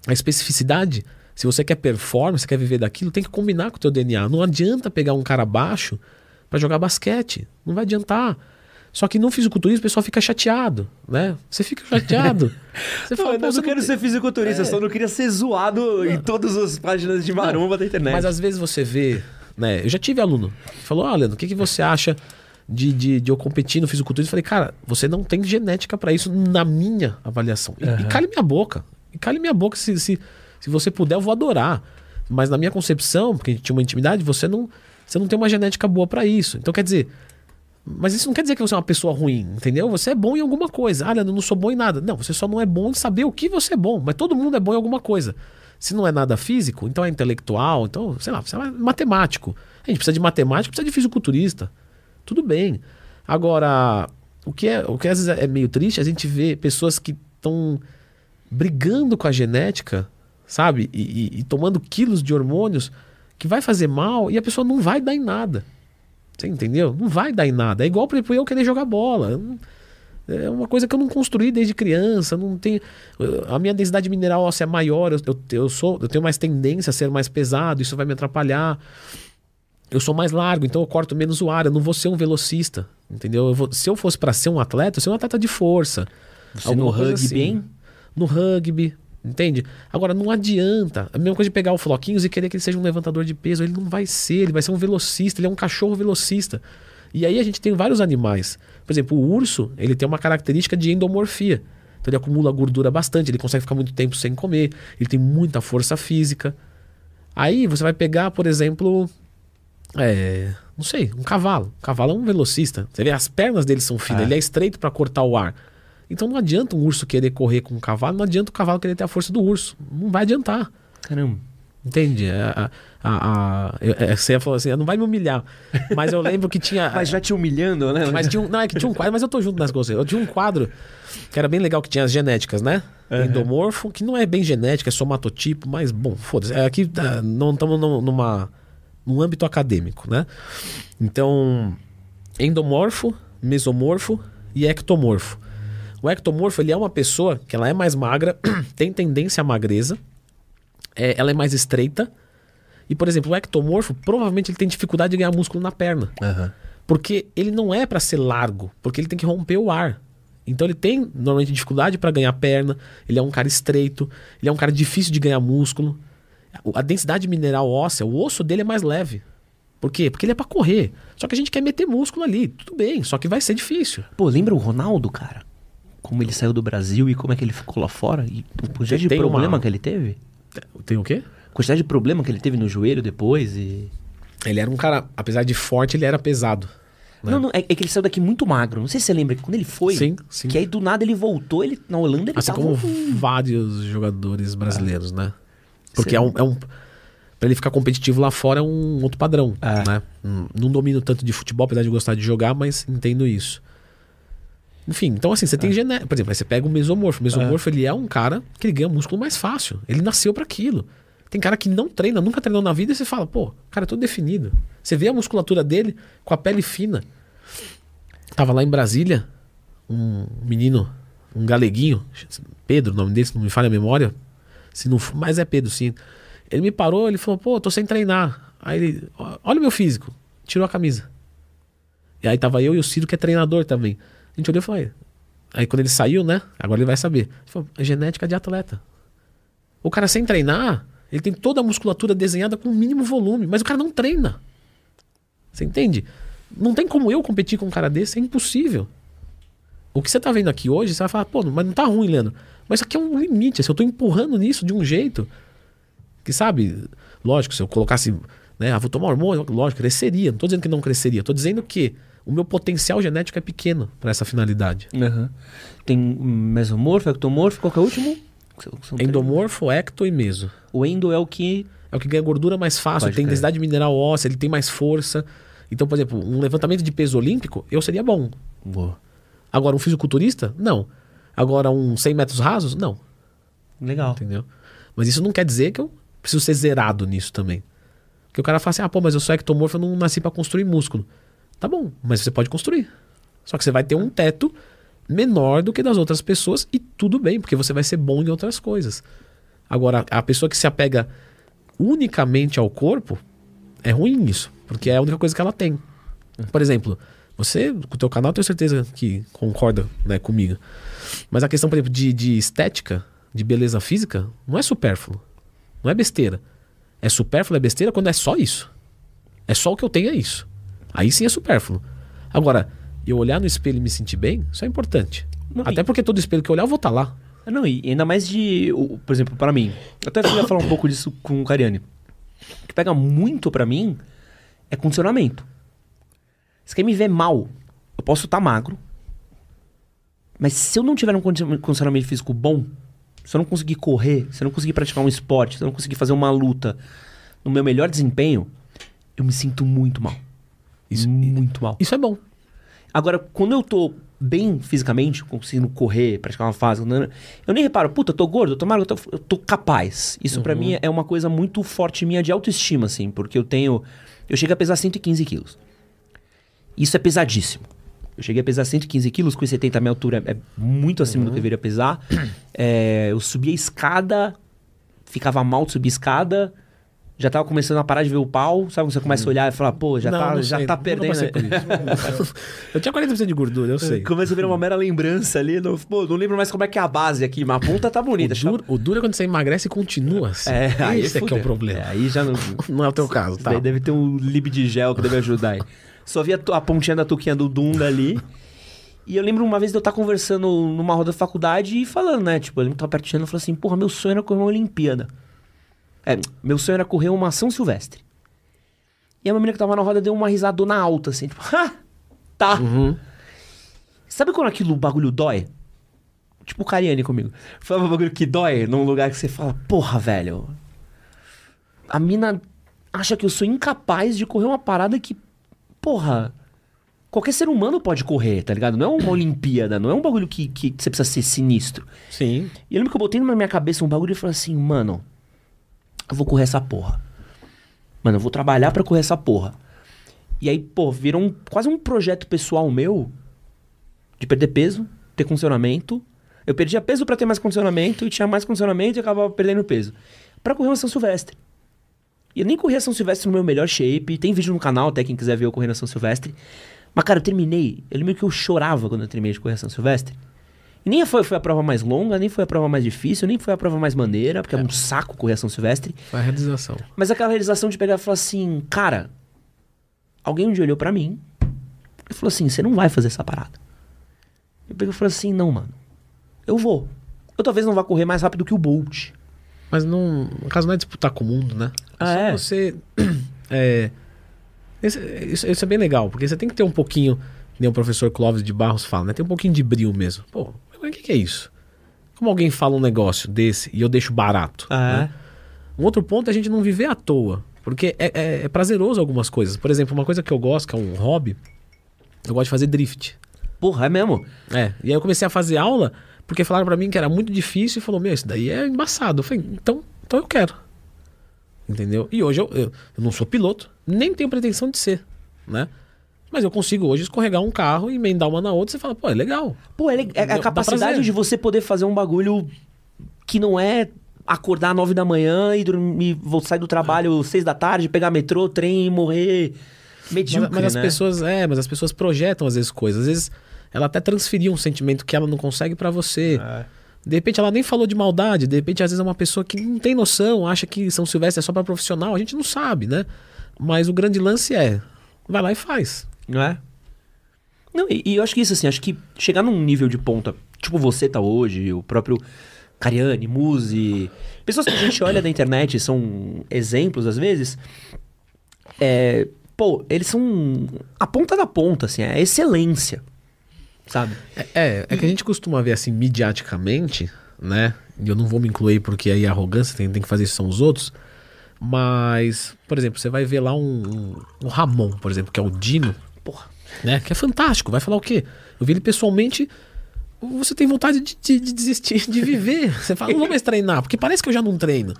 a especificidade, se você quer performance, quer viver daquilo, tem que combinar com o teu DNA. Não adianta pegar um cara baixo para jogar basquete. Não vai adiantar. Só que no fisiculturismo o pessoal fica chateado, né? Você fica chateado. Você Não, eu "Pô, não quero tem-" ser fisiculturista, É. só não queria ser zoado em todas as páginas de maromba da internet. Mas às vezes você vê, né? Eu já tive aluno que falou: Olha, o que, que você acha de, de, de eu competir no fisiculturismo? Eu falei, cara, você não tem genética pra isso na minha avaliação. E, e cale minha boca. E cale minha boca. Se, se, se você puder, eu vou adorar. Mas na minha concepção, porque a gente tinha uma intimidade, você não, você não tem uma genética boa pra isso. Então quer dizer. Mas isso não quer dizer que você é uma pessoa ruim, entendeu? Você é bom em alguma coisa. Ah, eu não sou bom em nada. Não, você só não é bom em saber o que você é bom. Mas todo mundo é bom em alguma coisa. Se não é nada físico, então é intelectual, então, sei lá, você é matemático. A gente precisa de matemático, precisa de fisiculturista. Tudo bem. Agora, o que, é, o que às vezes é meio triste, a gente vê pessoas que estão brigando com a genética, sabe? E, e- e tomando quilos de hormônios que vai fazer mal e a pessoa não vai dar em nada. Você entendeu? Não vai dar em nada. É igual, exemplo, eu querer jogar bola. É uma coisa que eu não construí desde criança. Não tenho, a minha densidade mineral óssea é maior. Eu, eu, eu sou, eu tenho mais tendência a ser mais pesado. Isso vai me atrapalhar. Eu sou mais largo, então eu corto menos o ar. Eu não vou ser um velocista. Entendeu? Eu vou- se eu fosse para ser um atleta, eu ser um atleta de força. Você no rugby, assim. hein? No rugby. Entende? Agora, não adianta. A mesma coisa de pegar o Floquinhos e querer que ele seja um levantador de peso. Ele não vai ser, ele vai ser um velocista, ele é um cachorro velocista. E aí a gente tem vários animais. Por exemplo, o urso, ele tem uma característica de endomorfia. Então ele acumula gordura bastante, ele consegue ficar muito tempo sem comer, ele tem muita força física. Aí você vai pegar, por exemplo, é, não sei, um cavalo. O cavalo é um velocista. Você vê, as pernas dele são finas, É. ele é estreito para cortar o ar. Então não adianta um urso querer correr com um cavalo, não adianta o cavalo querer ter a força do urso. Não vai adiantar. Caramba. Entende? A, a, a, eu- é, você falou assim, não vai me humilhar. Mas eu lembro que tinha. Mas já te humilhando, né? Mas tinha um, não, é que tinha um quadro, mas eu tô junto nessa coisas. Eu tinha um quadro que era bem legal, que tinha as genéticas, né? Endomorfo, que não é bem genética, é somatotipo, mas bom, foda-se. É, Aqui tá, não estamos numa, num âmbito acadêmico, né? Então, endomorfo, mesomorfo e ectomorfo. O ectomorfo, ele é uma pessoa que ela é mais magra, tem tendência à magreza, é, ela é mais estreita. E, por exemplo, o ectomorfo, provavelmente ele tem dificuldade de ganhar músculo na perna. Aham. Porque ele não é para ser largo, porque ele tem que romper o ar. Então ele tem normalmente dificuldade para ganhar perna, ele é um cara estreito, ele é um cara difícil de ganhar músculo. A densidade mineral óssea, o osso dele é mais leve. Por quê? Porque ele é para correr. Só que a gente quer meter músculo ali, tudo bem, só que vai ser difícil. Pô, lembra o Ronaldo, cara? Como ele saiu do Brasil e como é que ele ficou lá fora? E a quantidade de Tem uma- problema que ele teve? Tem o quê? A quantidade de problema que ele teve no joelho depois e... Ele era um cara, apesar de forte, ele era pesado. né? Não, não, é, é que ele saiu daqui muito magro. Não sei se você lembra que quando ele foi... Sim, sim. Que aí do nada ele voltou, ele na Holanda ele Assim tava... como vários jogadores brasileiros, né? Porque Sim. é um, é um. Pra ele ficar competitivo lá fora é um outro padrão, É. né? Hum, Não domino tanto de futebol, apesar de gostar de jogar, mas entendo isso. Enfim, então assim, você tem genética. Por exemplo, aí você pega o mesomorfo. O mesomorfo, ele é um cara que ele ganha músculo mais fácil. Ele nasceu pra aquilo. Tem cara que não treina, nunca treinou na vida e você fala, pô, cara, é todo definido. Você vê a musculatura dele com a pele fina. Tava lá em Brasília, um menino, um galeguinho, Pedro, o nome dele, se não me falha a memória. Se não, mas é Pedro, sim. Ele me parou, ele falou, pô, tô sem treinar. Aí ele, "Ó, olha o meu físico. Tirou a camisa. E aí tava eu e o Ciro, que é treinador também. A gente olhou e falou, "Aí." quando ele saiu, né? Agora ele vai saber. Ele falou, é genética de atleta. O cara sem treinar, ele tem toda a musculatura desenhada com o mínimo volume, mas o cara não treina. Você entende? Não tem como eu competir com um cara desse, é impossível. O que você tá vendo aqui hoje, você vai falar, pô, mas não tá ruim, Leandro. Mas aqui é um limite. Se eu tô empurrando nisso de um jeito que, sabe, lógico, se eu colocasse, né, ah, vou tomar hormônio, lógico, cresceria. Não tô dizendo que não cresceria, tô dizendo que o meu potencial genético é pequeno para essa finalidade. Aham. Tem mesomorfo, ectomorfo, qual que é o último? São- são três. Endomorfo, ecto e meso. O endo é o que... É o que ganha gordura mais fácil, Pode tem densidade mineral óssea, ele tem mais força. Então, por exemplo, um levantamento de peso olímpico, eu seria bom. Boa. Agora, um fisiculturista? Não. Agora, um 100 metros rasos? Não. Legal. Entendeu? Mas isso não quer dizer que eu preciso ser zerado nisso também. Porque o cara fala assim, ah, pô, mas eu sou ectomorfo, eu não nasci pra construir músculo. Tá bom, mas você pode construir. Só que você vai ter um teto menor do que das outras pessoas e tudo bem, porque você vai ser bom em outras coisas. Agora, a pessoa que se apega unicamente ao corpo, é ruim isso, porque é a única coisa que ela tem. Por exemplo, Você, com o teu canal, tenho certeza que concorda né, comigo. Mas a questão, por exemplo, de, de estética, de beleza física, não é supérfluo. Não é besteira. É supérfluo, é besteira quando é só isso. É só o que eu tenho, é isso. Aí sim é supérfluo. Agora, eu olhar no espelho e me sentir bem, isso é importante. Não, Até e- porque todo espelho que eu olhar, eu vou estar lá. Não, e ainda mais de. Por exemplo, pra mim. Eu até ia falar um pouco disso com o Cariani. O que pega muito pra mim é condicionamento. Você quer me ver mal? Eu posso estar magro. Mas se eu não tiver um condi- condicionamento físico bom, se eu não conseguir correr, se eu não conseguir praticar um esporte, se eu não conseguir fazer uma luta no meu melhor desempenho, eu me sinto muito mal. Isso- muito mal. Isso é bom. Agora, quando eu tô bem fisicamente, conseguindo correr, praticar uma fase, eu nem reparo, puta, eu tô gordo, eu tô magro, eu tô, eu tô capaz. Isso pra mim é uma coisa muito forte minha de autoestima, assim, porque eu tenho. Eu cheguei a pesar 115 quilos. Isso é pesadíssimo. Eu cheguei a pesar 115 quilos, com 70 minha altura é muito acima do que eu deveria pesar. É, eu subia a escada, ficava mal de subir escada. Já tava começando a parar de ver o pau, sabe? Quando você começa a olhar e falar, pô, já Não, tá, não já tá perdendo. eu tinha 40% de gordura, eu sei. Começa a virar uma mera lembrança ali. Não, pô, não lembro mais como é que é a base aqui, mas a ponta tá bonita. O duro, o duro é quando você emagrece e continua assim. É, aí Esse é que é o problema. É, aí já não. Não é o teu caso, tá? daí deve ter um lib de gel que deve ajudar aí. Só vi a, pontinha da tuquinha do Dunda ali. E eu lembro uma vez de eu estar conversando numa roda da faculdade e falando, né? Tipo, eu lembro que tava pertinho e falou assim: porra, meu sonho era correr uma Olimpíada. É, meu sonho era correr uma São Silvestre. E a menina que tava na roda deu uma risadona alta, assim, tipo, ha! Tá. Uhum. Sabe quando aquilo o bagulho dói? Tipo o Cariani comigo. Foi um bagulho que dói num lugar que você fala, porra, velho. A mina acha que eu sou incapaz de correr uma parada que, porra, qualquer ser humano pode correr, tá ligado? Não é uma Olimpíada, não é um bagulho que, que você precisa ser sinistro. Sim. E eu lembro que eu botei na minha cabeça um bagulho e falei assim, mano, eu vou correr essa porra. Mano, eu vou trabalhar pra correr essa porra. E aí, pô, virou um- quase um projeto pessoal meu de perder peso, ter condicionamento. Eu perdia peso pra ter mais condicionamento e tinha mais condicionamento e acabava perdendo peso. Pra correr uma São Silvestre. E eu nem corri a São Silvestre no meu melhor shape. Tem vídeo no canal, até quem quiser ver eu correndo a São Silvestre. Mas, cara, eu terminei. Eu lembro que eu chorava quando eu terminei de correr a São Silvestre. E nem foi, foi a prova mais longa, nem foi a prova mais difícil, nem foi a prova mais maneira, porque é, um saco correr a São Silvestre. Foi a realização. Mas aquela realização de pegar e falar assim, cara, alguém um dia olhou pra mim e falou assim, você não vai fazer essa parada. Eu peguei e falei assim, não, mano, eu vou. Eu talvez não vá correr mais rápido que o Bolt. Mas não, no caso não é disputar com o mundo, né? Ah, é? você. É, esse- isso, isso é bem legal, porque você tem que ter um pouquinho, nem o professor Clóvis de Barros fala, né? Tem um pouquinho de brilho mesmo. Pô, o que, que é isso? Como alguém fala um negócio desse e eu deixo barato? né? Um outro ponto é a gente não viver à toa. Porque é, é- é prazeroso algumas coisas. Por exemplo, uma coisa que eu gosto, que é um hobby, eu gosto de fazer drift. Porra, é mesmo? É, e aí eu comecei a fazer aula porque falaram pra mim que era muito difícil e falou: Meu, isso daí é embaçado. Eu falei: Então, então eu quero. Entendeu? E hoje eu, eu, eu não sou piloto, nem tenho pretensão de ser, né? Mas eu consigo hoje escorregar um carro e emendar uma na outra e você fala: Pô, é legal. Pô, é, le- é a capacidade de você poder fazer um bagulho que não é acordar às nove da manhã e dormir, vou sair do trabalho seis da tarde, pegar metrô, trem e morrer medíocre, Mas, mas as né? pessoas, é, mas as pessoas projetam às vezes coisas. Às vezes ela até transferiu um sentimento que ela não consegue pra você. É. De repente ela nem falou de maldade, de repente às vezes é uma pessoa que não tem noção, acha que São Silvestre é só pra profissional, a gente não sabe, né? Mas o grande lance é, vai lá e faz. Não é? Não, e, e eu acho que isso, assim, acho que chegar num nível de ponta, tipo você tá hoje, o próprio Cariani, Muzi, pessoas que a gente olha da internet, são exemplos às vezes, é, pô, eles são a ponta da ponta, assim, é a excelência, sabe? É, é que a gente costuma ver assim midiaticamente, né? E eu não vou me incluir porque aí a arrogância tem, tem que fazer isso são os outros. Mas, por exemplo, você vai ver lá um, um Ramon, por exemplo, que é o Dino, Porra. né? Que é fantástico. Vai falar o quê? Eu vi ele pessoalmente. Você tem vontade de, de- de desistir de viver. Você fala, não vou mais treinar, porque parece que eu já não treino.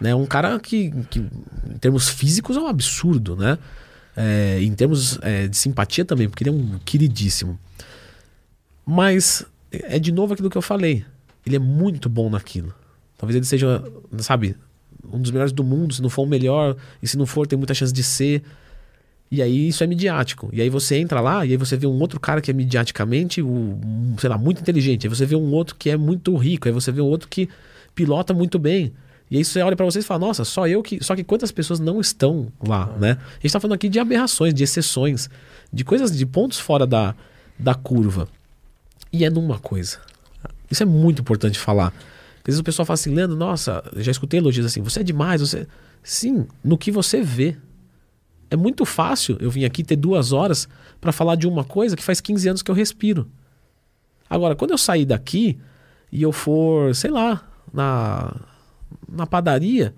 Né? Um cara que, que, em termos físicos, é um absurdo, né? É, em termos é, de simpatia também, porque ele é um queridíssimo. Mas é de novo aquilo que eu falei. Ele é muito bom naquilo. Talvez ele seja, sabe, um dos melhores do mundo, se não for o melhor, e se não for, tem muita chance de ser. E aí isso é midiático. E aí você entra lá e aí você vê um outro cara que é midiaticamente, um, sei lá, muito inteligente. Aí você vê um outro que é muito rico. Aí você vê um outro que pilota muito bem. E aí você olha para vocês e fala, nossa, só eu que. Só que quantas pessoas não estão lá, né? A gente tá falando aqui de aberrações, de exceções, de coisas, de pontos fora da, da curva. E é numa coisa. Isso é muito importante falar. Às vezes o pessoal fala assim, Leandro, nossa, já escutei elogios assim, você é demais, você. Sim, no que você vê. É muito fácil eu vir aqui ter duas horas para falar de uma coisa que faz 15 anos que eu respiro. Agora, quando eu sair daqui e eu for, sei lá, na, na padaria,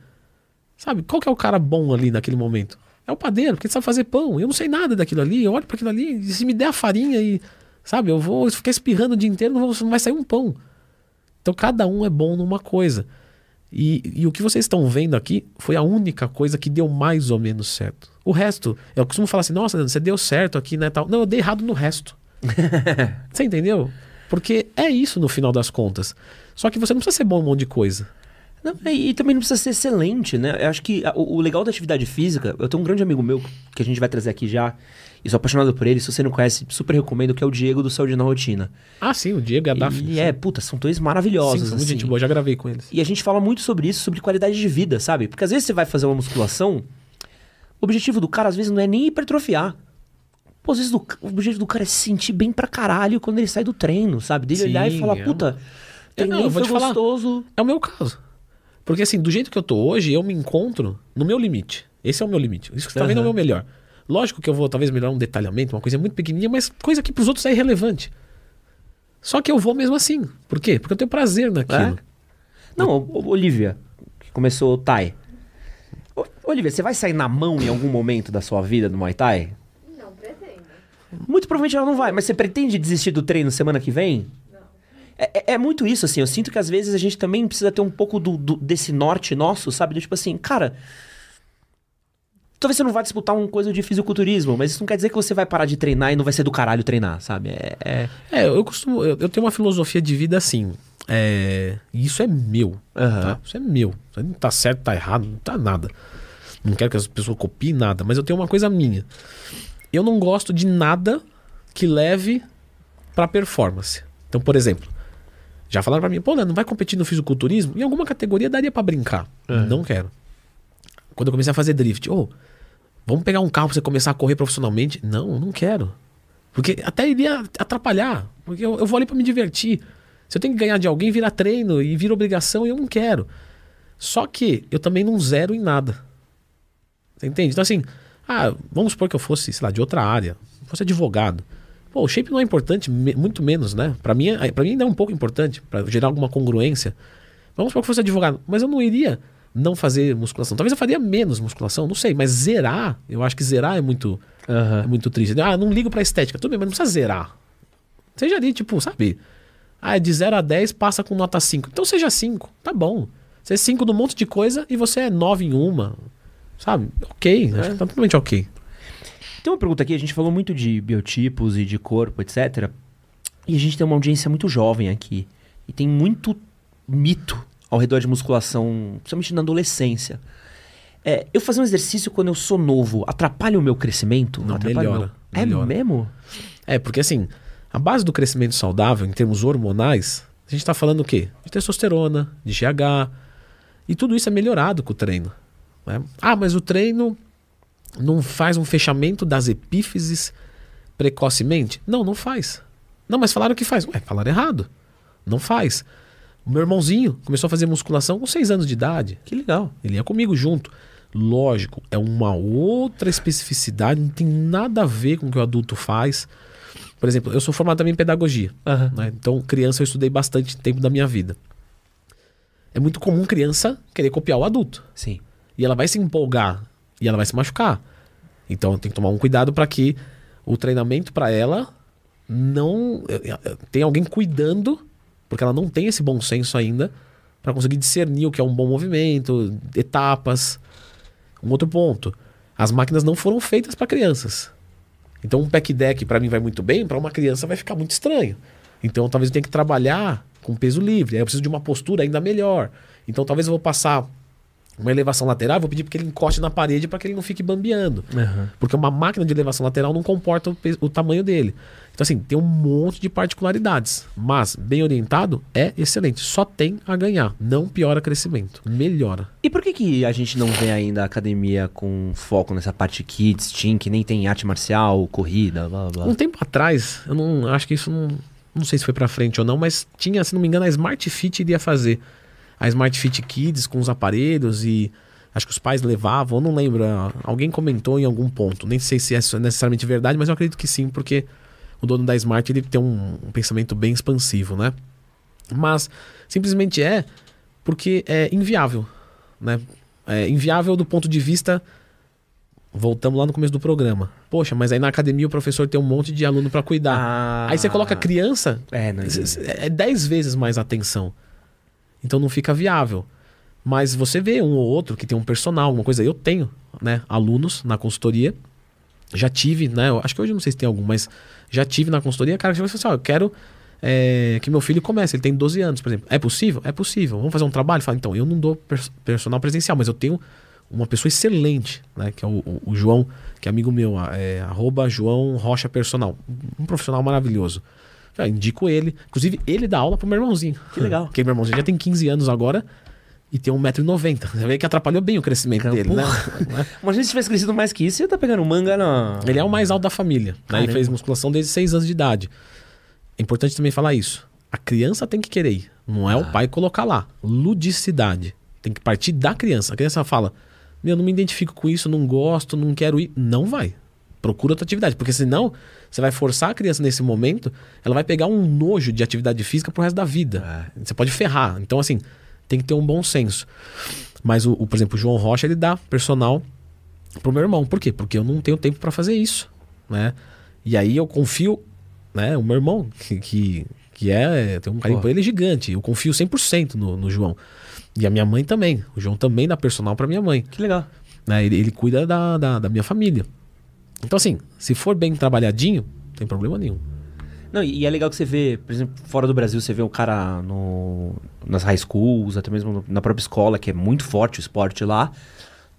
sabe? Qual que é o cara bom ali naquele momento? É o padeiro, porque ele sabe fazer pão. Eu não sei nada daquilo ali, eu olho para aquilo ali, e se me der a farinha e, sabe, eu vou ficar espirrando o dia inteiro, não, não vai sair um pão. Então cada um é bom numa coisa. E, e, o que vocês estão vendo aqui foi a única coisa que deu mais ou menos certo. O resto, eu costumo falar assim, nossa, você deu certo aqui, né? Tal. Não, eu dei errado no resto. você entendeu? Porque é isso no final das contas. Só que você não precisa ser bom em um monte de coisa. Não, e, e, também não precisa ser excelente, né? Eu acho que a, o, o, legal da atividade física, eu tenho um grande amigo meu que a gente vai trazer aqui já, e sou apaixonado por ele. Se você não conhece, super recomendo, que é o Diego do Saúde na Rotina. Ah, sim, o Diego é a Daf. E é, puta, são dois maravilhosos. Sim, são assim. gente boa, já gravei com eles. E a gente fala muito sobre isso, sobre qualidade de vida, sabe? Porque às vezes você vai fazer uma musculação, o objetivo do cara às vezes não é nem hipertrofiar. Pô, às vezes do, o objetivo do cara é se sentir bem pra caralho quando ele sai do treino, sabe? Dele sim, olhar e falar, é puta, treinei, não, foi gostoso. Falar, é o meu caso. Porque assim, do jeito que eu tô hoje, eu me encontro no meu limite. Esse é o meu limite. Isso que você tá vendo é o meu melhor. Lógico que eu vou talvez melhorar um detalhamento, uma coisa muito pequenininha, mas coisa que pros outros é irrelevante. Só que eu vou mesmo assim. Por quê? Porque eu tenho prazer naquilo. É? Não, Olivia, que começou o Thai. Olivia, você vai sair na mão em algum momento da sua vida no Muay Thai? Não pretendo. Muito provavelmente ela não vai, mas você pretende desistir do treino semana que vem? Não. É, é, é muito isso, assim. Eu sinto que às vezes a gente também precisa ter um pouco do, do desse norte nosso, sabe? Do tipo assim, cara, Talvez você não vá disputar uma coisa de fisiculturismo, mas isso não quer dizer que você vai parar de treinar e não vai ser do caralho treinar, sabe? É, é... é eu costumo. Eu, eu, tenho uma filosofia de vida assim. É, isso é meu. Uhum. Tá? Isso é meu. Não tá certo, tá errado, não tá nada. Não quero que as pessoas copiem nada, mas eu tenho uma coisa minha. Eu não gosto de nada que leve para performance. Então, por exemplo, já falaram para mim, pô, não vai competir no fisiculturismo? Em alguma categoria daria para brincar. Uhum. Não quero. Quando eu comecei a fazer drift, oh, Vamos pegar um carro pra você começar a correr profissionalmente? Não, não quero. Porque até iria atrapalhar. Porque eu, eu vou ali para me divertir. Se eu tenho que ganhar de alguém, vira treino e vira obrigação, eu não quero. Só que eu também não zero em nada. Entende? Então, assim, ah, vamos supor que eu fosse, sei lá, de outra área, fosse advogado. Pô, o shape não é importante, me, muito menos, né? Para mim, é, pra mim ainda é um pouco importante, para gerar alguma congruência. Vamos supor que eu fosse advogado, mas eu não iria não fazer musculação. Talvez eu faria menos musculação, não sei, mas zerar, eu acho que zerar é muito, uhum. é muito triste. Ah, não ligo pra estética. Tudo bem, mas não precisa zerar. Seja ali, tipo, sabe? Ah, de 0 a 10 passa com nota 5. Então seja 5, tá bom. Você é 5 num monte de coisa e você é 9 em uma. Sabe? Ok, é. acho que tá totalmente ok. Tem uma pergunta aqui, a gente falou muito de biotipos e de corpo, etc. E a gente tem uma audiência muito jovem aqui. E tem muito mito ao redor de musculação, principalmente na adolescência. É, eu fazer um exercício quando eu sou novo atrapalha o meu crescimento? Não, melhora, meu... É melhora. É mesmo? É, porque assim, a base do crescimento saudável, em termos hormonais, a gente está falando o quê? De testosterona, de GH. E tudo isso é melhorado com o treino. Né? Ah, mas o treino não faz um fechamento das epífises precocemente? Não, não faz. Não, mas falaram que faz. Ué, falaram errado. Não faz. O meu irmãozinho começou a fazer musculação com 6 anos de idade. Que legal. Ele ia comigo junto. Lógico, é uma outra especificidade, não tem nada a ver com o que o adulto faz. Por exemplo, eu sou formado também em pedagogia. Uhum. Né? Então, criança eu estudei bastante tempo da minha vida. É muito comum criança querer copiar o adulto. Sim. E ela vai se empolgar e ela vai se machucar. Então, tem que tomar um cuidado para que o treinamento para ela não. Eh, eh, tem alguém cuidando porque ela não tem esse bom senso ainda para conseguir discernir o que é um bom movimento, etapas. Um outro ponto, as máquinas não foram feitas para crianças. Então um pack deck para mim vai muito bem, para uma criança vai ficar muito estranho. Então talvez eu tenha que trabalhar com peso livre, aí eu preciso de uma postura ainda melhor. Então talvez eu vou passar uma elevação lateral, vou pedir para que ele encoste na parede para que ele não fique bambeando. Aham. Porque uma máquina de elevação lateral não comporta o, o tamanho dele. Então, assim, tem um monte de particularidades. Mas, bem orientado, é excelente. Só tem a ganhar. Não piora crescimento. Melhora. E por que, que a gente não vê ainda a academia com foco nessa parte kids, teen, que nem tem arte marcial, corrida, blá blá blá? Um tempo atrás, eu não acho que isso não. Não sei se foi pra frente ou não, mas tinha, se não me engano, a Smart Fit iria fazer. A Smart Fit Kids com os aparelhos e. Acho que os pais levavam, eu não lembro. ah, Alguém comentou em algum ponto. Nem sei se é necessariamente verdade, mas eu acredito que sim, porque o dono da Smart ele tem um, um pensamento bem expansivo, né? Mas simplesmente é porque é inviável, né? É inviável do ponto de vista voltamos lá no começo do programa. Poxa, mas aí na academia o professor tem um monte de aluno para cuidar. Ah. Aí você coloca criança, É, não é 10 vezes mais atenção. Então não fica viável. Mas você vê um ou outro que tem um personal, alguma coisa. Eu tenho, né, alunos na consultoria. Já tive, né? Acho que hoje não sei se tem algum, mas já tive na consultoria, cara, que e falou assim: ó, eu quero é, que meu filho comece. Ele tem 12 anos, por exemplo. É possível? É possível. Vamos fazer um trabalho? Fala, então, eu não dou pers- personal presencial, mas eu tenho uma pessoa excelente, né? Que é o, o- o João, que é amigo meu, é, arroba João Rocha Personal. Um profissional maravilhoso. Já indico ele. Inclusive, ele dá aula pro meu irmãozinho. Que legal. Porque meu irmãozinho já tem 15 anos agora e tem 1,90m. Você vê que atrapalhou bem o crescimento Cara, dele, né? Imagina se tivesse crescido mais que isso, você tá pegando manga na. Ele é o mais alto da família. Né? Ele fez musculação desde 6 anos de idade. É importante também falar isso. A criança tem que querer ir. Não é o pai colocar lá. Ludicidade. Tem que partir da criança. A criança fala: Meu, não me identifico com isso, não gosto, não quero ir. Não vai. Procura outra atividade. Porque senão, você vai forçar a criança nesse momento, ela vai pegar um nojo de atividade física pro resto da vida. Você pode ferrar. Então, assim, tem que ter um bom senso. Mas, o, o, por exemplo, o João Rocha, ele dá personal pro meu irmão. Por quê? Porque eu não tenho tempo para fazer isso, né? E aí eu confio, né? O meu irmão, que, que, que é, tem um carinho por ele gigante. Eu confio 100% no, no João. E a minha mãe também. O João também dá personal para minha mãe. Que legal. Né? Ele, ele cuida da, da, da minha família. Então, assim, se for bem trabalhadinho, não tem problema nenhum. Não, e é legal que você vê, por exemplo, fora do Brasil, você vê o cara no, nas high schools, até mesmo na própria escola, que é muito forte o esporte lá.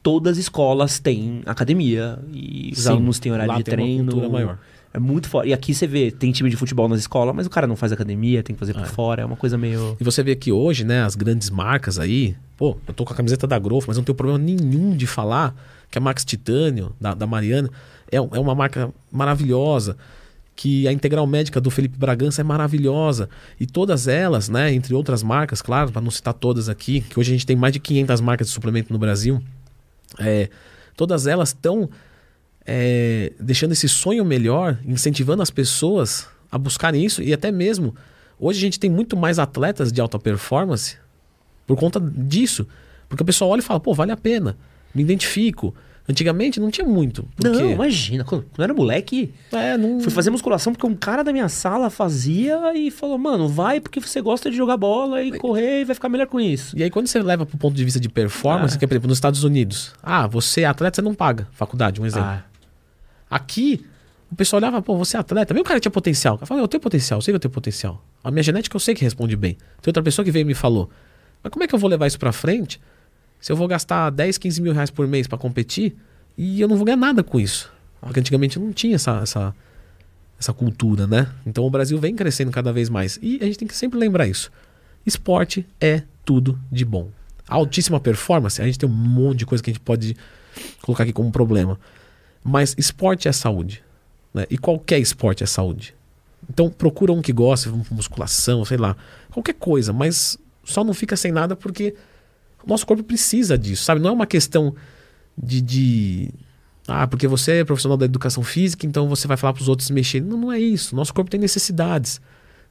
Todas as escolas têm academia e os Sim, alunos têm horário de treino. maior. É muito forte. E aqui você vê, tem time de futebol nas escolas, mas o cara não faz academia, tem que fazer por É. fora. É uma coisa meio. E você vê que hoje, né, as grandes marcas aí, pô, eu tô com a camiseta da Growth, mas não tenho problema nenhum de falar que a Max Titânio, da, da Mariana, é, é uma marca maravilhosa, que a Integral Médica do Felipe Bragança é maravilhosa. E todas elas, né, entre outras marcas, claro, para não citar todas aqui, que hoje a gente tem mais de 500 marcas de suplemento no Brasil, é, todas elas estão é, deixando esse sonho melhor, incentivando as pessoas a buscarem isso. E até mesmo hoje a gente tem muito mais atletas de alta performance por conta disso, porque o pessoal olha e fala, pô, vale a pena, me identifico. Antigamente não tinha muito. Porque, Não, imagina. Quando eu era moleque, é, não, fui fazer musculação porque um cara da minha sala fazia e falou: Mano, vai porque você gosta de jogar bola e correr e vai ficar melhor com isso. E aí, quando você leva pro ponto de vista de performance, Ah. que é, por exemplo, nos Estados Unidos, ah, você é atleta, você não paga faculdade, um exemplo. Ah, Aqui, o pessoal olhava, pô, você é atleta, o cara tinha potencial. Eu falei, eu tenho potencial, eu sei que eu tenho potencial. A minha genética eu sei que responde bem. Tem outra pessoa que veio e me falou, mas como é que eu vou levar isso pra frente se eu vou gastar 10, 15 mil reais por mês pra competir e eu não vou ganhar nada com isso? Porque antigamente não tinha essa, essa, essa cultura, né? Então o Brasil vem crescendo cada vez mais. E a gente tem que sempre lembrar isso. Esporte é tudo de bom. Altíssima performance, a gente tem um monte de coisa que a gente pode colocar aqui como problema. Mas esporte é saúde. Né? E qualquer esporte é saúde. Então procura um que gosta, musculação, sei lá, qualquer coisa, mas só não fica sem nada porque o nosso corpo precisa disso, sabe? Não é uma questão de, de ah, porque você é profissional da educação física, então você vai falar para os outros mexerem. Não, não é isso. Nosso corpo tem necessidades.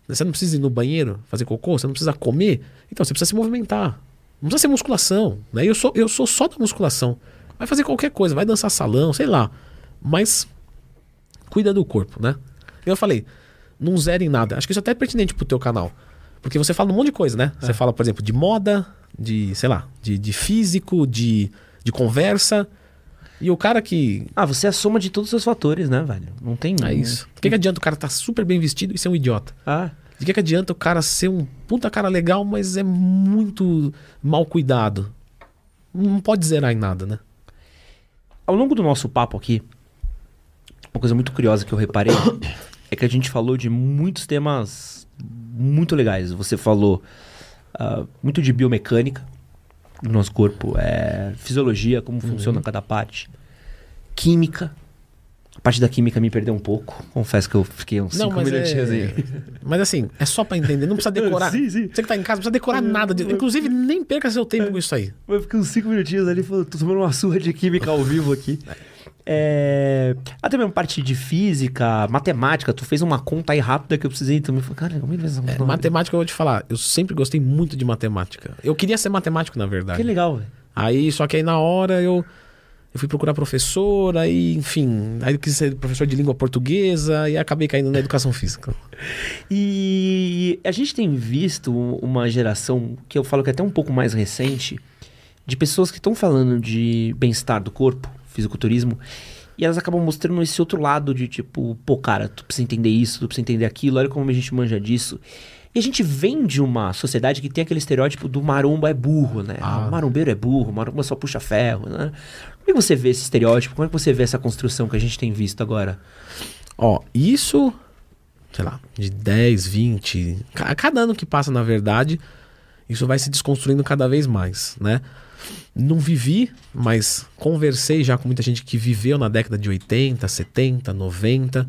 Você não precisa ir no banheiro fazer cocô, você não precisa comer, então você precisa se movimentar. Não precisa ser musculação, né? Eu sou, eu sou só da musculação. Vai fazer qualquer coisa, vai dançar salão, sei lá. Mas cuida do corpo, né? Eu falei, não zerem nada. Acho que isso até é pertinente pro teu canal. Porque você fala um monte de coisa, né? Você fala, por exemplo, de moda, de, sei lá, de, de físico, de, de conversa. E o cara que. Ah, você é a soma de todos os seus fatores, né, velho? Não tem. É isso. O que, que adianta o cara estar super bem vestido e ser um idiota? Ah, De que, que adianta o cara ser um puta cara legal, mas é muito mal cuidado? não pode zerar em nada, né? Ao longo do nosso papo aqui, uma coisa muito curiosa que eu reparei é que a gente falou de muitos temas muito legais. Você falou ah, muito de biomecânica do nosso corpo, é, fisiologia, como funciona cada parte, química. A parte da química me perdeu um pouco. Confesso que eu fiquei uns Não, cinco mas minutinhos é... aí. Mas assim, é só pra entender, não precisa decorar. Sim, sim. Você que tá em casa, não precisa decorar nada. de- Inclusive, nem perca seu tempo com isso aí. Eu fiquei uns cinco minutinhos ali, tô tomando uma surra de química ao vivo aqui. É... Até mesmo parte de física, matemática, tu fez uma conta aí rápida que eu precisei também. Falei, cara, como é que É, matemática, eu vou te falar, eu sempre gostei muito de matemática. Eu queria ser matemático, na verdade. Que legal, velho. Aí, só que aí na hora eu, eu fui procurar professor, aí, enfim, aí eu quis ser professor de língua portuguesa e acabei caindo na educação física. E a gente tem visto uma geração que eu falo que é até um pouco mais recente, de pessoas que estão falando de bem-estar do corpo, fisiculturismo, e elas acabam mostrando esse outro lado de tipo, pô, cara, tu precisa entender isso, tu precisa entender aquilo, olha como a gente manja disso. E a gente vem de uma sociedade que tem aquele estereótipo do maromba é burro, né? Ah. O marombeiro é burro, o maromba só puxa ferro, né? Como é que você vê esse estereótipo? Como é que você vê essa construção que a gente tem visto agora? Ó, isso, sei lá, de 10, 20, ca- a cada ano que passa, na verdade, isso vai se desconstruindo cada vez mais, né? Não vivi, mas conversei já com muita gente que viveu na década de 80, 70, 90,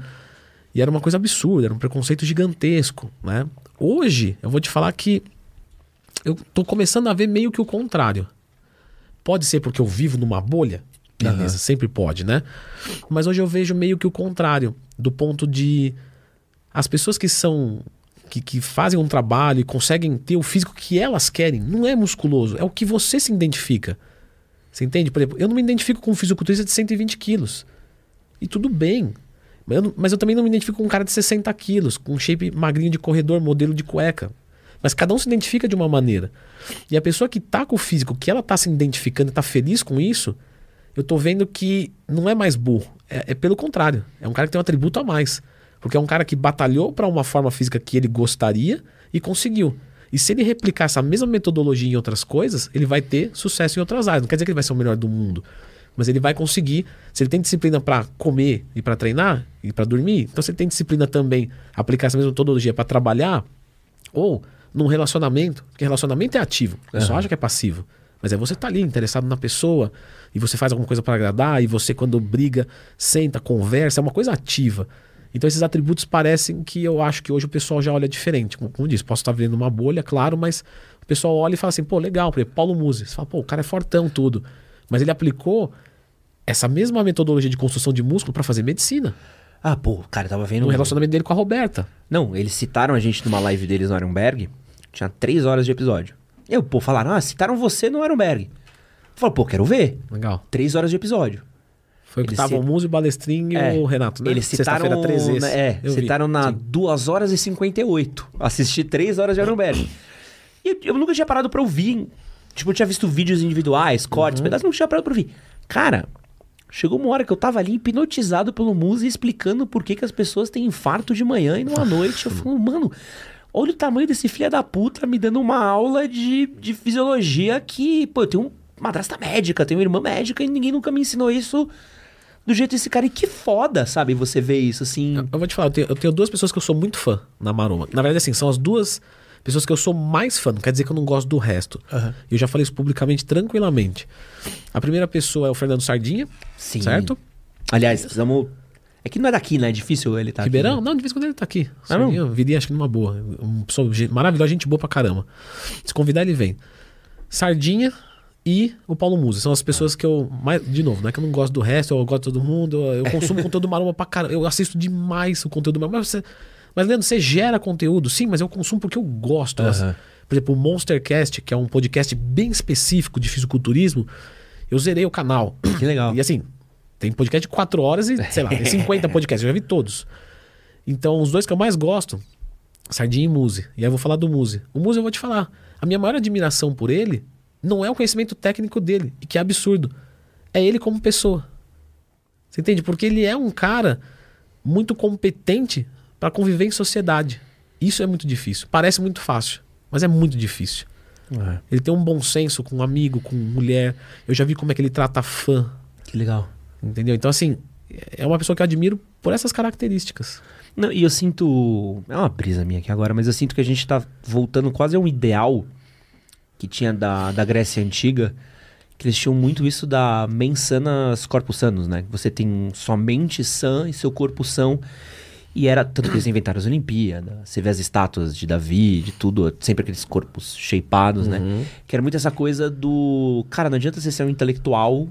e era uma coisa absurda, era um preconceito gigantesco, né? Hoje, eu vou te falar que eu tô começando a ver meio que o contrário. Pode ser porque eu vivo numa bolha? Beleza, sempre pode, né? Mas hoje eu vejo meio que o contrário, do ponto de as pessoas que são que, que fazem um trabalho e conseguem ter o físico que elas querem, não é musculoso, é o que você se identifica. Você entende? Por exemplo, eu não me identifico com um fisiculturista de 120 quilos. E tudo bem. Mas eu, mas eu também não me identifico com um cara de 60 quilos, com um shape magrinho de corredor, modelo de cueca. Mas cada um se identifica de uma maneira. E a pessoa que tá com o físico, que ela tá se identificando e tá feliz com isso, eu tô vendo que não é mais burro. É, é pelo contrário. É um cara que tem um atributo a mais. Porque é um cara que batalhou para uma forma física que ele gostaria e conseguiu. E se ele replicar essa mesma metodologia em outras coisas, ele vai ter sucesso em outras áreas. Não quer dizer que ele vai ser o melhor do mundo. Mas ele vai conseguir. Se ele tem disciplina para comer e para treinar e para dormir, então se ele tem disciplina também aplicar essa mesma metodologia para trabalhar, ou num relacionamento, porque relacionamento é ativo, só acha que é passivo. Mas é você estar ali interessado na pessoa e você faz alguma coisa para agradar e você quando briga, senta, conversa, é uma coisa ativa. Então esses atributos parecem que eu acho que hoje o pessoal já olha diferente. Como, como disse, posso estar vendo uma bolha, claro, mas o pessoal olha e fala assim, pô, legal, por exemplo, Paulo Musi. Você fala, pô, o cara é fortão, tudo. Mas ele aplicou essa mesma metodologia de construção de músculo para fazer medicina. Ah, pô, cara, eu tava vendo. No relacionamento dele com a Roberta. Não, eles citaram a gente numa live deles no Ironberg. Tinha três horas de episódio. Eu, pô, falaram, ah, citaram você no Ironberg. Eu pô, quero ver. Legal. Três horas de episódio. Foi o que Eles tava cit- o Musi, o Balestrinho e É, o Renato, né? Eles citaram, Sexta-feira 13 esse. na- é, Eu vi. citaram na Sim. 2 horas e 58. Assisti 3 horas de Ironberg. e eu, eu nunca tinha parado pra ouvir. Tipo, eu tinha visto vídeos individuais, cortes, Uhum. pedaços, nunca tinha parado pra ouvir. Cara, chegou uma hora que eu tava ali hipnotizado pelo Muzi explicando por que, que as pessoas têm infarto de manhã e não à noite. Eu falo, mano, olha o tamanho desse filho da puta me dando uma aula de, de fisiologia que, pô, eu tenho uma madrasta médica, tenho uma irmã médica e ninguém nunca me ensinou isso do jeito desse cara. E que foda, sabe? Você vê isso assim. Eu vou te falar, eu tenho, eu tenho duas pessoas que eu sou muito fã na Maroma. Na verdade, assim, são as duas pessoas que eu sou mais fã. Não quer dizer que eu não gosto do resto. Eu já falei isso publicamente, tranquilamente. A primeira pessoa é o Fernando Sardinha, Sim. certo? Aliás, precisamos. É que não é daqui, né? É difícil ele tá Ribeirão? aqui. Não, de vez em quando ele tá aqui. Ah, não? Sardinha, viria acho que numa boa. Uma pessoa maravilhosa, gente boa pra caramba. Se convidar, ele vem. Sardinha e o Paulo Musa. São as pessoas que eu. Mais, de novo, não é que eu não gosto do resto, eu gosto de todo mundo. Eu, eu consumo conteúdo maromba pra caramba. Eu assisto demais o conteúdo maromba. Mas, você, mas Leandro, você gera conteúdo? Sim, mas eu consumo porque eu gosto. Aham. Por exemplo, o Monstercast, que é um podcast bem específico de fisiculturismo, eu zerei o canal. Que legal. E assim, tem podcast de 4 horas e, sei lá, tem 50 podcasts, eu já vi todos. Então, os dois que eu mais gosto, Sardinha e Muse. E aí eu vou falar do Muse. O Muse eu vou te falar. A minha maior admiração por ele não é o conhecimento técnico dele, e que é absurdo. É ele como pessoa. Você entende? Porque ele é um cara muito competente para conviver em sociedade. Isso é muito difícil. Parece muito fácil, mas é muito difícil. É. Ele tem um bom senso com amigo, com mulher. Eu já vi como é que ele trata fã, Que legal. entendeu? Então, assim, é uma pessoa que eu admiro por essas características. Não, e eu sinto. É uma brisa minha aqui agora, mas eu sinto que a gente tá voltando quase a um ideal que tinha da, da Grécia Antiga, que eles tinham muito isso da mens sanas corpus sanos, né? Você tem sua mente sã e seu corpo são. E era. Tanto que eles inventaram as Olimpíadas, você vê as estátuas de Davi, de tudo, sempre aqueles corpos shapeados, né? Que era muito essa coisa do. Cara, não adianta você ser um intelectual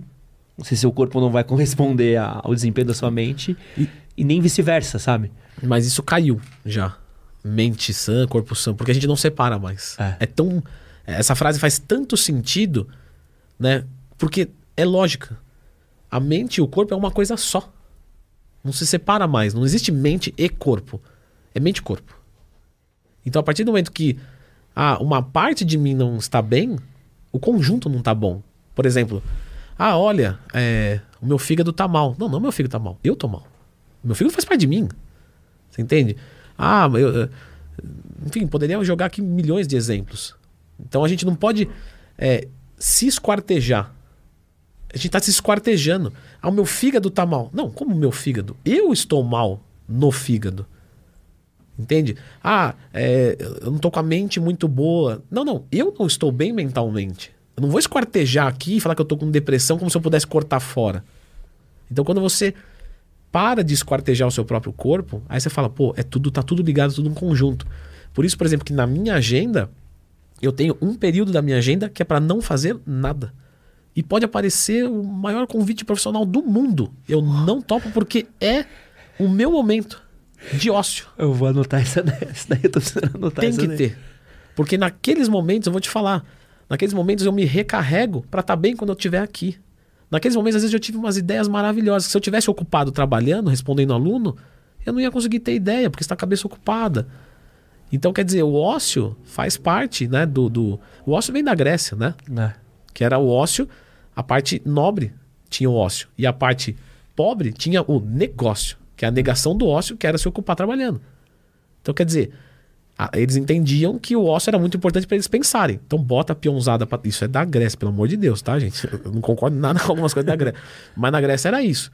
se seu corpo não vai corresponder ao desempenho da sua mente, E- e nem vice-versa, sabe? Mas isso caiu já. Mente sã, corpo sã, porque a gente não separa mais. É. tão. Essa frase faz tanto sentido, né? Porque é lógica. A mente e o corpo é uma coisa só. Não se separa mais. Não existe mente e corpo. É mente e corpo. Então, a partir do momento que ah, uma parte de mim não está bem, o conjunto não está bom. Por exemplo, ah, olha, é, o meu fígado tá mal. Não, não meu fígado tá mal. Eu tô mal. Meu fígado faz parte de mim. Você entende? Ah, eu- enfim, poderia jogar aqui milhões de exemplos. Então a gente não pode é, se esquartejar. A gente tá se esquartejando. Ah, o meu fígado tá mal. Não, como o meu fígado? Eu estou mal no fígado. Entende? Ah, é, eu não tô com a mente muito boa. Não, não. Eu não estou bem mentalmente. Eu não vou esquartejar aqui e falar que eu tô com depressão como se eu pudesse cortar fora. Então quando você para de esquartejar o seu próprio corpo, aí você fala, pô, é tudo, tá tudo ligado, tudo um conjunto. Por isso, por exemplo, que na minha agenda, eu tenho um período da minha agenda que é para não fazer nada. E pode aparecer o maior convite profissional do mundo. Eu não topo porque é o meu momento de ócio. Eu vou anotar essa daí. Essa daí eu tô precisando anotar Tem que daí. ter. Porque naqueles momentos, eu vou te falar, naqueles momentos eu me recarrego para estar bem quando eu estiver aqui. Naqueles momentos, às vezes, eu tive umas ideias maravilhosas. Se eu tivesse ocupado trabalhando, respondendo aluno, eu não ia conseguir ter ideia, porque está com a cabeça ocupada. Então, quer dizer, o ócio faz parte, né, do, do... O ócio vem da Grécia, né? É. Que era o ócio, a parte nobre tinha o ócio. E a parte pobre tinha o negócio, que é a negação do ócio, que era se ocupar trabalhando. Então, quer dizer, eles entendiam que o ócio era muito importante para eles pensarem. Então, bota a pra... Isso é da Grécia, pelo amor de Deus, tá, gente? Eu não concordo nada com algumas coisas da Grécia. Mas na Grécia era isso.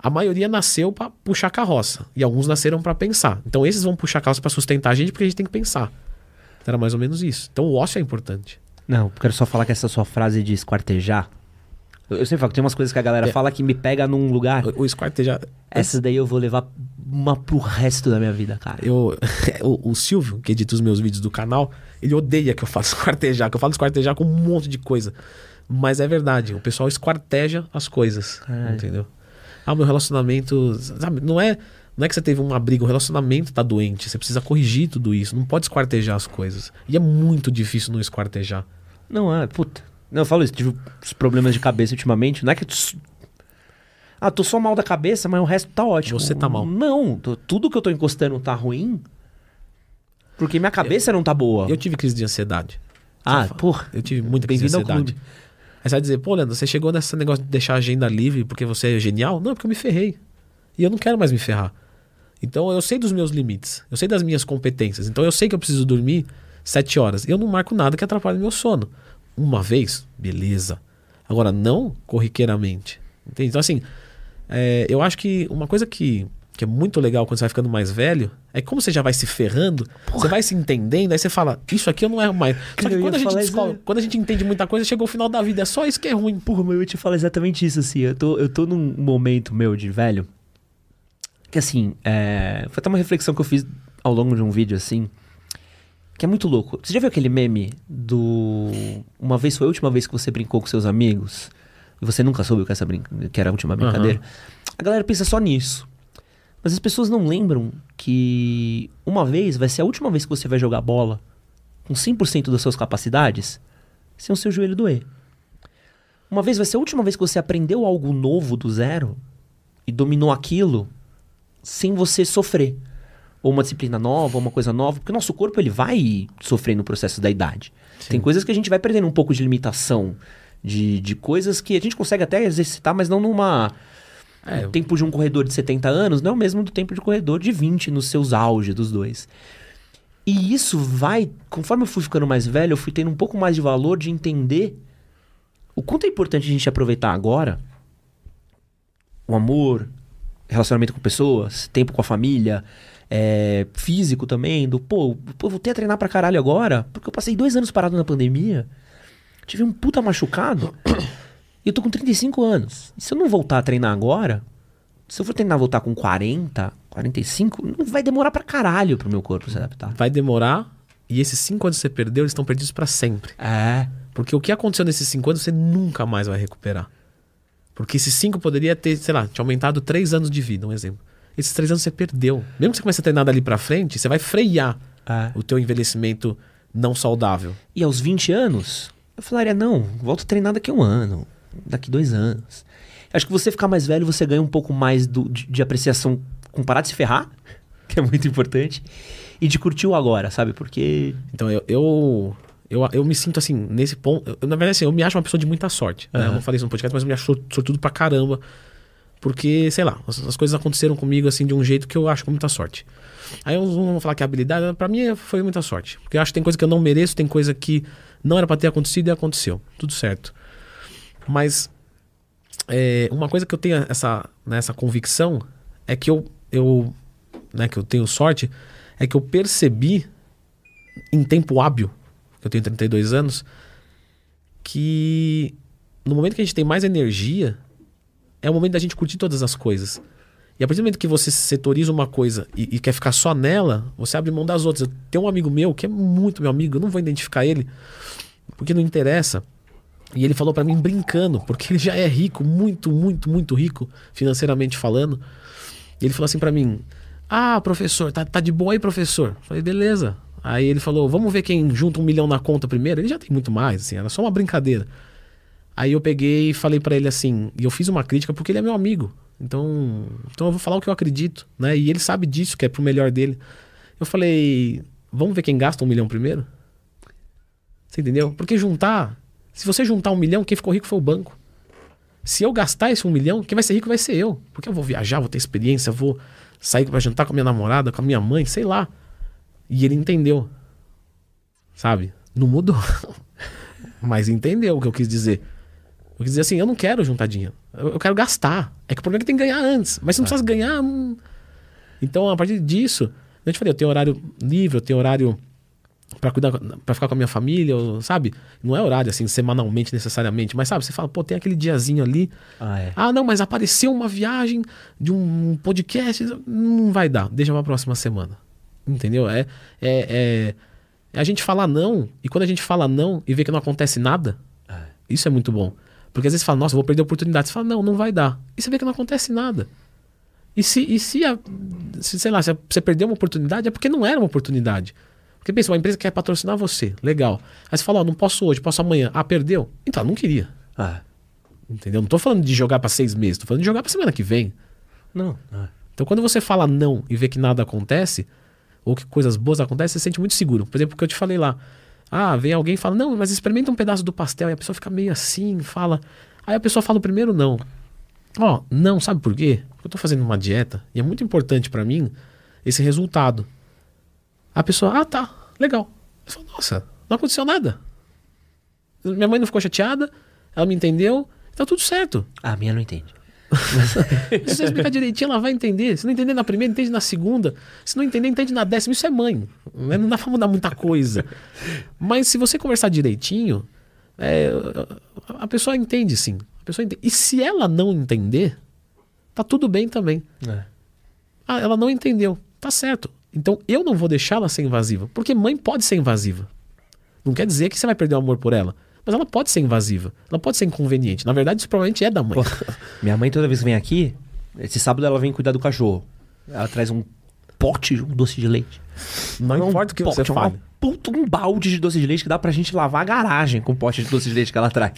A maioria nasceu para puxar carroça. E alguns nasceram para pensar. Então, esses vão puxar carroça para sustentar a gente porque a gente tem que pensar. Então, era mais ou menos isso. Então, o ócio é importante. Não, eu quero só falar que essa sua frase de esquartejar. Eu, eu sempre falo que tem umas coisas que a galera É. fala que me pega num lugar. O, o esquartejar... Essa daí eu vou levar uma pro resto da minha vida, cara. Eu, o, o Silvio, que edita os meus vídeos do canal, ele odeia que eu falo esquartejar, que eu falo esquartejar com um monte de coisa. Mas é verdade, o pessoal esquarteja as coisas, Caralho. entendeu? Ah, meu relacionamento, sabe, não é, não é que você teve uma briga, o relacionamento tá doente, você precisa corrigir tudo isso, não pode esquartejar as coisas. E é muito difícil não esquartejar. Não, é, puta. Não, eu falo isso, tive uns problemas de cabeça ultimamente. Não é que. Ah, tô só mal da cabeça, mas o resto tá ótimo. Você tá mal. Não, tô- tudo que eu tô encostando tá ruim. Porque minha cabeça não tá boa. Eu tive crise de ansiedade. Ah, porra. Eu tive muita crise de ansiedade. Aí você vai dizer, pô, Leandro, você chegou nesse negócio de deixar a agenda livre porque você é genial? Não, é porque eu me ferrei. E eu não quero mais me ferrar. Então eu sei dos meus limites, eu sei das minhas competências. Então eu sei que eu preciso dormir sete horas. E eu não marco nada que atrapalhe meu sono. Uma vez, beleza. Agora, não corriqueiramente. Entende? Então, assim, é, eu acho que uma coisa que, que é muito legal quando você vai ficando mais velho é que como você já vai se ferrando, você vai se entendendo, aí você fala, isso aqui eu não erro mais. Só que eu quando a, gente descobre- isso- quando a gente entende muita coisa, chegou o final da vida. É só isso que é ruim. Porra, mas eu ia te falar exatamente isso, assim. Eu tô, eu tô num momento meu de velho. Que assim, é... foi até uma reflexão que eu fiz ao longo de um vídeo, assim. Que é muito louco. Você já viu aquele meme do. Uma vez foi a última vez que você brincou com seus amigos? E você nunca soube que, essa brin... que era a última brincadeira? A galera pensa só nisso. Mas as pessoas não lembram que uma vez vai ser a última vez que você vai jogar bola com 100% das suas capacidades sem o seu joelho doer. Uma vez vai ser a última vez que você aprendeu algo novo do zero e dominou aquilo sem você sofrer. Ou uma disciplina nova, ou uma coisa nova, porque o nosso corpo ele vai sofrer no processo da idade. Tem coisas que a gente vai perdendo um pouco de limitação, de, de coisas que a gente consegue até exercitar, mas não numa. É, o tempo de um corredor de 70 anos não é o mesmo do tempo de um corredor de 20 nos seus auges dos dois. E isso vai, conforme eu fui ficando mais velho, eu fui tendo um pouco mais de valor de entender o quanto é importante a gente aproveitar agora o amor, relacionamento com pessoas, tempo com a família, é, físico também, do pô, pô, voltei a treinar pra caralho agora, porque eu passei dois anos parado na pandemia, tive um puta machucado, e eu tô com 35 anos. E se eu não voltar a treinar agora, se eu for treinar voltar com 40, 45, não vai demorar pra caralho pro meu corpo se adaptar. Vai demorar e esses cinco anos que você perdeu, eles estão perdidos pra sempre. É. Porque o que aconteceu nesses cinco anos, você nunca mais vai recuperar. Porque esses cinco poderia ter, sei lá, te aumentado três anos de vida, um exemplo. Esses três anos você perdeu. Mesmo que você comece a treinar dali pra frente, você vai frear é. o teu envelhecimento não saudável. E aos 20 anos, eu falaria, não, volto a treinar daqui a um ano, daqui dois anos. Acho que você ficar mais velho, você ganha um pouco mais do, de, de apreciação com parar de se ferrar, que é muito importante, e de curtir o agora, sabe? Porque. Então eu, eu, eu, eu me sinto assim, nesse ponto. eu- na verdade, assim, eu me acho uma pessoa de muita sorte. né? Eu não falei isso no podcast, mas eu me acho sor- sortudo pra caramba. Porque, sei lá, as, as coisas aconteceram comigo assim de um jeito que eu acho com muita sorte. Aí eu não vou falar que é habilidade, pra mim foi muita sorte. Porque eu acho que tem coisa que eu não mereço, tem coisa que não era pra ter acontecido e aconteceu. Tudo certo. Mas é, uma coisa que eu tenho essa, né, essa convicção é que eu, eu né, que eu tenho sorte é que eu percebi em tempo hábil, que eu tenho 32 anos, que no momento que a gente tem mais energia, é o momento da gente curtir todas as coisas. E a partir do momento que você setoriza uma coisa e, e quer ficar só nela, você abre mão das outras. Eu tenho um amigo meu que é muito meu amigo, eu não vou identificar ele, porque não interessa. E ele falou pra mim brincando, porque ele já é rico, muito, muito, muito rico, financeiramente falando. E ele falou assim pra mim: Ah, professor, tá, tá de boa aí, professor? Eu falei, beleza. Aí ele falou: Vamos ver quem junta um milhão na conta primeiro. Ele já tem muito mais, assim, era só uma brincadeira. Aí eu peguei e falei pra ele assim, e eu fiz uma crítica porque ele é meu amigo. Então, então eu vou falar o que eu acredito, né? E ele sabe disso, que é pro melhor dele. Eu falei: Vamos ver quem gasta um milhão primeiro? Você entendeu? Porque juntar, se você juntar um milhão, quem ficou rico foi o banco. Se eu gastar esse um milhão, quem vai ser rico vai ser eu. Porque eu vou viajar, vou ter experiência, vou sair pra jantar com a minha namorada, com a minha mãe, sei lá. E ele entendeu. Sabe? Não mudou. Mas entendeu o que eu quis dizer. Eu quis dizer assim, eu não quero juntar dinheiro. Eu, quero gastar. É que o problema é que tem que ganhar antes. Mas se não precisasse ganhar. Não... Então, a partir disso, eu te falei, eu tenho horário livre, eu tenho horário pra cuidar, para ficar com a minha família, eu- sabe? Não é horário assim semanalmente necessariamente, mas sabe, você fala, pô, tem aquele diazinho ali. Ah, é. Ah, não, mas apareceu uma viagem de um podcast, não vai dar, deixa pra próxima semana. Entendeu? É, é, é, é a gente falar não, e quando a gente fala não e vê que não acontece nada, isso é muito bom. Porque às vezes você fala, nossa, vou perder a oportunidade. Você fala, não, não vai dar. E você vê que não acontece nada. E se, e se, a- se, sei lá, se você perdeu uma oportunidade, é porque não era uma oportunidade. Porque pensa, uma empresa quer patrocinar você, legal. Aí você fala, ó, não posso hoje, posso amanhã. Ah, perdeu? Então, não queria. Ah, Entendeu? Não tô falando de jogar pra seis meses, tô falando de jogar pra semana que vem. não. Ah. Então, quando você fala não e vê que nada acontece, ou que coisas boas acontecem, você se sente muito seguro. Por exemplo, o que eu te falei lá. Ah, vem alguém e fala, não, mas experimenta um pedaço do pastel. E a pessoa fica meio assim, fala. Aí a pessoa fala o primeiro não. Ó, não, sabe por quê? Porque eu tô fazendo uma dieta e é muito importante pra mim esse resultado. A pessoa, ah, tá, legal. Eu falo, nossa, não aconteceu nada. Minha mãe não ficou chateada, ela me entendeu, tá tudo certo. A minha não entende. Se você explicar direitinho, ela vai entender. Se não entender na primeira, entende na segunda. Se não entender, entende na décima. Isso é mãe. né? Não dá pra mudar muita coisa. Mas se você conversar direitinho, é, a pessoa entende sim. A pessoa entende. E se ela não entender, tá tudo bem também. É. Ah, ela não entendeu. Tá certo. Então eu não vou deixar ela ser invasiva. Porque mãe pode ser invasiva. Não quer dizer que você vai perder o amor por ela. Mas ela pode ser invasiva. Ela pode ser inconveniente. Na verdade, isso provavelmente é da mãe. Pô, minha mãe toda vez que vem aqui, esse sábado ela vem cuidar do cachorro. Ela traz um pote de um doce de leite. Não um importa o que você pote, fale. Uma puta, um balde de doce de leite que dá pra gente lavar a garagem com o pote de doce de leite que ela traz.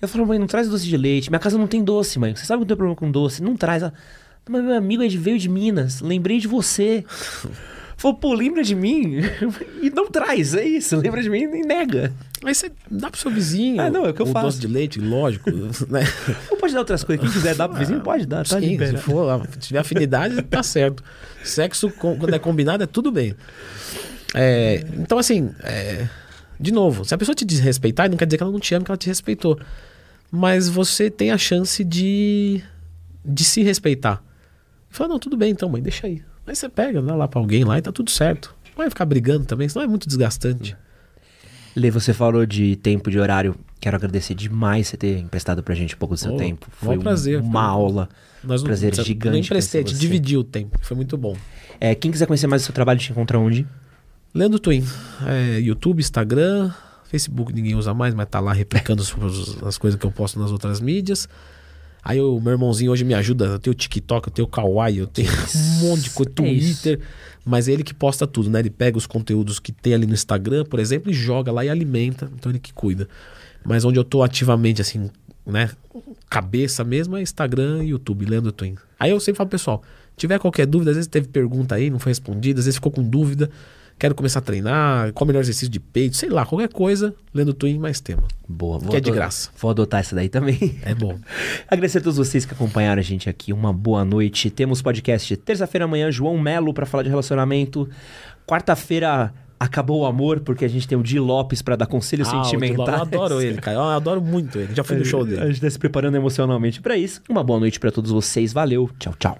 Eu falo, mãe, não traz doce de leite. Minha casa não tem doce, mãe. Você sabe que eu tenho problema com doce. Não traz. Ela, mas meu amigo é de- veio de Minas. Lembrei de você. Falou, pô, lembra de mim? E não traz, é isso. Lembra de mim e nega. Aí você dá pro seu vizinho. Ah, não, é o que eu um faço. doce de leite, lógico. né? Ou pode dar outras coisas. Quem quiser dar pro vizinho, pode dar. Tá Sim, se for, se tiver afinidade, tá certo. Sexo, quando é combinado, é tudo bem. É, então, assim, é, de novo, se a pessoa te desrespeitar, não quer dizer que ela não te ama, que ela te respeitou. Mas você tem a chance de, de se respeitar. Fala, não, tudo bem então, mãe, deixa aí. Aí você pega, dá lá pra alguém lá e tá tudo certo. Não vai ficar brigando também, senão é muito desgastante. Lê, você falou de tempo de horário. Quero agradecer demais você ter emprestado pra gente um pouco do seu Oh, tempo. Foi um- prazer, uma foi- aula. Nós não- Prazer você- gigante Nem emprestei, conhecer te você. dividi o tempo, foi muito bom. É, quem quiser conhecer mais do seu trabalho, te encontra onde? Leandro Twin, é, YouTube, Instagram, Facebook ninguém usa mais, mas tá lá replicando as, as coisas que eu posto nas outras mídias. Aí o meu irmãozinho hoje me ajuda, eu tenho o TikTok, eu tenho o Kawaii, eu tenho um monte de coisa, É isso. Twitter, mas é ele que posta tudo, né? Ele pega os conteúdos que tem ali no Instagram, por exemplo, e joga lá e alimenta, então ele que cuida. Mas onde eu tô ativamente, assim, né, cabeça mesmo é Instagram e YouTube, Leandro Twin. Aí eu sempre falo, pessoal, tiver qualquer dúvida, às vezes teve pergunta aí, não foi respondida, às vezes ficou com dúvida, quero começar a treinar, qual o melhor exercício de peito, sei lá, qualquer coisa, Leandro Twin mais tema. Boa. vou Que é de graça. Vou adotar essa daí também. É bom. Agradecer a todos vocês que acompanharam a gente aqui. Uma boa noite. Temos podcast terça-feira amanhã, João Melo pra falar de relacionamento. Quarta-feira acabou o amor, porque a gente tem o Di Lopes pra dar conselhos Ah, sentimentais. Eu adoro ele, cara. Eu adoro muito ele. Já fui no show A dele. gente tá se preparando emocionalmente pra isso. Uma boa noite pra todos vocês. Valeu. Tchau, tchau.